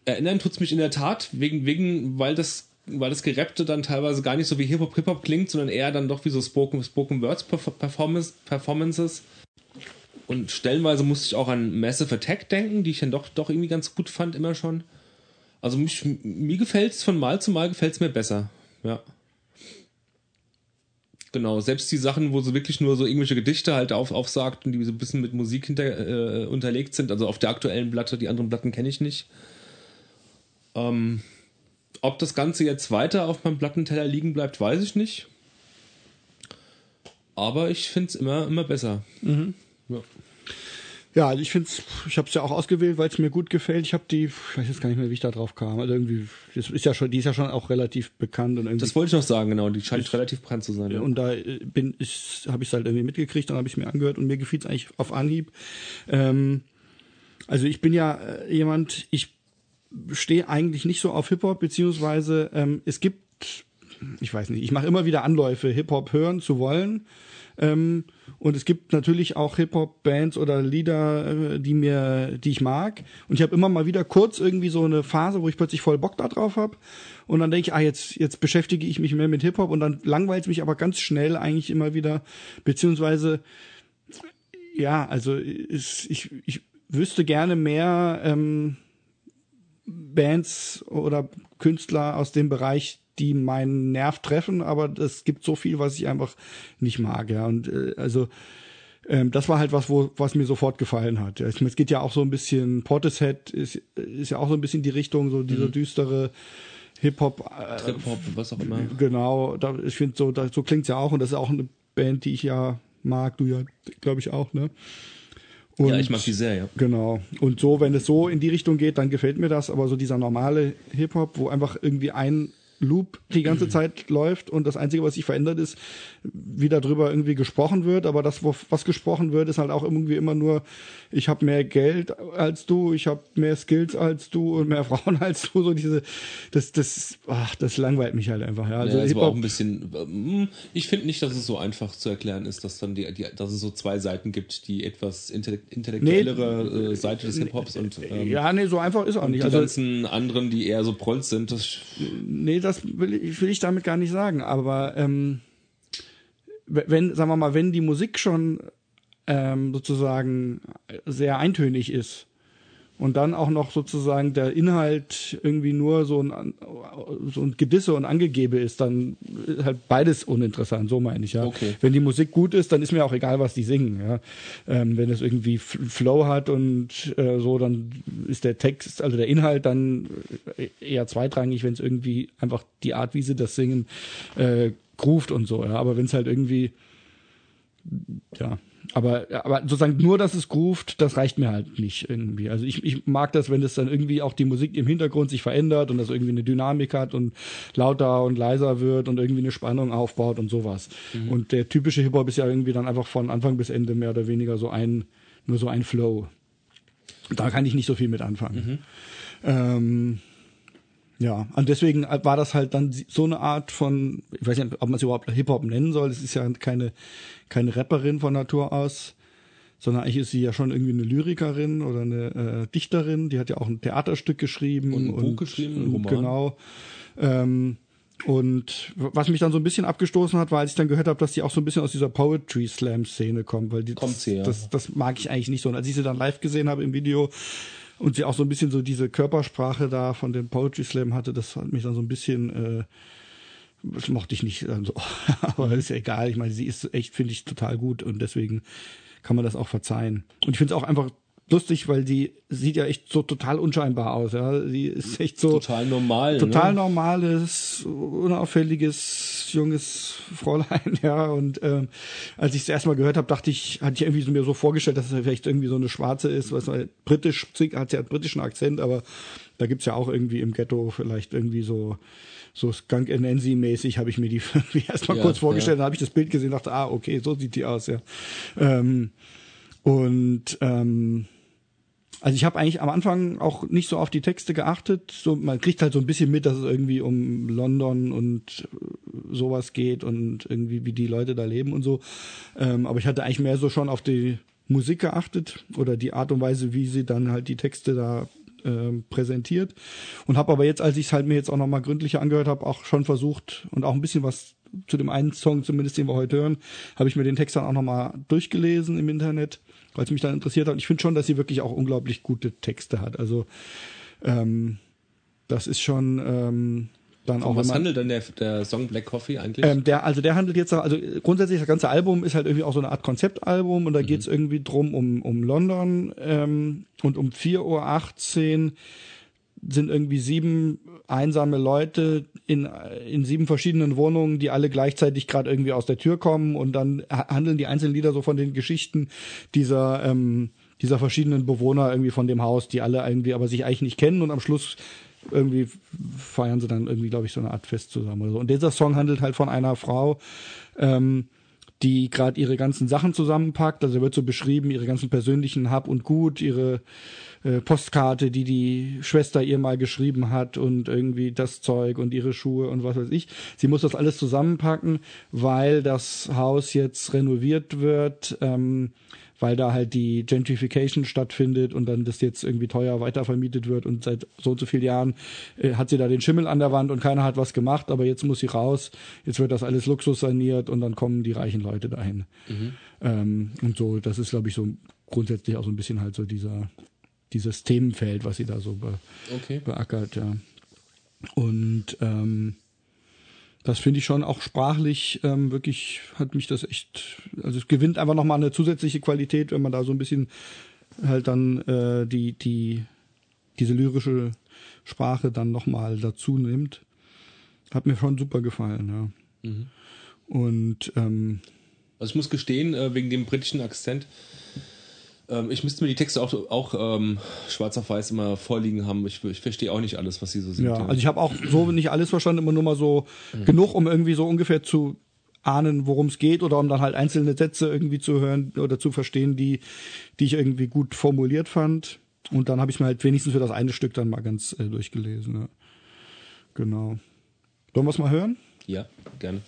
erinnern tut's mich in der Tat, wegen, wegen, weil das, weil das Gerappte dann teilweise gar nicht so wie Hip-Hop Hip-Hop klingt, sondern eher dann doch wie so Spoken, Spoken Words Perf- Performance, Performances. Und stellenweise musste ich auch an Massive Attack denken, die ich dann doch, doch irgendwie ganz gut fand, immer schon. Also mich, mir gefällt's von Mal zu Mal gefällt's mir besser. Ja. Genau, selbst die Sachen, wo sie wirklich nur so irgendwelche Gedichte halt auf, aufsagt und die so ein bisschen mit Musik hinter, äh, unterlegt sind, also auf der aktuellen Platte, die anderen Platten kenne ich nicht. Ähm, ob das Ganze jetzt weiter auf meinem Plattenteller liegen bleibt, weiß ich nicht. Aber ich finde es immer, immer besser. Ja. Ja, also ich finde ich habe es ja auch ausgewählt, weil es mir gut gefällt. Ich habe die, ich weiß jetzt gar nicht mehr, wie ich da drauf kam. Also irgendwie, das ist ja schon, die ist ja schon auch relativ bekannt und irgendwie. Das wollte ich noch sagen, genau. Die scheint relativ bekannt zu sein. Ja. und da äh, bin ich, habe ich es halt irgendwie mitgekriegt, dann habe ich es mir angehört und mir gefiel es eigentlich auf Anhieb. Ähm, also ich bin ja äh, jemand, ich stehe eigentlich nicht so auf Hip-Hop, beziehungsweise ähm, es gibt, ich weiß nicht, ich mache immer wieder Anläufe, Hip-Hop hören zu wollen. Ähm, und es gibt natürlich auch Hip-Hop-Bands oder Lieder, äh, die mir, die ich mag. Und ich habe immer mal wieder kurz irgendwie so eine Phase, wo ich plötzlich voll Bock da drauf habe. Und dann denke ich, ah, jetzt, jetzt beschäftige ich mich mehr mit Hip-Hop und dann langweilt mich aber ganz schnell eigentlich immer wieder. Beziehungsweise, ja, also ist, ich, ich wüsste gerne mehr ähm, Bands oder Künstler aus dem Bereich, die meinen Nerv treffen, aber es gibt so viel, was ich einfach nicht mag, ja. Und äh, also ähm, das war halt was, wo was mir sofort gefallen hat. Ja, ich meine, es geht ja auch so ein bisschen Portishead ist, ist ja auch so ein bisschen die Richtung, so dieser düstere Hip-Hop. Äh, Trip-Hop, was auch immer. Genau, da, ich finde so, da, so klingt's ja auch und das ist auch eine Band, die ich ja mag, du ja, glaube ich auch, ne? Und, Ja, ich mag die sehr, ja. Genau. Und so, wenn es so in die Richtung geht, dann gefällt mir das. Aber so dieser normale Hip-Hop, wo einfach irgendwie ein Loop die ganze Zeit läuft und das Einzige, was sich verändert, ist, wie darüber irgendwie gesprochen wird. Aber das, was gesprochen wird, ist halt auch irgendwie immer nur, ich habe mehr Geld als du, ich habe mehr Skills als du und mehr Frauen als du. So diese, das, das, ach, das langweilt mich halt einfach. Ja, also ja, das war auch ein bisschen. Hm, ich finde nicht, dass es so einfach zu erklären ist, dass dann die, die dass es so zwei Seiten gibt, die etwas intellektuellere nee, äh, Seite des Hip Hops und ähm, ja, nee, so einfach ist auch nicht. Die also, ganzen anderen, die eher so Prolls sind, das nee, das will ich, will ich damit gar nicht sagen. Aber ähm, wenn, sagen wir mal, wenn die Musik schon ähm, sozusagen sehr eintönig ist und dann auch noch sozusagen der Inhalt irgendwie nur so ein, so ein Gedisse und Angegebe ist, dann ist halt beides uninteressant, so meine ich ja. Okay. Wenn die Musik gut ist, dann ist mir auch egal, was die singen. Ja. Ähm, wenn es irgendwie Flow hat und äh, so, dann ist der Text, also der Inhalt dann eher zweitrangig, wenn es irgendwie einfach die Art, wie sie das singen, äh, groovt und so. Ja. Aber wenn es halt irgendwie ja, aber, aber sozusagen nur, dass es groovt, das reicht mir halt nicht irgendwie. Also ich, ich mag das, wenn es dann irgendwie auch die Musik im Hintergrund sich verändert und das irgendwie eine Dynamik hat und lauter und leiser wird und irgendwie eine Spannung aufbaut und sowas. Mhm. Und der typische Hip-Hop ist ja irgendwie dann einfach von Anfang bis Ende mehr oder weniger so ein, nur so ein Flow. Da kann ich nicht so viel mit anfangen. Mhm. Ähm, ja, und deswegen war das halt dann so eine Art von, ich weiß nicht, ob man es überhaupt Hip-Hop nennen soll, es ist ja keine, keine Rapperin von Natur aus, sondern eigentlich ist sie ja schon irgendwie eine Lyrikerin oder eine äh, Dichterin, die hat ja auch ein Theaterstück geschrieben. Und ein Buch und, geschrieben, ein Roman. Genau. Ähm, und was mich dann so ein bisschen abgestoßen hat, war, als ich dann gehört habe, dass die auch so ein bisschen aus dieser Poetry Slam Szene kommt, weil die, kommt sie, ja. das, das mag ich eigentlich nicht so. Und als ich sie dann live gesehen habe im Video, und sie auch so ein bisschen so diese Körpersprache da von dem Poetry Slam hatte, das hat mich dann so ein bisschen, äh, das mochte ich nicht, also, aber ist ja egal. Ich meine, sie ist echt, finde ich, total gut und deswegen kann man das auch verzeihen. Und ich finde es auch einfach lustig, weil die sieht ja echt so total unscheinbar aus. Ja, sie ist echt so total normal, total ne? normales, unauffälliges junges Fräulein. Ja, und ähm, als ich es erstmal gehört habe, dachte ich, hatte ich irgendwie so mir so vorgestellt, dass es vielleicht irgendwie so eine Schwarze ist, was weil britisch hat ja einen britischen Akzent, aber da gibt's ja auch irgendwie im Ghetto vielleicht irgendwie so so Skunk Nancy mäßig habe ich mir die erstmal ja, kurz vorgestellt, ja. dann habe ich das Bild gesehen, dachte, ah, okay, so sieht die aus, ja. Ähm, und ähm, also ich habe eigentlich am Anfang auch nicht so auf die Texte geachtet. So, man kriegt halt so ein bisschen mit, dass es irgendwie um London und äh, sowas geht und irgendwie wie die Leute da leben und so. Ähm, aber ich hatte eigentlich mehr so schon auf die Musik geachtet oder die Art und Weise, wie sie dann halt die Texte da äh, präsentiert und habe aber jetzt, als ich es halt mir jetzt auch nochmal gründlicher angehört habe, auch schon versucht und auch ein bisschen was zu dem einen Song, zumindest den wir heute hören, habe ich mir den Text dann auch nochmal durchgelesen im Internet weil es mich dann interessiert hat. Und ich finde schon, dass sie wirklich auch unglaublich gute Texte hat. Also ähm, das ist schon ähm, dann Von auch. Was man, handelt denn der, der Song Black Coffee eigentlich? Ähm, der, also der handelt jetzt, also grundsätzlich das ganze Album ist halt irgendwie auch so eine Art Konzeptalbum und da mhm. geht es irgendwie drum um, um London ähm, und um 4.18 Uhr sind irgendwie sieben einsame Leute in, in sieben verschiedenen Wohnungen, die alle gleichzeitig gerade irgendwie aus der Tür kommen und dann handeln die einzelnen Lieder so von den Geschichten dieser, ähm, dieser verschiedenen Bewohner irgendwie von dem Haus, die alle irgendwie aber sich eigentlich nicht kennen und am Schluss irgendwie feiern sie dann irgendwie, glaube ich, so eine Art Fest zusammen oder so. Und dieser Song handelt halt von einer Frau, ähm, die gerade ihre ganzen Sachen zusammenpackt. Also wird so beschrieben, ihre ganzen persönlichen Hab und Gut, ihre äh, Postkarte, die die Schwester ihr mal geschrieben hat und irgendwie das Zeug und ihre Schuhe und was weiß ich. Sie muss das alles zusammenpacken, weil das Haus jetzt renoviert wird. Ähm, weil da halt die Gentrification stattfindet und dann das jetzt irgendwie teuer weitervermietet wird und seit so und so vielen Jahren äh, hat sie da den Schimmel an der Wand und keiner hat was gemacht, aber jetzt muss sie raus, jetzt wird das alles Luxus saniert und dann kommen die reichen Leute dahin. Mhm. Ähm, und so, das ist glaube ich so grundsätzlich auch so ein bisschen halt so dieser dieses Themenfeld, was sie da so be okay. beackert, ja. Und ähm, das finde ich schon auch sprachlich ähm, wirklich hat mich das echt, also es gewinnt einfach nochmal eine zusätzliche Qualität, wenn man da so ein bisschen halt dann äh, die, die, diese lyrische Sprache dann nochmal dazu nimmt. Hat mir schon super gefallen, ja. Mhm. Und ähm, also ich muss gestehen, äh, wegen dem britischen Akzent, Ähm, ich müsste mir die Texte auch, auch ähm, schwarz auf weiß immer vorliegen haben. Ich, ich verstehe auch nicht alles, was sie so singt. Ja, also ich habe auch so nicht alles verstanden, immer nur mal so Mhm. genug, um irgendwie so ungefähr zu ahnen, worum es geht oder um dann halt einzelne Sätze irgendwie zu hören oder zu verstehen, die, die ich irgendwie gut formuliert fand. Und dann habe ich mir halt wenigstens für das eine Stück dann mal ganz äh, durchgelesen. Ja. Genau. Wollen wir es mal hören? ja gerne.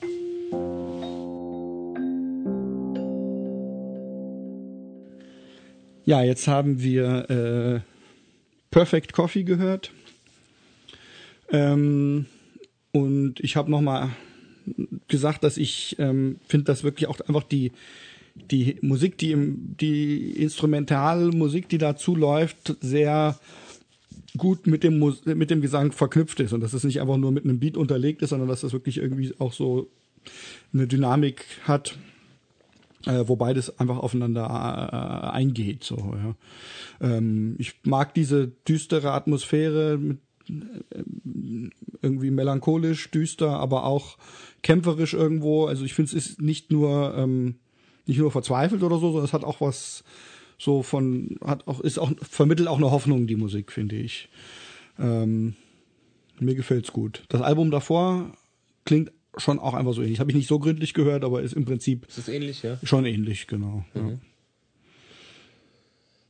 Ja, jetzt haben wir äh, Perfect Coffee gehört. Ähm, und ich habe nochmal gesagt, dass ich ähm, finde, dass wirklich auch einfach die die Musik, die im, die Instrumentalmusik, die dazu läuft, sehr gut mit dem Mus mit dem Gesang verknüpft ist und dass es nicht einfach nur mit einem Beat unterlegt ist, sondern dass das wirklich irgendwie auch so eine Dynamik hat, äh, wo beides einfach aufeinander äh, eingeht. So, ja. ähm, ich mag diese düstere Atmosphäre mit äh, irgendwie melancholisch, düster, aber auch kämpferisch irgendwo. Also ich finde, es ist nicht nur ähm, nicht nur verzweifelt oder so, sondern es hat auch was so von hat auch ist auch vermittelt auch eine Hoffnung die Musik finde ich. Ähm, mir gefällt's gut. Das Album davor klingt schon auch einfach so ähnlich. Habe ich nicht so gründlich gehört, aber ist im Prinzip Ist das ähnlich, ja? schon ähnlich, genau. Ja.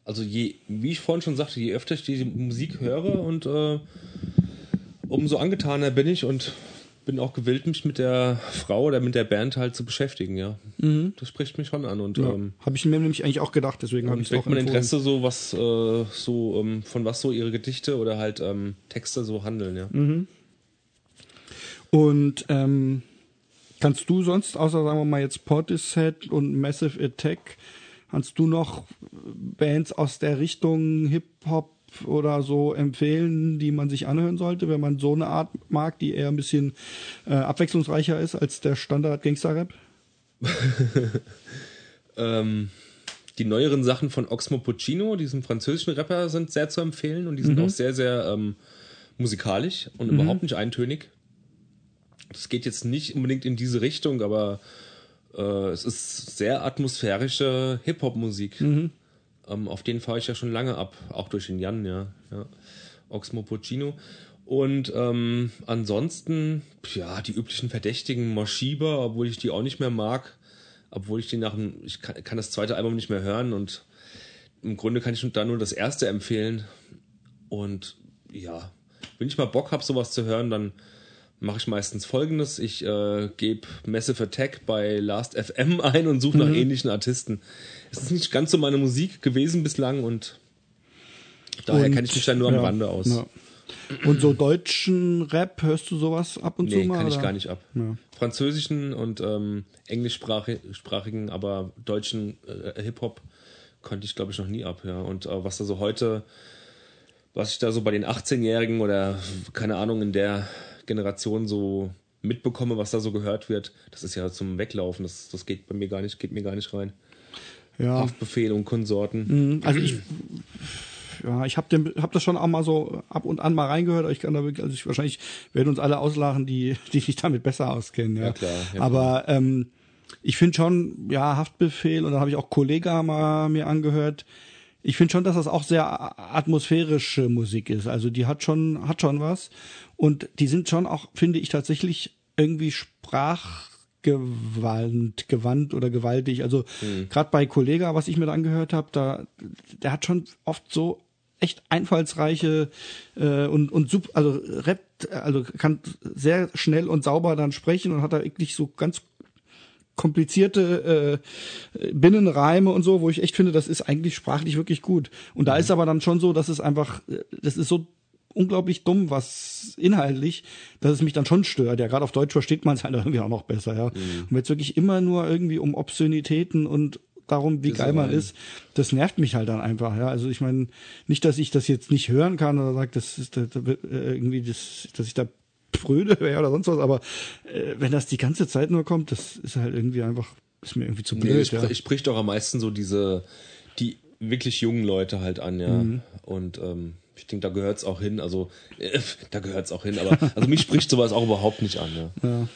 Also je, wie ich vorhin schon sagte, je öfter ich die Musik höre und äh, umso angetaner bin ich und bin auch gewillt, mich mit der Frau oder mit der Band halt zu beschäftigen, ja. Das spricht mich schon an und Ja. ähm, habe ich mir nämlich eigentlich auch gedacht, deswegen habe ich es auch mein. Interesse so, was äh, so ähm, von was so ihre Gedichte oder halt ähm, Texte so handeln, ja. Mhm. Und ähm, kannst du sonst, außer sagen wir mal jetzt Portishead und Massive Attack, kannst du noch Bands aus der Richtung Hip-Hop oder so empfehlen, die man sich anhören sollte, wenn man so eine Art mag, die eher ein bisschen äh, abwechslungsreicher ist als der Standard Gangster-Rap? Ähm, die neueren Sachen von Oxmo Puccino, diesem französischen Rapper, sind sehr zu empfehlen und die sind auch sehr, sehr ähm, musikalisch und überhaupt nicht eintönig. Das geht jetzt nicht unbedingt in diese Richtung, aber äh, es ist sehr atmosphärische Hip-Hop-Musik. Ähm, auf den fahre ich ja schon lange ab, auch durch den Jan, ja. ja. Oxmo Puccino. Und ähm, ansonsten, ja, die üblichen Verdächtigen, Moshiba, obwohl ich die auch nicht mehr mag, obwohl ich die nach dem, ich kann, kann das zweite Album nicht mehr hören und im Grunde kann ich da nur das erste empfehlen. Und ja, wenn ich mal Bock habe, sowas zu hören, dann mache ich meistens folgendes. Ich äh, gebe Massive Attack bei Last FM ein und suche nach ähnlichen Artisten. Es ist nicht ganz so meine Musik gewesen bislang und daher kenne ich mich dann nur am ja, Rande aus. ja. Und so deutschen Rap, hörst du sowas ab und Nee, zu mal? kann ich oder? gar nicht ab. Ja. Französischen und ähm, englischsprachigen, aber deutschen äh, Hip-Hop konnte ich, glaube ich, noch nie ab. Ja. Und äh, was da so heute, was ich da so bei den 18-Jährigen oder keine Ahnung in der Generation so mitbekomme, was da so gehört wird, das ist ja zum Weglaufen. Das, das geht bei mir gar nicht, geht mir gar nicht rein. Ja. Haftbefehl und Konsorten. Mhm, Also ich, ja, ich habe hab das schon auch mal so ab und an mal reingehört, ich kann da wirklich, also ich wahrscheinlich werden uns alle auslachen, die, die sich damit besser auskennen. Ja, Ja, klar, ja, aber ähm, ich finde schon, ja, Haftbefehl und dann habe ich auch Kollega mal mir angehört. Ich finde schon, dass das auch sehr atmosphärische Musik ist. Also die hat schon, hat schon was. Und die sind schon auch, finde ich, tatsächlich irgendwie sprachgewandt, gewandt oder gewaltig. Also gerade bei Kollega, was ich mir da angehört habe, da, der hat schon oft so echt einfallsreiche äh, und und sup, also rappt, also kann sehr schnell und sauber dann sprechen und hat da wirklich so ganz komplizierte äh, Binnenreime und so, wo ich echt finde, das ist eigentlich sprachlich wirklich gut. Und da ist aber dann schon so, dass es einfach, äh, das ist so unglaublich dumm, was inhaltlich, dass es mich dann schon stört. Ja, gerade auf Deutsch versteht man es halt irgendwie auch noch besser, ja. Und wenn es wirklich immer nur irgendwie um Obszönitäten und darum, wie geil man ist, das nervt mich halt dann einfach, ja. Also ich meine, nicht, dass ich das jetzt nicht hören kann oder sage, das ist da, da, äh, irgendwie, das, dass ich da pröde wäre oder sonst was, aber äh, wenn das die ganze Zeit nur kommt, das ist halt irgendwie einfach, ist mir irgendwie zu blöd, Nee, ich, ja. ich sprich doch am meisten so diese, die wirklich jungen Leute halt an, ja. Mhm. Und ähm, ich denke, da gehört's auch hin. Also, äh, da gehört's auch hin. Aber also mich spricht sowas auch überhaupt nicht an, ja.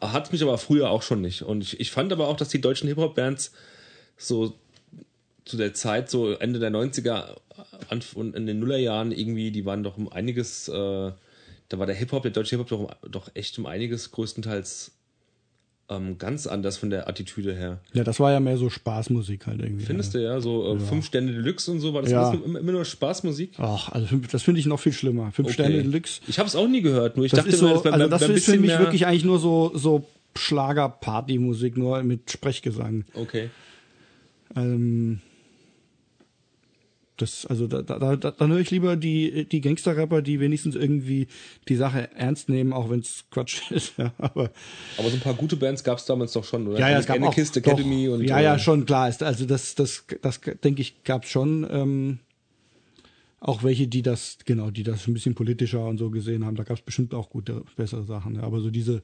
ja. Hat mich aber früher auch schon nicht. Und ich, ich fand aber auch, dass die deutschen Hip-Hop-Bands so zu der Zeit, so Ende der 90er Anf- und in den Nullerjahren irgendwie, die waren doch um einiges, äh, da war der Hip-Hop, der deutsche Hip-Hop doch, um- doch echt um einiges größtenteils ähm, ganz anders von der Attitüde her. Ja, das war ja mehr so Spaßmusik halt irgendwie. Findest du ja, so äh, fünf Stände Deluxe und so, war das Ja. immer, immer nur Spaßmusik? Ach, also das finde ich noch viel schlimmer. Fünf Okay. Sterne Deluxe. Ich habe es auch nie gehört, nur ich Das dachte ist so, wär- also das ist für mich wirklich eigentlich nur so, so Schlager-Party-Musik, nur mit Sprechgesang. Okay. Ähm, das, also da, da, da, dann höre ich lieber die, die Gangster-Rapper, die wenigstens irgendwie die Sache ernst nehmen, auch wenn es Quatsch ist. Ja, aber Aber so ein paar gute Bands gab es damals doch schon, oder? ja, ja, es gab auch, Anarchist doch, Academy und ja, ja, äh, schon klar ist. Also das, das, das, denke ich, gab es schon. Ähm, auch welche, die das, genau, die das ein bisschen politischer und so gesehen haben. Da gab es bestimmt auch gute, bessere Sachen. Ja. Aber so diese,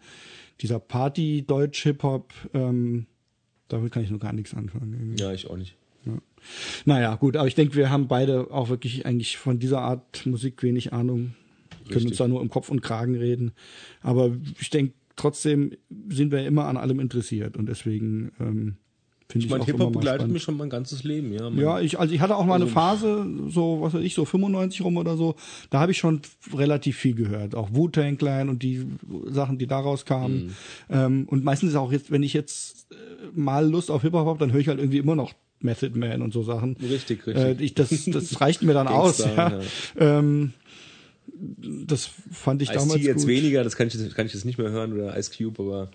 dieser Party-Deutsch-Hip-Hop, ähm, damit kann ich noch gar nichts anfangen. irgendwie. Ja, ich auch nicht. Naja, gut, aber ich denke, wir haben beide auch wirklich eigentlich von dieser Art Musik wenig Ahnung. Können uns Richtig. da nur um Kopf und Kragen reden. Aber ich denke, trotzdem sind wir immer an allem interessiert und deswegen ähm, finde Ich ich, meine, auch Hip-Hop mal begleitet spannend. mich schon mein ganzes Leben, ja. Ja, ich, also ich hatte auch mal eine Phase, so, was weiß ich, so 95 rum oder so, da habe ich schon relativ viel gehört. Auch Wu-Tang Clan und die Sachen, die daraus kamen. Mhm. Ähm, und meistens auch jetzt, wenn ich jetzt äh, mal Lust auf Hip-Hop habe, dann höre ich halt irgendwie immer noch Method Man und so Sachen. Richtig, Äh, richtig. ich, das, das reicht mir dann aus, Gangster, ja. Ähm, das fand ich damals Ice-T jetzt gut. weniger, das kann ich, das kann ich jetzt nicht mehr hören, oder Ice Cube, aber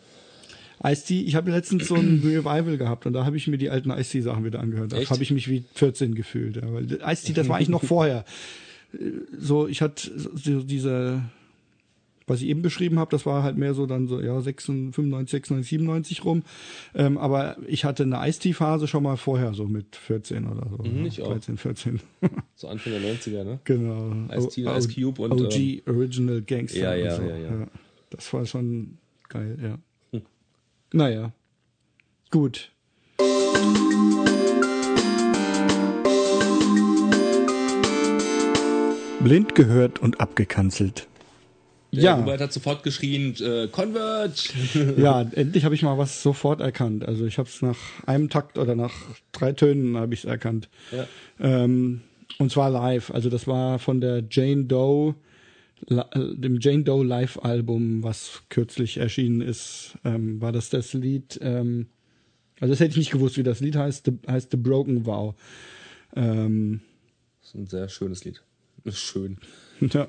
Ice-T, ich habe letztens so ein Revival gehabt und da habe ich mir die alten Ice-T-Sachen wieder angehört. Da habe ich mich wie 14 gefühlt. Ja, Ice-T, das war eigentlich noch vorher. Äh, So, ich hatte so diese, was ich eben beschrieben habe, das war halt mehr so dann so, ja, 96, 95, 96, 97 rum. Ähm, aber ich hatte eine Ice-T-Phase schon mal vorher, so mit 14 oder so. Mhm, ja, ich auch. 13, 14. so Anfang der 90er, ne? genau. Ice-T, Ice Cube und, OG, ähm, Original Gangster. Ja, ja, so. ja, ja. Das war schon geil, ja. Hm. Naja. Gut. Blind gehört und abgekanzelt. Der Ja, Hubert hat sofort geschrien, äh, Converge! ja, endlich habe ich mal was sofort erkannt. Also ich habe es nach einem Takt oder nach drei Tönen habe ich es erkannt. ja. Ähm, und zwar live. Also das war von der Jane Doe, äh, dem Jane Doe Live-Album, was kürzlich erschienen ist, ähm, war das das Lied. Ähm, also das hätte ich nicht gewusst, wie das Lied heißt. Heißt The Broken Vow. Ähm, Das ist ein sehr schönes Lied. Schön. ja.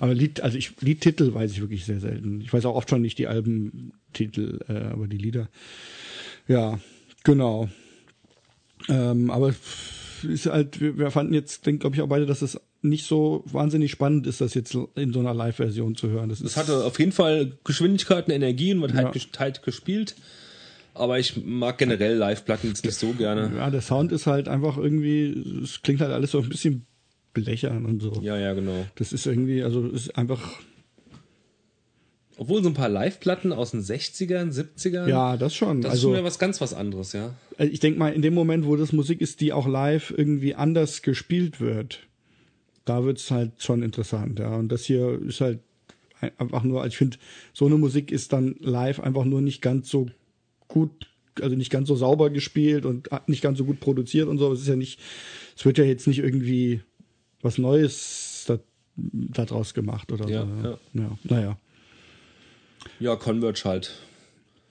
Aber Lied, also ich, Liedtitel weiß ich wirklich sehr selten. Ich weiß auch oft schon nicht die Albentitel, äh, aber die Lieder. Ja, genau. Ähm, aber ist halt, wir, wir fanden jetzt, denke glaube ich auch beide, dass es nicht so wahnsinnig spannend ist, das jetzt in so einer Live-Version zu hören. Das ist hatte auf jeden Fall Geschwindigkeit und Energie und wird Ja. halt, halt gespielt. Aber ich mag generell Live-Platten jetzt nicht so gerne. ja, der Sound ist halt einfach irgendwie, es klingt halt alles so ein bisschen blechern und so. Ja, ja, genau. Das ist irgendwie, also es ist einfach, Obwohl so ein paar Live-Platten aus den 60ern, 70ern, ja, das schon. das also ist schon was ganz was anderes, ja. Also ich denke mal, in dem Moment, wo das Musik ist, die auch live irgendwie anders gespielt wird, da wird's halt schon interessant, ja. Und das hier ist halt ein- einfach nur, also ich finde, so eine Musik ist dann live einfach nur nicht ganz so gut, also nicht ganz so sauber gespielt und nicht ganz so gut produziert und so. Es ist ja nicht, es wird ja jetzt nicht irgendwie was Neues da, da draus gemacht oder Ja, so. Ja. ja, naja, Ja, Converge halt.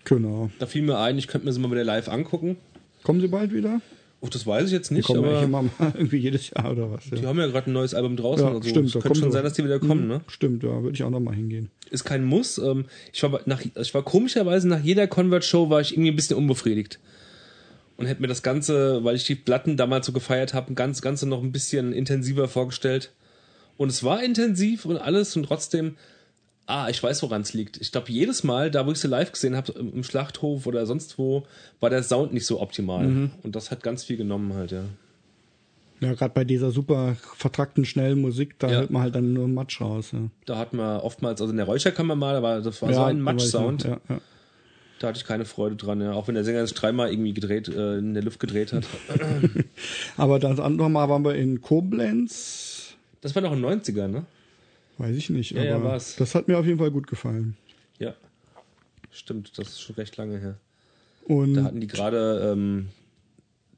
genau. Da fiel mir ein, ich könnte mir sie mal wieder live angucken. Kommen Sie bald wieder? Oh, das weiß ich jetzt Die nicht, kommen eigentlich aber immer mal irgendwie jedes Jahr oder was. Ja. die haben ja gerade ein neues Album draußen. Ja, also stimmt, Es da könnte kommen schon sein, dass die wieder kommen, ne? Stimmt, ja, würde ich auch noch mal hingehen. Ist kein Muss. Ähm, ich war nach, ich war komischerweise nach jeder Convert-Show war ich irgendwie ein bisschen unbefriedigt. Und hätte mir das Ganze, weil ich die Platten damals so gefeiert habe, ganz Ganze noch ein bisschen intensiver vorgestellt. Und es war intensiv und alles und trotzdem, ah, ich weiß, woran es liegt. Ich glaube, jedes Mal, da wo ich sie live gesehen habe, im Schlachthof oder sonst wo, war der Sound nicht so optimal. Mhm. Und das hat ganz viel genommen halt, ja. Ja, gerade bei dieser super vertrackten, schnellen Musik, da Ja. hört man halt dann nur Matsch raus. Ja. Da hat man oftmals, also in der Räucherkammer mal, aber das war so ja, ein ich noch, Matsch-Sound. Ja, ja. Da hatte ich keine Freude dran, ja. Auch wenn der Sänger sich dreimal irgendwie gedreht, äh, in der Luft gedreht hat. Aber das andere Mal waren wir in Koblenz. Das war noch in den 90ern, ne? Weiß ich nicht, Ja, ja, aber war's. das hat mir auf jeden Fall gut gefallen. Ja. Stimmt, das ist schon recht lange her. Und Da hatten die gerade ähm,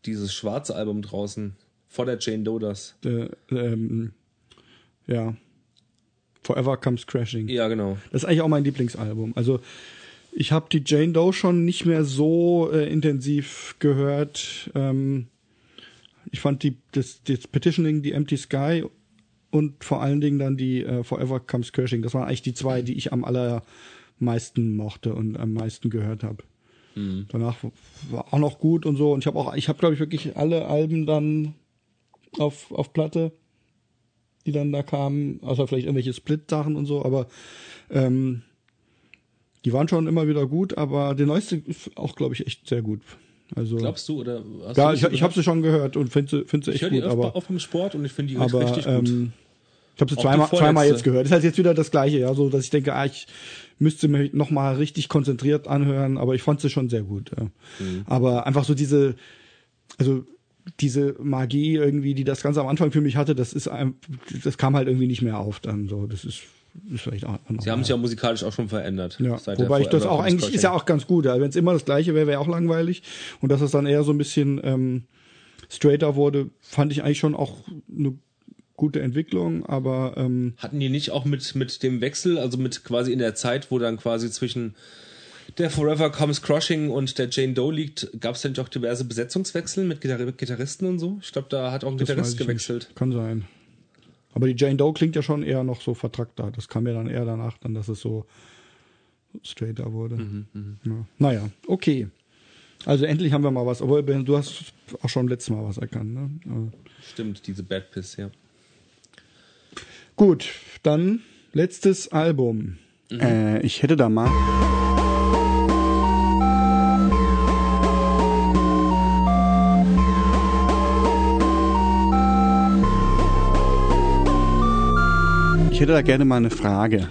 dieses schwarze Album draußen. Vor der Jane Doe das. Äh, ähm, ja. Forever Comes Crashing. Ja, genau. Das ist eigentlich auch mein Lieblingsalbum. Also ich habe die Jane Doe schon nicht mehr so äh, intensiv gehört. Ähm, ich fand die das, das Petitioning, die Empty Sky und vor allen Dingen dann die äh, Forever Comes Crashing. Das waren eigentlich die zwei, die ich am allermeisten mochte und am meisten gehört habe. Danach war auch noch gut und so. Und ich habe auch, ich habe glaube ich wirklich alle Alben dann auf auf Platte, die dann da kamen, außer vielleicht irgendwelche Split-Sachen und so. Aber ähm, die waren schon immer wieder gut. Aber der neueste ist auch glaube ich echt sehr gut. Also Glaubst du oder hast ja, du ich, die ich habe sie schon gehört und finde sie, find sie Ich echt höre die gut. öfter Aber auf dem Sport und ich finde die aber richtig gut. ähm, ich habe sie zweimal, zweimal jetzt gehört. Ist halt jetzt wieder das gleiche, ja, so dass ich denke, ah, ich müsste mir noch mal richtig konzentriert anhören, aber ich fand sie schon sehr gut. Ja. Mhm. Aber einfach so diese, also diese Magie irgendwie, die das Ganze am Anfang für mich hatte, das ist, ein, das kam halt irgendwie nicht mehr auf dann so. Das ist, ist vielleicht auch. Sie haben sich ja musikalisch auch schon verändert. Ja, wobei ich das auch eigentlich ist ja auch ganz gut. Ja. Wenn es immer das gleiche wäre, wäre auch langweilig. Und dass es dann eher so ein bisschen ähm, straighter wurde, fand ich eigentlich schon auch eine gute Entwicklung. Aber ähm, Hatten die nicht auch mit, mit dem Wechsel, also mit quasi in der Zeit, wo dann quasi zwischen der Forever Comes Crushing und der Jane Doe liegt, gab es dann nicht auch diverse Besetzungswechsel mit Gitar Gitarristen und so? Ich glaube, da hat auch ein Gitarrist gewechselt. Nicht. Kann sein. Aber die Jane Doe klingt ja schon eher noch so vertrackter. Das kam ja dann eher danach, dann, dass es so straighter wurde. Mhm, ja. Naja, okay. Also endlich haben wir mal was. Obwohl, Ben, du hast auch schon letztes Mal was erkannt. Ne? Also, Stimmt, diese Bad Piss, ja. Gut, dann letztes Album. Äh, ich hätte da mal. Ich hätte da gerne mal eine Frage.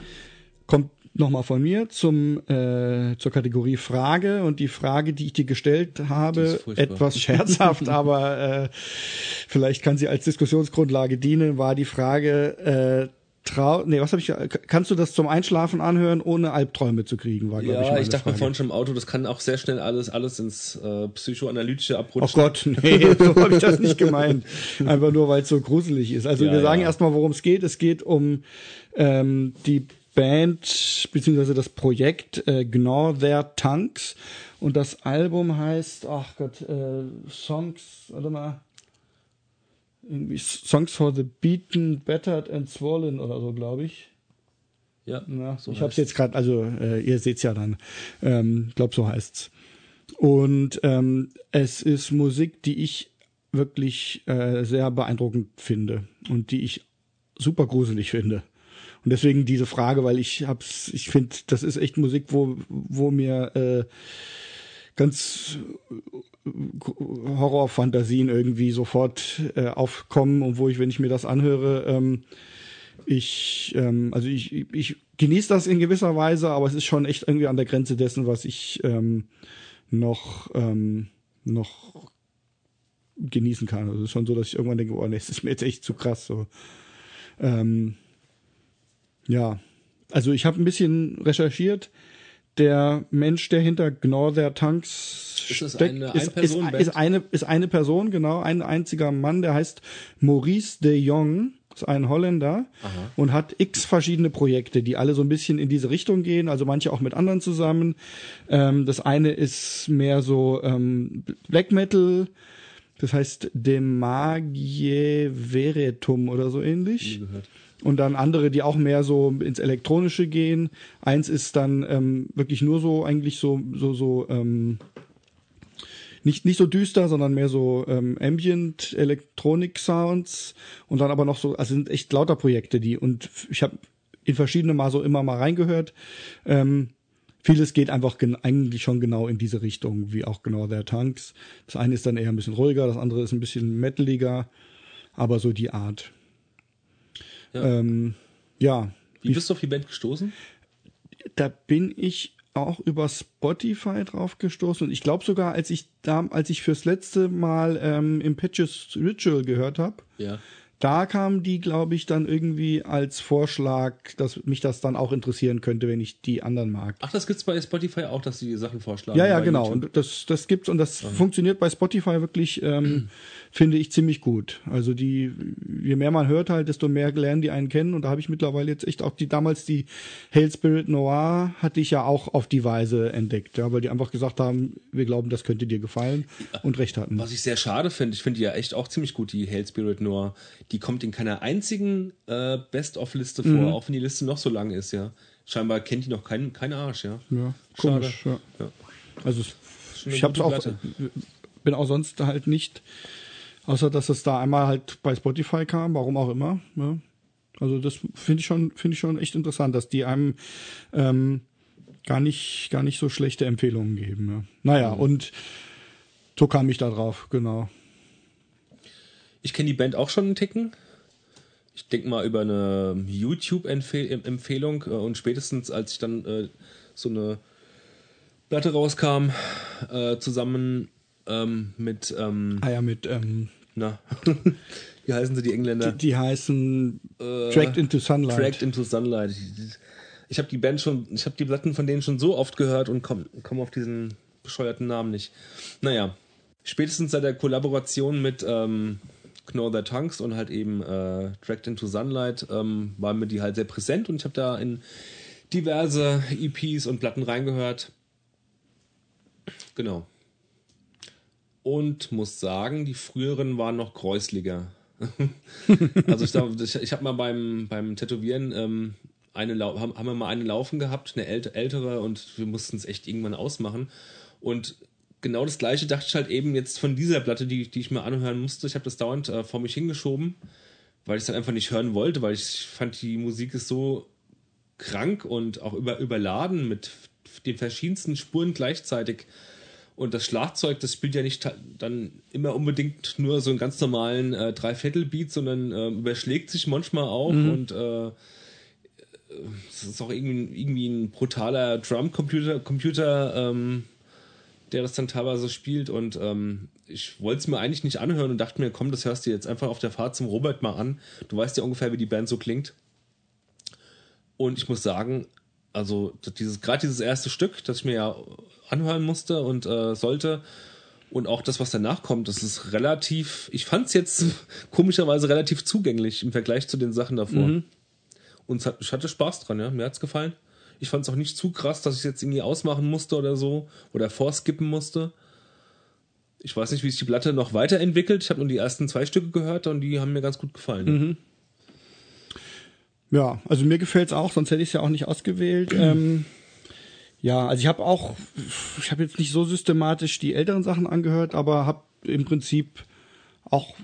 Kommt nochmal von mir zum, äh, zur Kategorie Frage und die Frage, die ich dir gestellt habe, etwas scherzhaft, aber äh, vielleicht kann sie als Diskussionsgrundlage dienen, war die Frage, äh, trau nee, was habe ich, kannst du das zum Einschlafen anhören, ohne Albträume zu kriegen, war, glaube ich, Ja, ich dachte mir Frage. vorhin schon im Auto, das kann auch sehr schnell alles, alles ins äh, Psychoanalytische Oh abrutschen. Gott, nee, so habe ich das nicht gemeint. Einfach nur, weil es so gruselig ist. Also Ja, wir sagen ja. erstmal, worum es geht. Es geht um ähm, die Band beziehungsweise das Projekt äh, Gnaw Their Tongues und das Album heißt, ach Gott, äh, Songs, warte mal, irgendwie Songs for the Beaten, Battered and Swollen oder so, glaube ich. Ja, Na, so ich habe es jetzt gerade, also äh, ihr seht's ja dann. Ähm, glaub so heißt's. Und ähm, es ist Musik, die ich wirklich äh, sehr beeindruckend finde und die ich super gruselig finde. Und deswegen diese Frage, weil ich hab's, ich finde, das ist echt Musik, wo wo mir äh, ganz äh, Horrorfantasien irgendwie sofort äh, aufkommen und wo ich, wenn ich mir das anhöre, ähm, ich, ähm, also ich, ich genieße das in gewisser Weise, aber es ist schon echt irgendwie an der Grenze dessen, was ich ähm, noch, ähm, noch genießen kann. Also es ist schon so, dass ich irgendwann denke, oh nee, das ist mir jetzt echt zu krass. So. Ähm, ja, also ich habe ein bisschen recherchiert. Der Mensch, der hinter Gnaw Ist es steckt, eine ist, ist, ist, eine, ist eine Person, genau, ein einziger Mann, der heißt Maurice de Jong, ist ein Holländer und hat x verschiedene Projekte, die alle so ein bisschen in diese Richtung gehen, also manche auch mit anderen zusammen. Ähm, das eine ist mehr so ähm, Black Metal, das heißt De Magie Veretum oder so ähnlich. Nie gehört. Und dann andere, die auch mehr so ins Elektronische gehen. Eins ist dann ähm, wirklich nur so, eigentlich so, so, so, ähm, nicht, nicht so düster, sondern mehr so ähm, Ambient Electronic Sounds und dann aber noch so, also sind echt lauter Projekte, die und ich habe in verschiedene mal so immer mal reingehört. Ähm, vieles geht einfach gen eigentlich schon genau in diese Richtung, wie auch genau der Tanks. Das eine ist dann eher ein bisschen ruhiger, das andere ist ein bisschen metaliger, aber so die Art. Ja. Ähm, ja, Wie bist du auf die Band gestoßen? da bin ich auch über Spotify drauf gestoßen und ich glaube sogar, als ich da, als ich fürs letzte Mal ähm, Impetuous Ritual gehört habe, Ja. Da kam die, glaube ich, dann irgendwie als Vorschlag, dass mich das dann auch interessieren könnte, wenn ich die anderen mag. Ach, das gibt's bei Spotify auch, dass die Sachen vorschlagen. Ja, ja, genau. YouTube. Und das, das gibt's und das funktioniert bei Spotify wirklich, ähm, finde ich, ziemlich gut. Also die, je mehr man hört halt, desto mehr lernen die einen kennen. Und da habe ich mittlerweile jetzt echt auch die, damals die Hail Spirit Noir hatte ich ja auch auf die Weise entdeckt, ja, weil die einfach gesagt haben, wir glauben, das könnte dir gefallen und recht hatten. Was ich sehr schade finde, ich finde die ja echt auch ziemlich gut, die Hail Spirit Noir. Die kommt in keiner einzigen äh, Best-of-Liste vor, Mhm. auch wenn die Liste noch so lang ist, ja. Scheinbar kennt die noch keinen kein Arsch, ja. Ja, Schade. komisch, ja. Ja. Also ich habe es gute auch, Platte. bin auch sonst halt nicht, außer dass es da einmal halt bei Spotify kam, warum auch immer. Ja. Also das finde ich schon, finde ich schon echt interessant, dass die einem ähm, gar nicht, gar nicht so schlechte Empfehlungen geben. Ja. Naja, Mhm. und so kam ich da drauf, genau. Ich kenne die Band auch schon einen Ticken. Ich denke mal über eine YouTube-Empfehlung äh, und spätestens als ich dann äh, so eine Platte rauskam, äh, zusammen ähm, mit, ähm, Ah ja, mit, ähm, na, wie heißen sie, die Engländer? die, die heißen Dragged into Sunlight. Äh, Dragged into Sunlight. Ich habe die Band schon, ich habe die Platten von denen schon so oft gehört und komme komm auf diesen bescheuerten Namen nicht. Naja, spätestens seit der Kollaboration mit ähm, Knorr Their Tongues und halt eben äh, Dragged into Sunlight ähm, war mir die halt sehr präsent und ich habe da in diverse EPs und Platten reingehört. Genau. Und muss sagen, die früheren waren noch gräusliger. also ich, ich, ich habe mal beim, beim Tätowieren ähm, eine haben, wir mal eine laufen gehabt, eine ält- ältere und wir mussten es echt irgendwann ausmachen. Und genau das gleiche dachte ich halt eben jetzt von dieser Platte, die, die ich mir anhören musste. Ich habe das dauernd äh, vor mich hingeschoben, weil ich es dann einfach nicht hören wollte, weil ich fand, die Musik ist so krank und auch über, überladen mit den verschiedensten Spuren gleichzeitig. Und das Schlagzeug, das spielt ja nicht dann immer unbedingt nur so einen ganz normalen äh, Dreiviertel-Beat, sondern äh, überschlägt sich manchmal auch und äh, es ist auch irgendwie, irgendwie ein brutaler Drum-Computer, Computer, ähm, der das dann teilweise spielt. Und ähm, ich wollte es mir eigentlich nicht anhören und dachte mir, komm, das hörst du jetzt einfach auf der Fahrt zum Robert mal an. Du weißt ja ungefähr, wie die Band so klingt. Und ich muss sagen, also dieses gerade dieses erste Stück, das ich mir ja anhören musste und äh, sollte und auch das, was danach kommt, das ist relativ, ich fand es jetzt komischerweise relativ zugänglich im Vergleich zu den Sachen davor. Und es hat, ich hatte Spaß dran, ja, mir hat's gefallen. Ich fand es auch nicht zu krass, dass ich jetzt irgendwie ausmachen musste oder so oder vorskippen musste. Ich weiß nicht, wie sich die Platte noch weiterentwickelt. Ich habe nur die ersten zwei Stücke gehört und die haben mir ganz gut gefallen. Ja, also mir gefällt's auch, sonst hätte ich es ja auch nicht ausgewählt. ähm, ja, also ich habe auch, ich habe jetzt nicht so systematisch die älteren Sachen angehört, aber habe im Prinzip auch,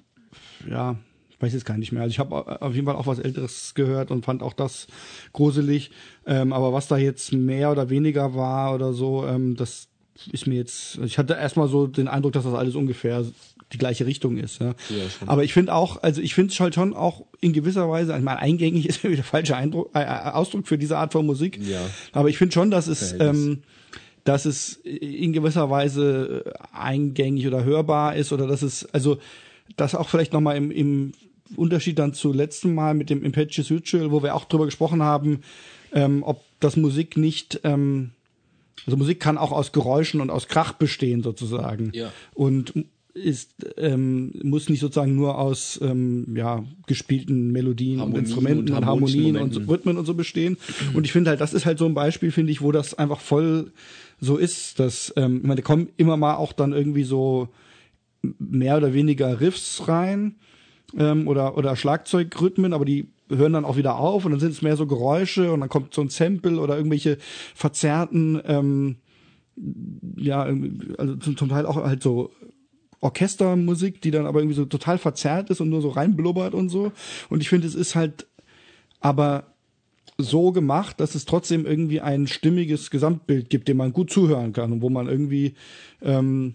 ja, weiß jetzt gar nicht mehr. Also ich habe auf jeden Fall auch was Älteres gehört und fand auch das gruselig. Ähm, aber was da jetzt mehr oder weniger war oder so, ähm, das ist mir jetzt, ich hatte erstmal so den Eindruck, dass das alles ungefähr die gleiche Richtung ist. Ja. Ja, schon. Aber ich finde auch, also ich finde es halt schon auch in gewisser Weise, ich meine, eingängig ist wieder der falsche Eindruck, äh, äh, Ausdruck für diese Art von Musik. Ja. Aber ich finde schon, dass es, ähm, dass es in gewisser Weise eingängig oder hörbar ist oder dass es, also das auch vielleicht nochmal im, im Unterschied dann zu letzten Mal mit dem Impetuous Ritual, wo wir auch drüber gesprochen haben, ähm, ob das Musik nicht, ähm, also Musik kann auch aus Geräuschen und aus Krach bestehen sozusagen. Ja. Und ist ähm, muss nicht sozusagen nur aus ähm, ja gespielten Melodien Harmonien und Instrumenten und und, Harmonien und so. Rhythmen und so bestehen. Und ich finde halt, das ist halt so ein Beispiel, finde ich, wo das einfach voll so ist, dass ähm, ich meine, da kommen immer mal auch dann irgendwie so mehr oder weniger Riffs rein ähm, oder oder Schlagzeugrhythmen, aber die hören dann auch wieder auf und dann sind es mehr so Geräusche und dann kommt so ein Sample oder irgendwelche verzerrten ähm, ja, also zum, zum Teil auch halt so Orchestermusik, die dann aber irgendwie so total verzerrt ist und nur so reinblubbert und so. Und ich finde, es ist halt aber so gemacht, dass es trotzdem irgendwie ein stimmiges Gesamtbild gibt, dem man gut zuhören kann und wo man irgendwie ähm,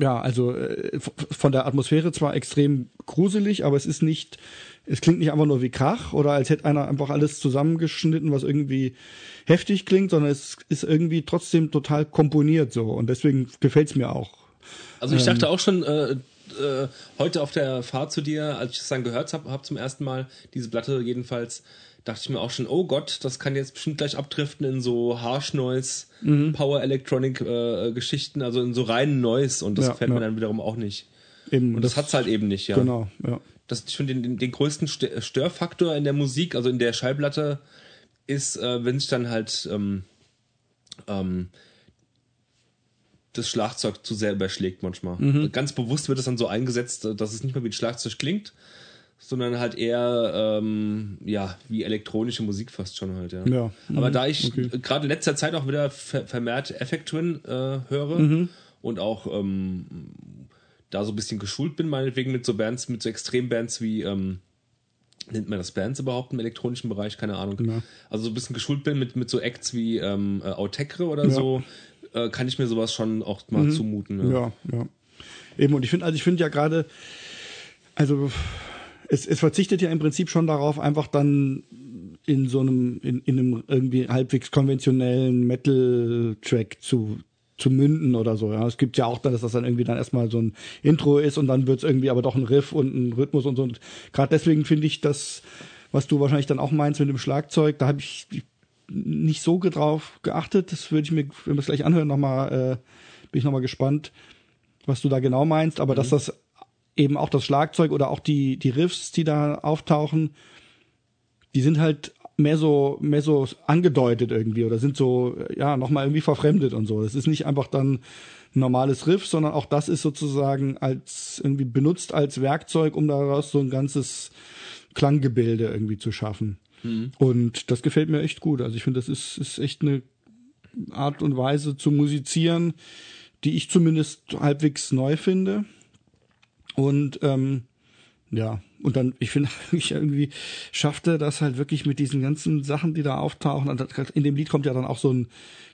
ja, also äh, von der Atmosphäre zwar extrem gruselig, aber es ist nicht, es klingt nicht einfach nur wie Krach oder als hätte einer einfach alles zusammengeschnitten, was irgendwie heftig klingt, sondern es ist irgendwie trotzdem total komponiert so und deswegen gefällt's mir auch. Also ich dachte auch schon, äh, äh, heute auf der Fahrt zu dir, als ich es dann gehört habe hab zum ersten Mal, diese Platte jedenfalls, dachte ich mir auch schon, oh Gott, das kann jetzt bestimmt gleich abdriften in so Harsh Noise, Mhm. Power Electronic äh, Geschichten, also in so reinen Noise und das Ja, gefällt ja. mir dann wiederum auch nicht. Eben, Und das, hat's halt eben nicht, ja. Genau, ja. Das, ich finde, den, den, den größten Stö- Störfaktor in der Musik, also in der Schallplatte, ist, äh, wenn sich dann halt ähm, ähm, das Schlagzeug zu sehr überschlägt manchmal. Ganz bewusst wird es dann so eingesetzt, dass es nicht mehr wie ein Schlagzeug klingt, sondern halt eher ähm, ja wie elektronische Musik fast schon halt. Ja. Ja. Aber Mhm. da ich Okay. gerade in letzter Zeit auch wieder ver vermehrt Effect Twin äh, höre und auch ähm, da so ein bisschen geschult bin, meinetwegen mit so Bands, mit so Extrembands wie, ähm, nennt man das Bands überhaupt im elektronischen Bereich? Keine Ahnung. Ja. Also so ein bisschen geschult bin mit, mit so Acts wie ähm, äh, Autekre oder Ja. so, äh, kann ich mir sowas schon auch mal zumuten. Ja. Ja, ja. Eben, und ich finde, also ich finde ja gerade, also es, es verzichtet ja im Prinzip schon darauf, einfach dann in so einem, in, in einem irgendwie halbwegs konventionellen Metal-Track zu, zu münden oder so. Ja, es gibt ja auch dann, dass das dann irgendwie dann erstmal so ein Intro ist und dann wird es irgendwie aber doch ein Riff und ein Rhythmus und so. Und gerade deswegen finde ich das, was du wahrscheinlich dann auch meinst mit dem Schlagzeug, da habe ich nicht so drauf geachtet. Das würde ich mir, wenn wir es gleich anhören, nochmal, äh, bin ich nochmal gespannt, was du da genau meinst. Aber dass das eben auch das Schlagzeug oder auch die, die Riffs, die da auftauchen, die sind halt mehr so, mehr so angedeutet irgendwie oder sind so, ja, nochmal irgendwie verfremdet und so. Das ist nicht einfach dann ein normales Riff, sondern auch das ist sozusagen als irgendwie benutzt als Werkzeug, um daraus so ein ganzes Klanggebilde irgendwie zu schaffen. Und das gefällt mir echt gut. Also ich finde, das ist, ist echt eine Art und Weise zu musizieren, die ich zumindest halbwegs neu finde. Und ähm, ja, und dann, ich finde, ich irgendwie schafft er das halt wirklich mit diesen ganzen Sachen, die da auftauchen. Das- in dem Lied kommt ja dann auch so ein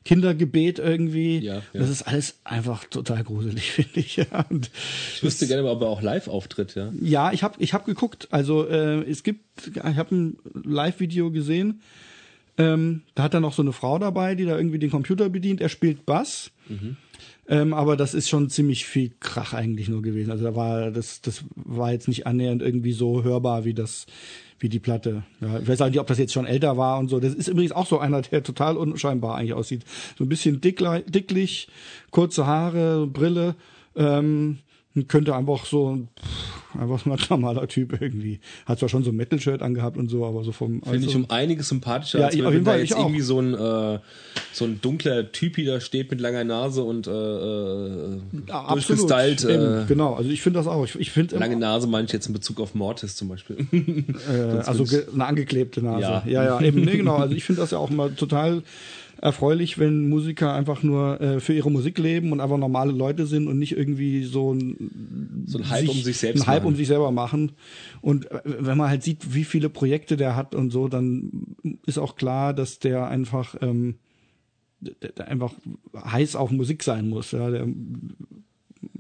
Kindergebet irgendwie. Ja, ja. Das ist alles einfach total gruselig, finde ich. Ja, und Ich wüsste gerne mal, ob er auch live auftritt, ja. ja, ich habe ich hab geguckt. Also äh, es gibt, ich habe ein Live-Video gesehen. Ähm, da hat er noch so eine Frau dabei, die da irgendwie den Computer bedient. Er spielt Bass. Ähm, aber das ist schon ziemlich viel Krach eigentlich nur gewesen. Also da war das, das war jetzt nicht annähernd irgendwie so hörbar wie das, wie die Platte. Ja, ich weiß auch nicht, ob das jetzt schon älter war und so. Das ist übrigens auch so einer, der total unscheinbar eigentlich aussieht. So ein bisschen dickle, dicklich, kurze Haare, Brille. Ähm, könnte einfach so einfach so ein normaler Typ irgendwie. Hat zwar schon so ein Metal-Shirt angehabt und so, aber so vom Finde ich also- um einiges sympathischer, Ja, als wenn da jetzt irgendwie so ein, äh, so ein dunkler Typi da steht mit langer Nase und äh, äh, Ja, absolut. durchgestylt. Äh, genau, also ich finde das auch. Ich, ich finde lange Nase meine ich jetzt in Bezug auf Mortis zum Beispiel. Äh, also eine angeklebte Nase. Ja. Ja, ja, eben, nee, genau. Also ich finde das ja auch mal total erfreulich, wenn Musiker einfach nur äh, für ihre Musik leben und einfach normale Leute sind und nicht irgendwie so ein, So ein Hype um sich selbst ein Hype machen. um sich selber machen. Und äh, wenn man halt sieht, wie viele Projekte der hat und so, dann ist auch klar, dass der einfach ähm, der, der einfach heiß auf Musik sein muss. Ja, der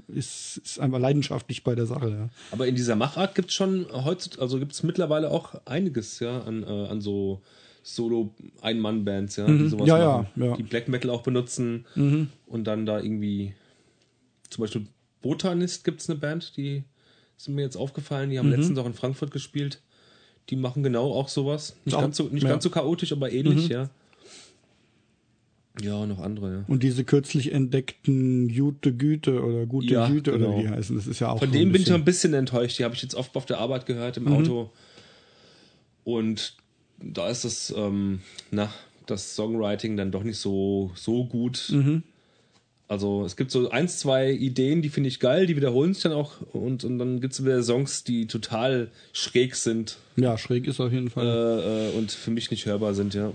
ist, ist einfach leidenschaftlich bei der Sache. Ja. Aber in dieser Machart gibt's schon heutzutage, also gibt's mittlerweile auch einiges, ja, an, äh, an so Solo-Ein-Mann-Bands, ja, die sowas Mhm. Ja, ja, machen, ja. Mhm. die Black Metal auch benutzen und dann da irgendwie zum Beispiel Botanist gibt's eine Band, die sind mir jetzt aufgefallen, Mhm. die haben letztens auch in Frankfurt gespielt. Die machen genau auch sowas. Nicht, Auch- ganz, so, nicht ja. Mhm. ganz so chaotisch, aber ähnlich, ja. Ja, noch andere, ja. Und diese kürzlich entdeckten Gute Güte oder Gute Ja, Güte oder genau. wie die heißen, das ist ja auch Von dem bin ich noch ein bisschen enttäuscht. Die habe ich jetzt oft auf der Arbeit gehört Mhm. im Auto. Und da ist das, ähm, na, das Songwriting dann doch nicht so, so gut. Mhm. Also es gibt so eins, zwei Ideen, die finde ich geil, die wiederholen sich dann auch und, und dann gibt es wieder Songs, die total schräg sind Ja, schräg ist auf jeden äh, Fall. äh, und für mich nicht hörbar sind, ja.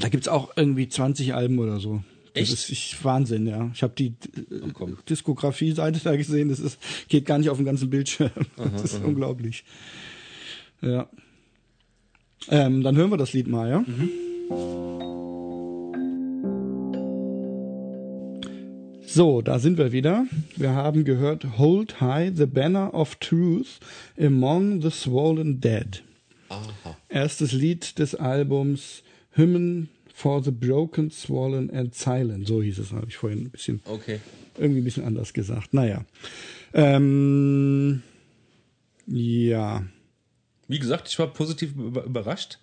da gibt's auch irgendwie 20 Alben oder so. Das Echt? ist ich, Wahnsinn, ja. Ich habe die äh. Diskografie-Seite da gesehen, das ist, geht gar nicht auf dem ganzen Bildschirm. das ist unglaublich. Ja. Ähm, dann hören wir das Lied mal, ja? So, da sind wir wieder. Wir haben gehört Hold High the Banner of Truth Among the Swollen Dead. Aha. Erstes Lied des Albums Hymn for the Broken, Swollen and Silent. So hieß es, habe ich vorhin ein bisschen Okay. irgendwie ein bisschen anders gesagt. Naja. Ähm, ja. Wie gesagt, ich war positiv über- überrascht,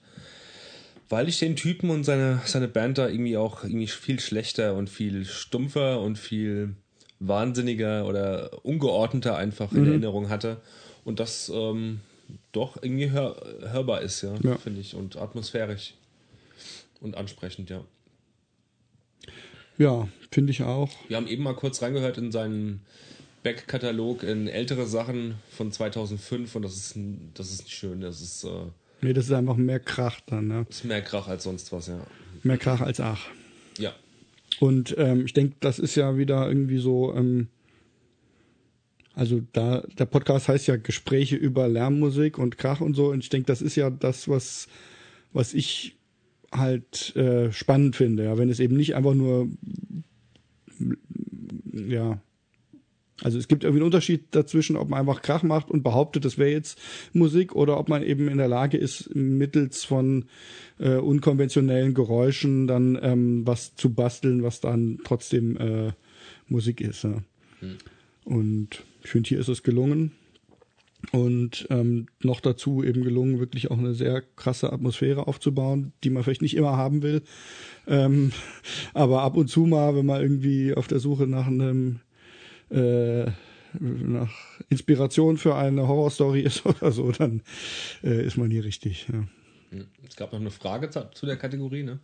weil ich den Typen und seine, seine Band da irgendwie auch irgendwie viel schlechter und viel stumpfer und viel wahnsinniger oder ungeordneter einfach in Erinnerung hatte. Und das ähm, doch irgendwie hör, hörbar ist, ja, Ja. finde ich. Und atmosphärisch und ansprechend, ja. Ja, finde ich auch. Wir haben eben mal kurz reingehört in seinen Backkatalog in ältere Sachen von 2005 und das ist, das ist nicht schön. Das ist, äh, Nee, das ist einfach mehr Krach dann, ne? ist mehr Krach als sonst was, ja. Mehr Krach als Ach. Ja, Und ähm, ich denke, das ist ja wieder irgendwie so, ähm, also da, der Podcast heißt ja Gespräche über Lärmmusik und Krach und so. Und ich denke, das ist ja das, was, was ich halt äh, spannend finde. Ja, wenn es eben nicht einfach nur, ja, also es gibt irgendwie einen Unterschied dazwischen, ob man einfach Krach macht und behauptet, das wäre jetzt Musik oder ob man eben in der Lage ist, mittels von äh, unkonventionellen Geräuschen dann ähm, was zu basteln, was dann trotzdem äh, Musik ist. Ja. Und ich finde, hier ist es gelungen. Und ähm, noch dazu eben gelungen, wirklich auch eine sehr krasse Atmosphäre aufzubauen, die man vielleicht nicht immer haben will. Ähm, aber ab und zu mal, wenn man irgendwie auf der Suche nach einem äh, nach Inspiration für eine Horrorstory ist oder so, dann äh, ist man hier richtig. Ja. es gab noch eine Frage zu, der Kategorie, ne?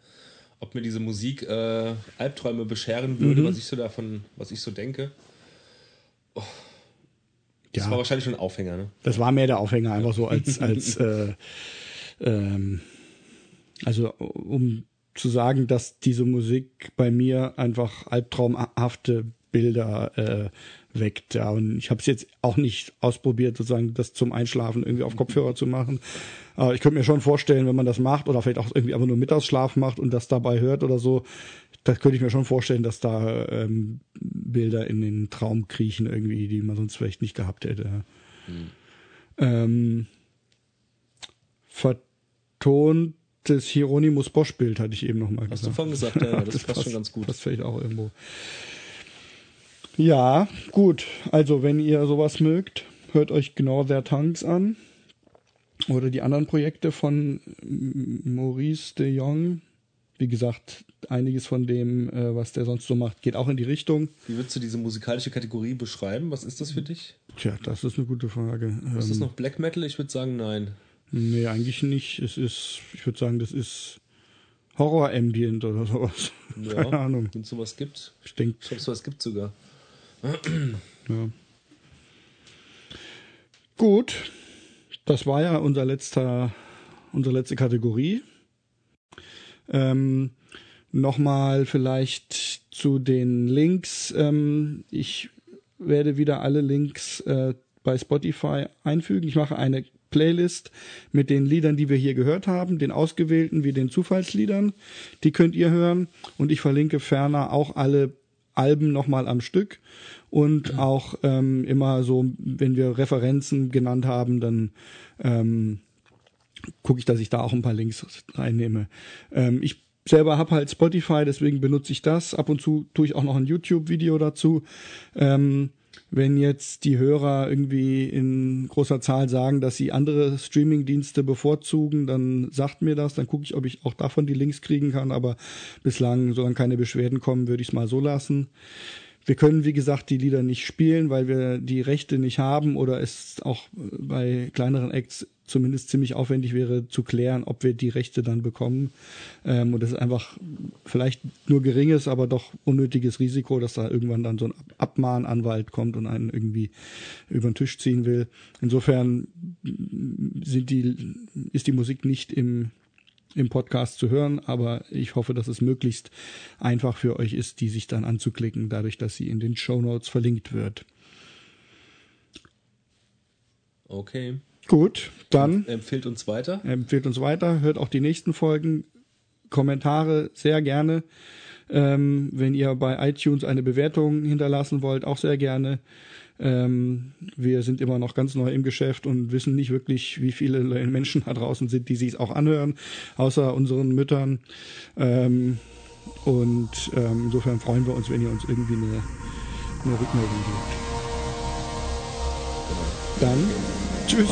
Ob mir diese Musik äh, Albträume bescheren würde, was ich so davon, was ich so denke. Oh. Das Ja. war wahrscheinlich schon ein Aufhänger, ne? Das war mehr der Aufhänger, einfach so als, als äh, ähm, also um zu sagen, dass diese Musik bei mir einfach albtraumhafte Bilder äh, weckt. Ja, und ich habe es jetzt auch nicht ausprobiert, sozusagen das zum Einschlafen irgendwie auf Kopfhörer zu machen. Aber ich könnte mir schon vorstellen, wenn man das macht oder vielleicht auch irgendwie einfach nur Mittagsschlaf macht und das dabei hört oder so, das könnte ich mir schon vorstellen, dass da ähm, Bilder in den Traum kriechen irgendwie, die man sonst vielleicht nicht gehabt hätte. Ähm, vertontes Hieronymus Bosch-Bild hatte ich eben noch mal Hast du gesagt. vorhin gesagt, ja, das, passt schon ganz gut. Passt vielleicht auch irgendwo. Ja, gut. Also, wenn ihr sowas mögt, hört euch genau Their Tanks an. Oder die anderen Projekte von Maurice de Jong. Wie gesagt, einiges von dem, äh, was der sonst so macht, geht auch in die Richtung. Wie würdest du diese musikalische Kategorie beschreiben? Was ist das für dich? Tja, das ist eine gute Frage. Ist das Ähm, noch Black Metal? Ich würde sagen, nein. Nee, eigentlich nicht. Es ist, ich würde sagen, das ist Horror-Ambient oder sowas. Ja, Keine Ahnung. Wenn es sowas gibt. Ich denke, Ich glaube, sowas gibt sogar. Ja. Gut. Das war ja unser letzter, unsere letzte Kategorie. Ähm, Nochmal vielleicht zu den Links. Ähm, ich werde wieder alle Links äh, bei Spotify einfügen. Ich mache eine Playlist mit den Liedern, die wir hier gehört haben, den ausgewählten wie den Zufallsliedern. Die könnt ihr hören. Und ich verlinke ferner auch alle Alben nochmal am Stück. Und auch ähm, immer so, wenn wir Referenzen genannt haben, dann ähm, gucke ich, dass ich da auch ein paar Links reinnehme. Ähm, ich selber habe halt Spotify, deswegen benutze ich das. Ab und zu tue ich auch noch ein YouTube-Video dazu. Ähm, wenn jetzt die Hörer irgendwie in großer Zahl sagen, dass sie andere Streaming-Dienste bevorzugen, dann sagt mir das, dann gucke ich, ob ich auch davon die Links kriegen kann. Aber bislang, solange keine Beschwerden kommen, würde ich es mal so lassen. Wir können, wie gesagt, die Lieder nicht spielen, weil wir die Rechte nicht haben oder es auch bei kleineren Acts zumindest ziemlich aufwendig wäre zu klären, ob wir die Rechte dann bekommen. Ähm, und das ist einfach vielleicht nur geringes, aber doch unnötiges Risiko, dass da irgendwann dann so ein Abmahnanwalt kommt und einen irgendwie über den Tisch ziehen will. Insofern sind die, ist die Musik nicht im im Podcast zu hören, aber ich hoffe, dass es möglichst einfach für euch ist, die sich dann anzuklicken, dadurch, dass sie in den Show Notes verlinkt wird. Okay. Gut, dann Empfiehlt uns weiter. empfehlt uns weiter, hört auch die nächsten Folgen, Kommentare sehr gerne. Ähm, wenn ihr bei iTunes eine Bewertung hinterlassen wollt, auch sehr gerne. Ähm, wir sind immer noch ganz neu im Geschäft und wissen nicht wirklich, wie viele Menschen da draußen sind, die sich auch anhören, außer unseren Müttern. Ähm, und ähm, insofern freuen wir uns, wenn ihr uns irgendwie eine, eine Rückmeldung gebt. Dann tschüss.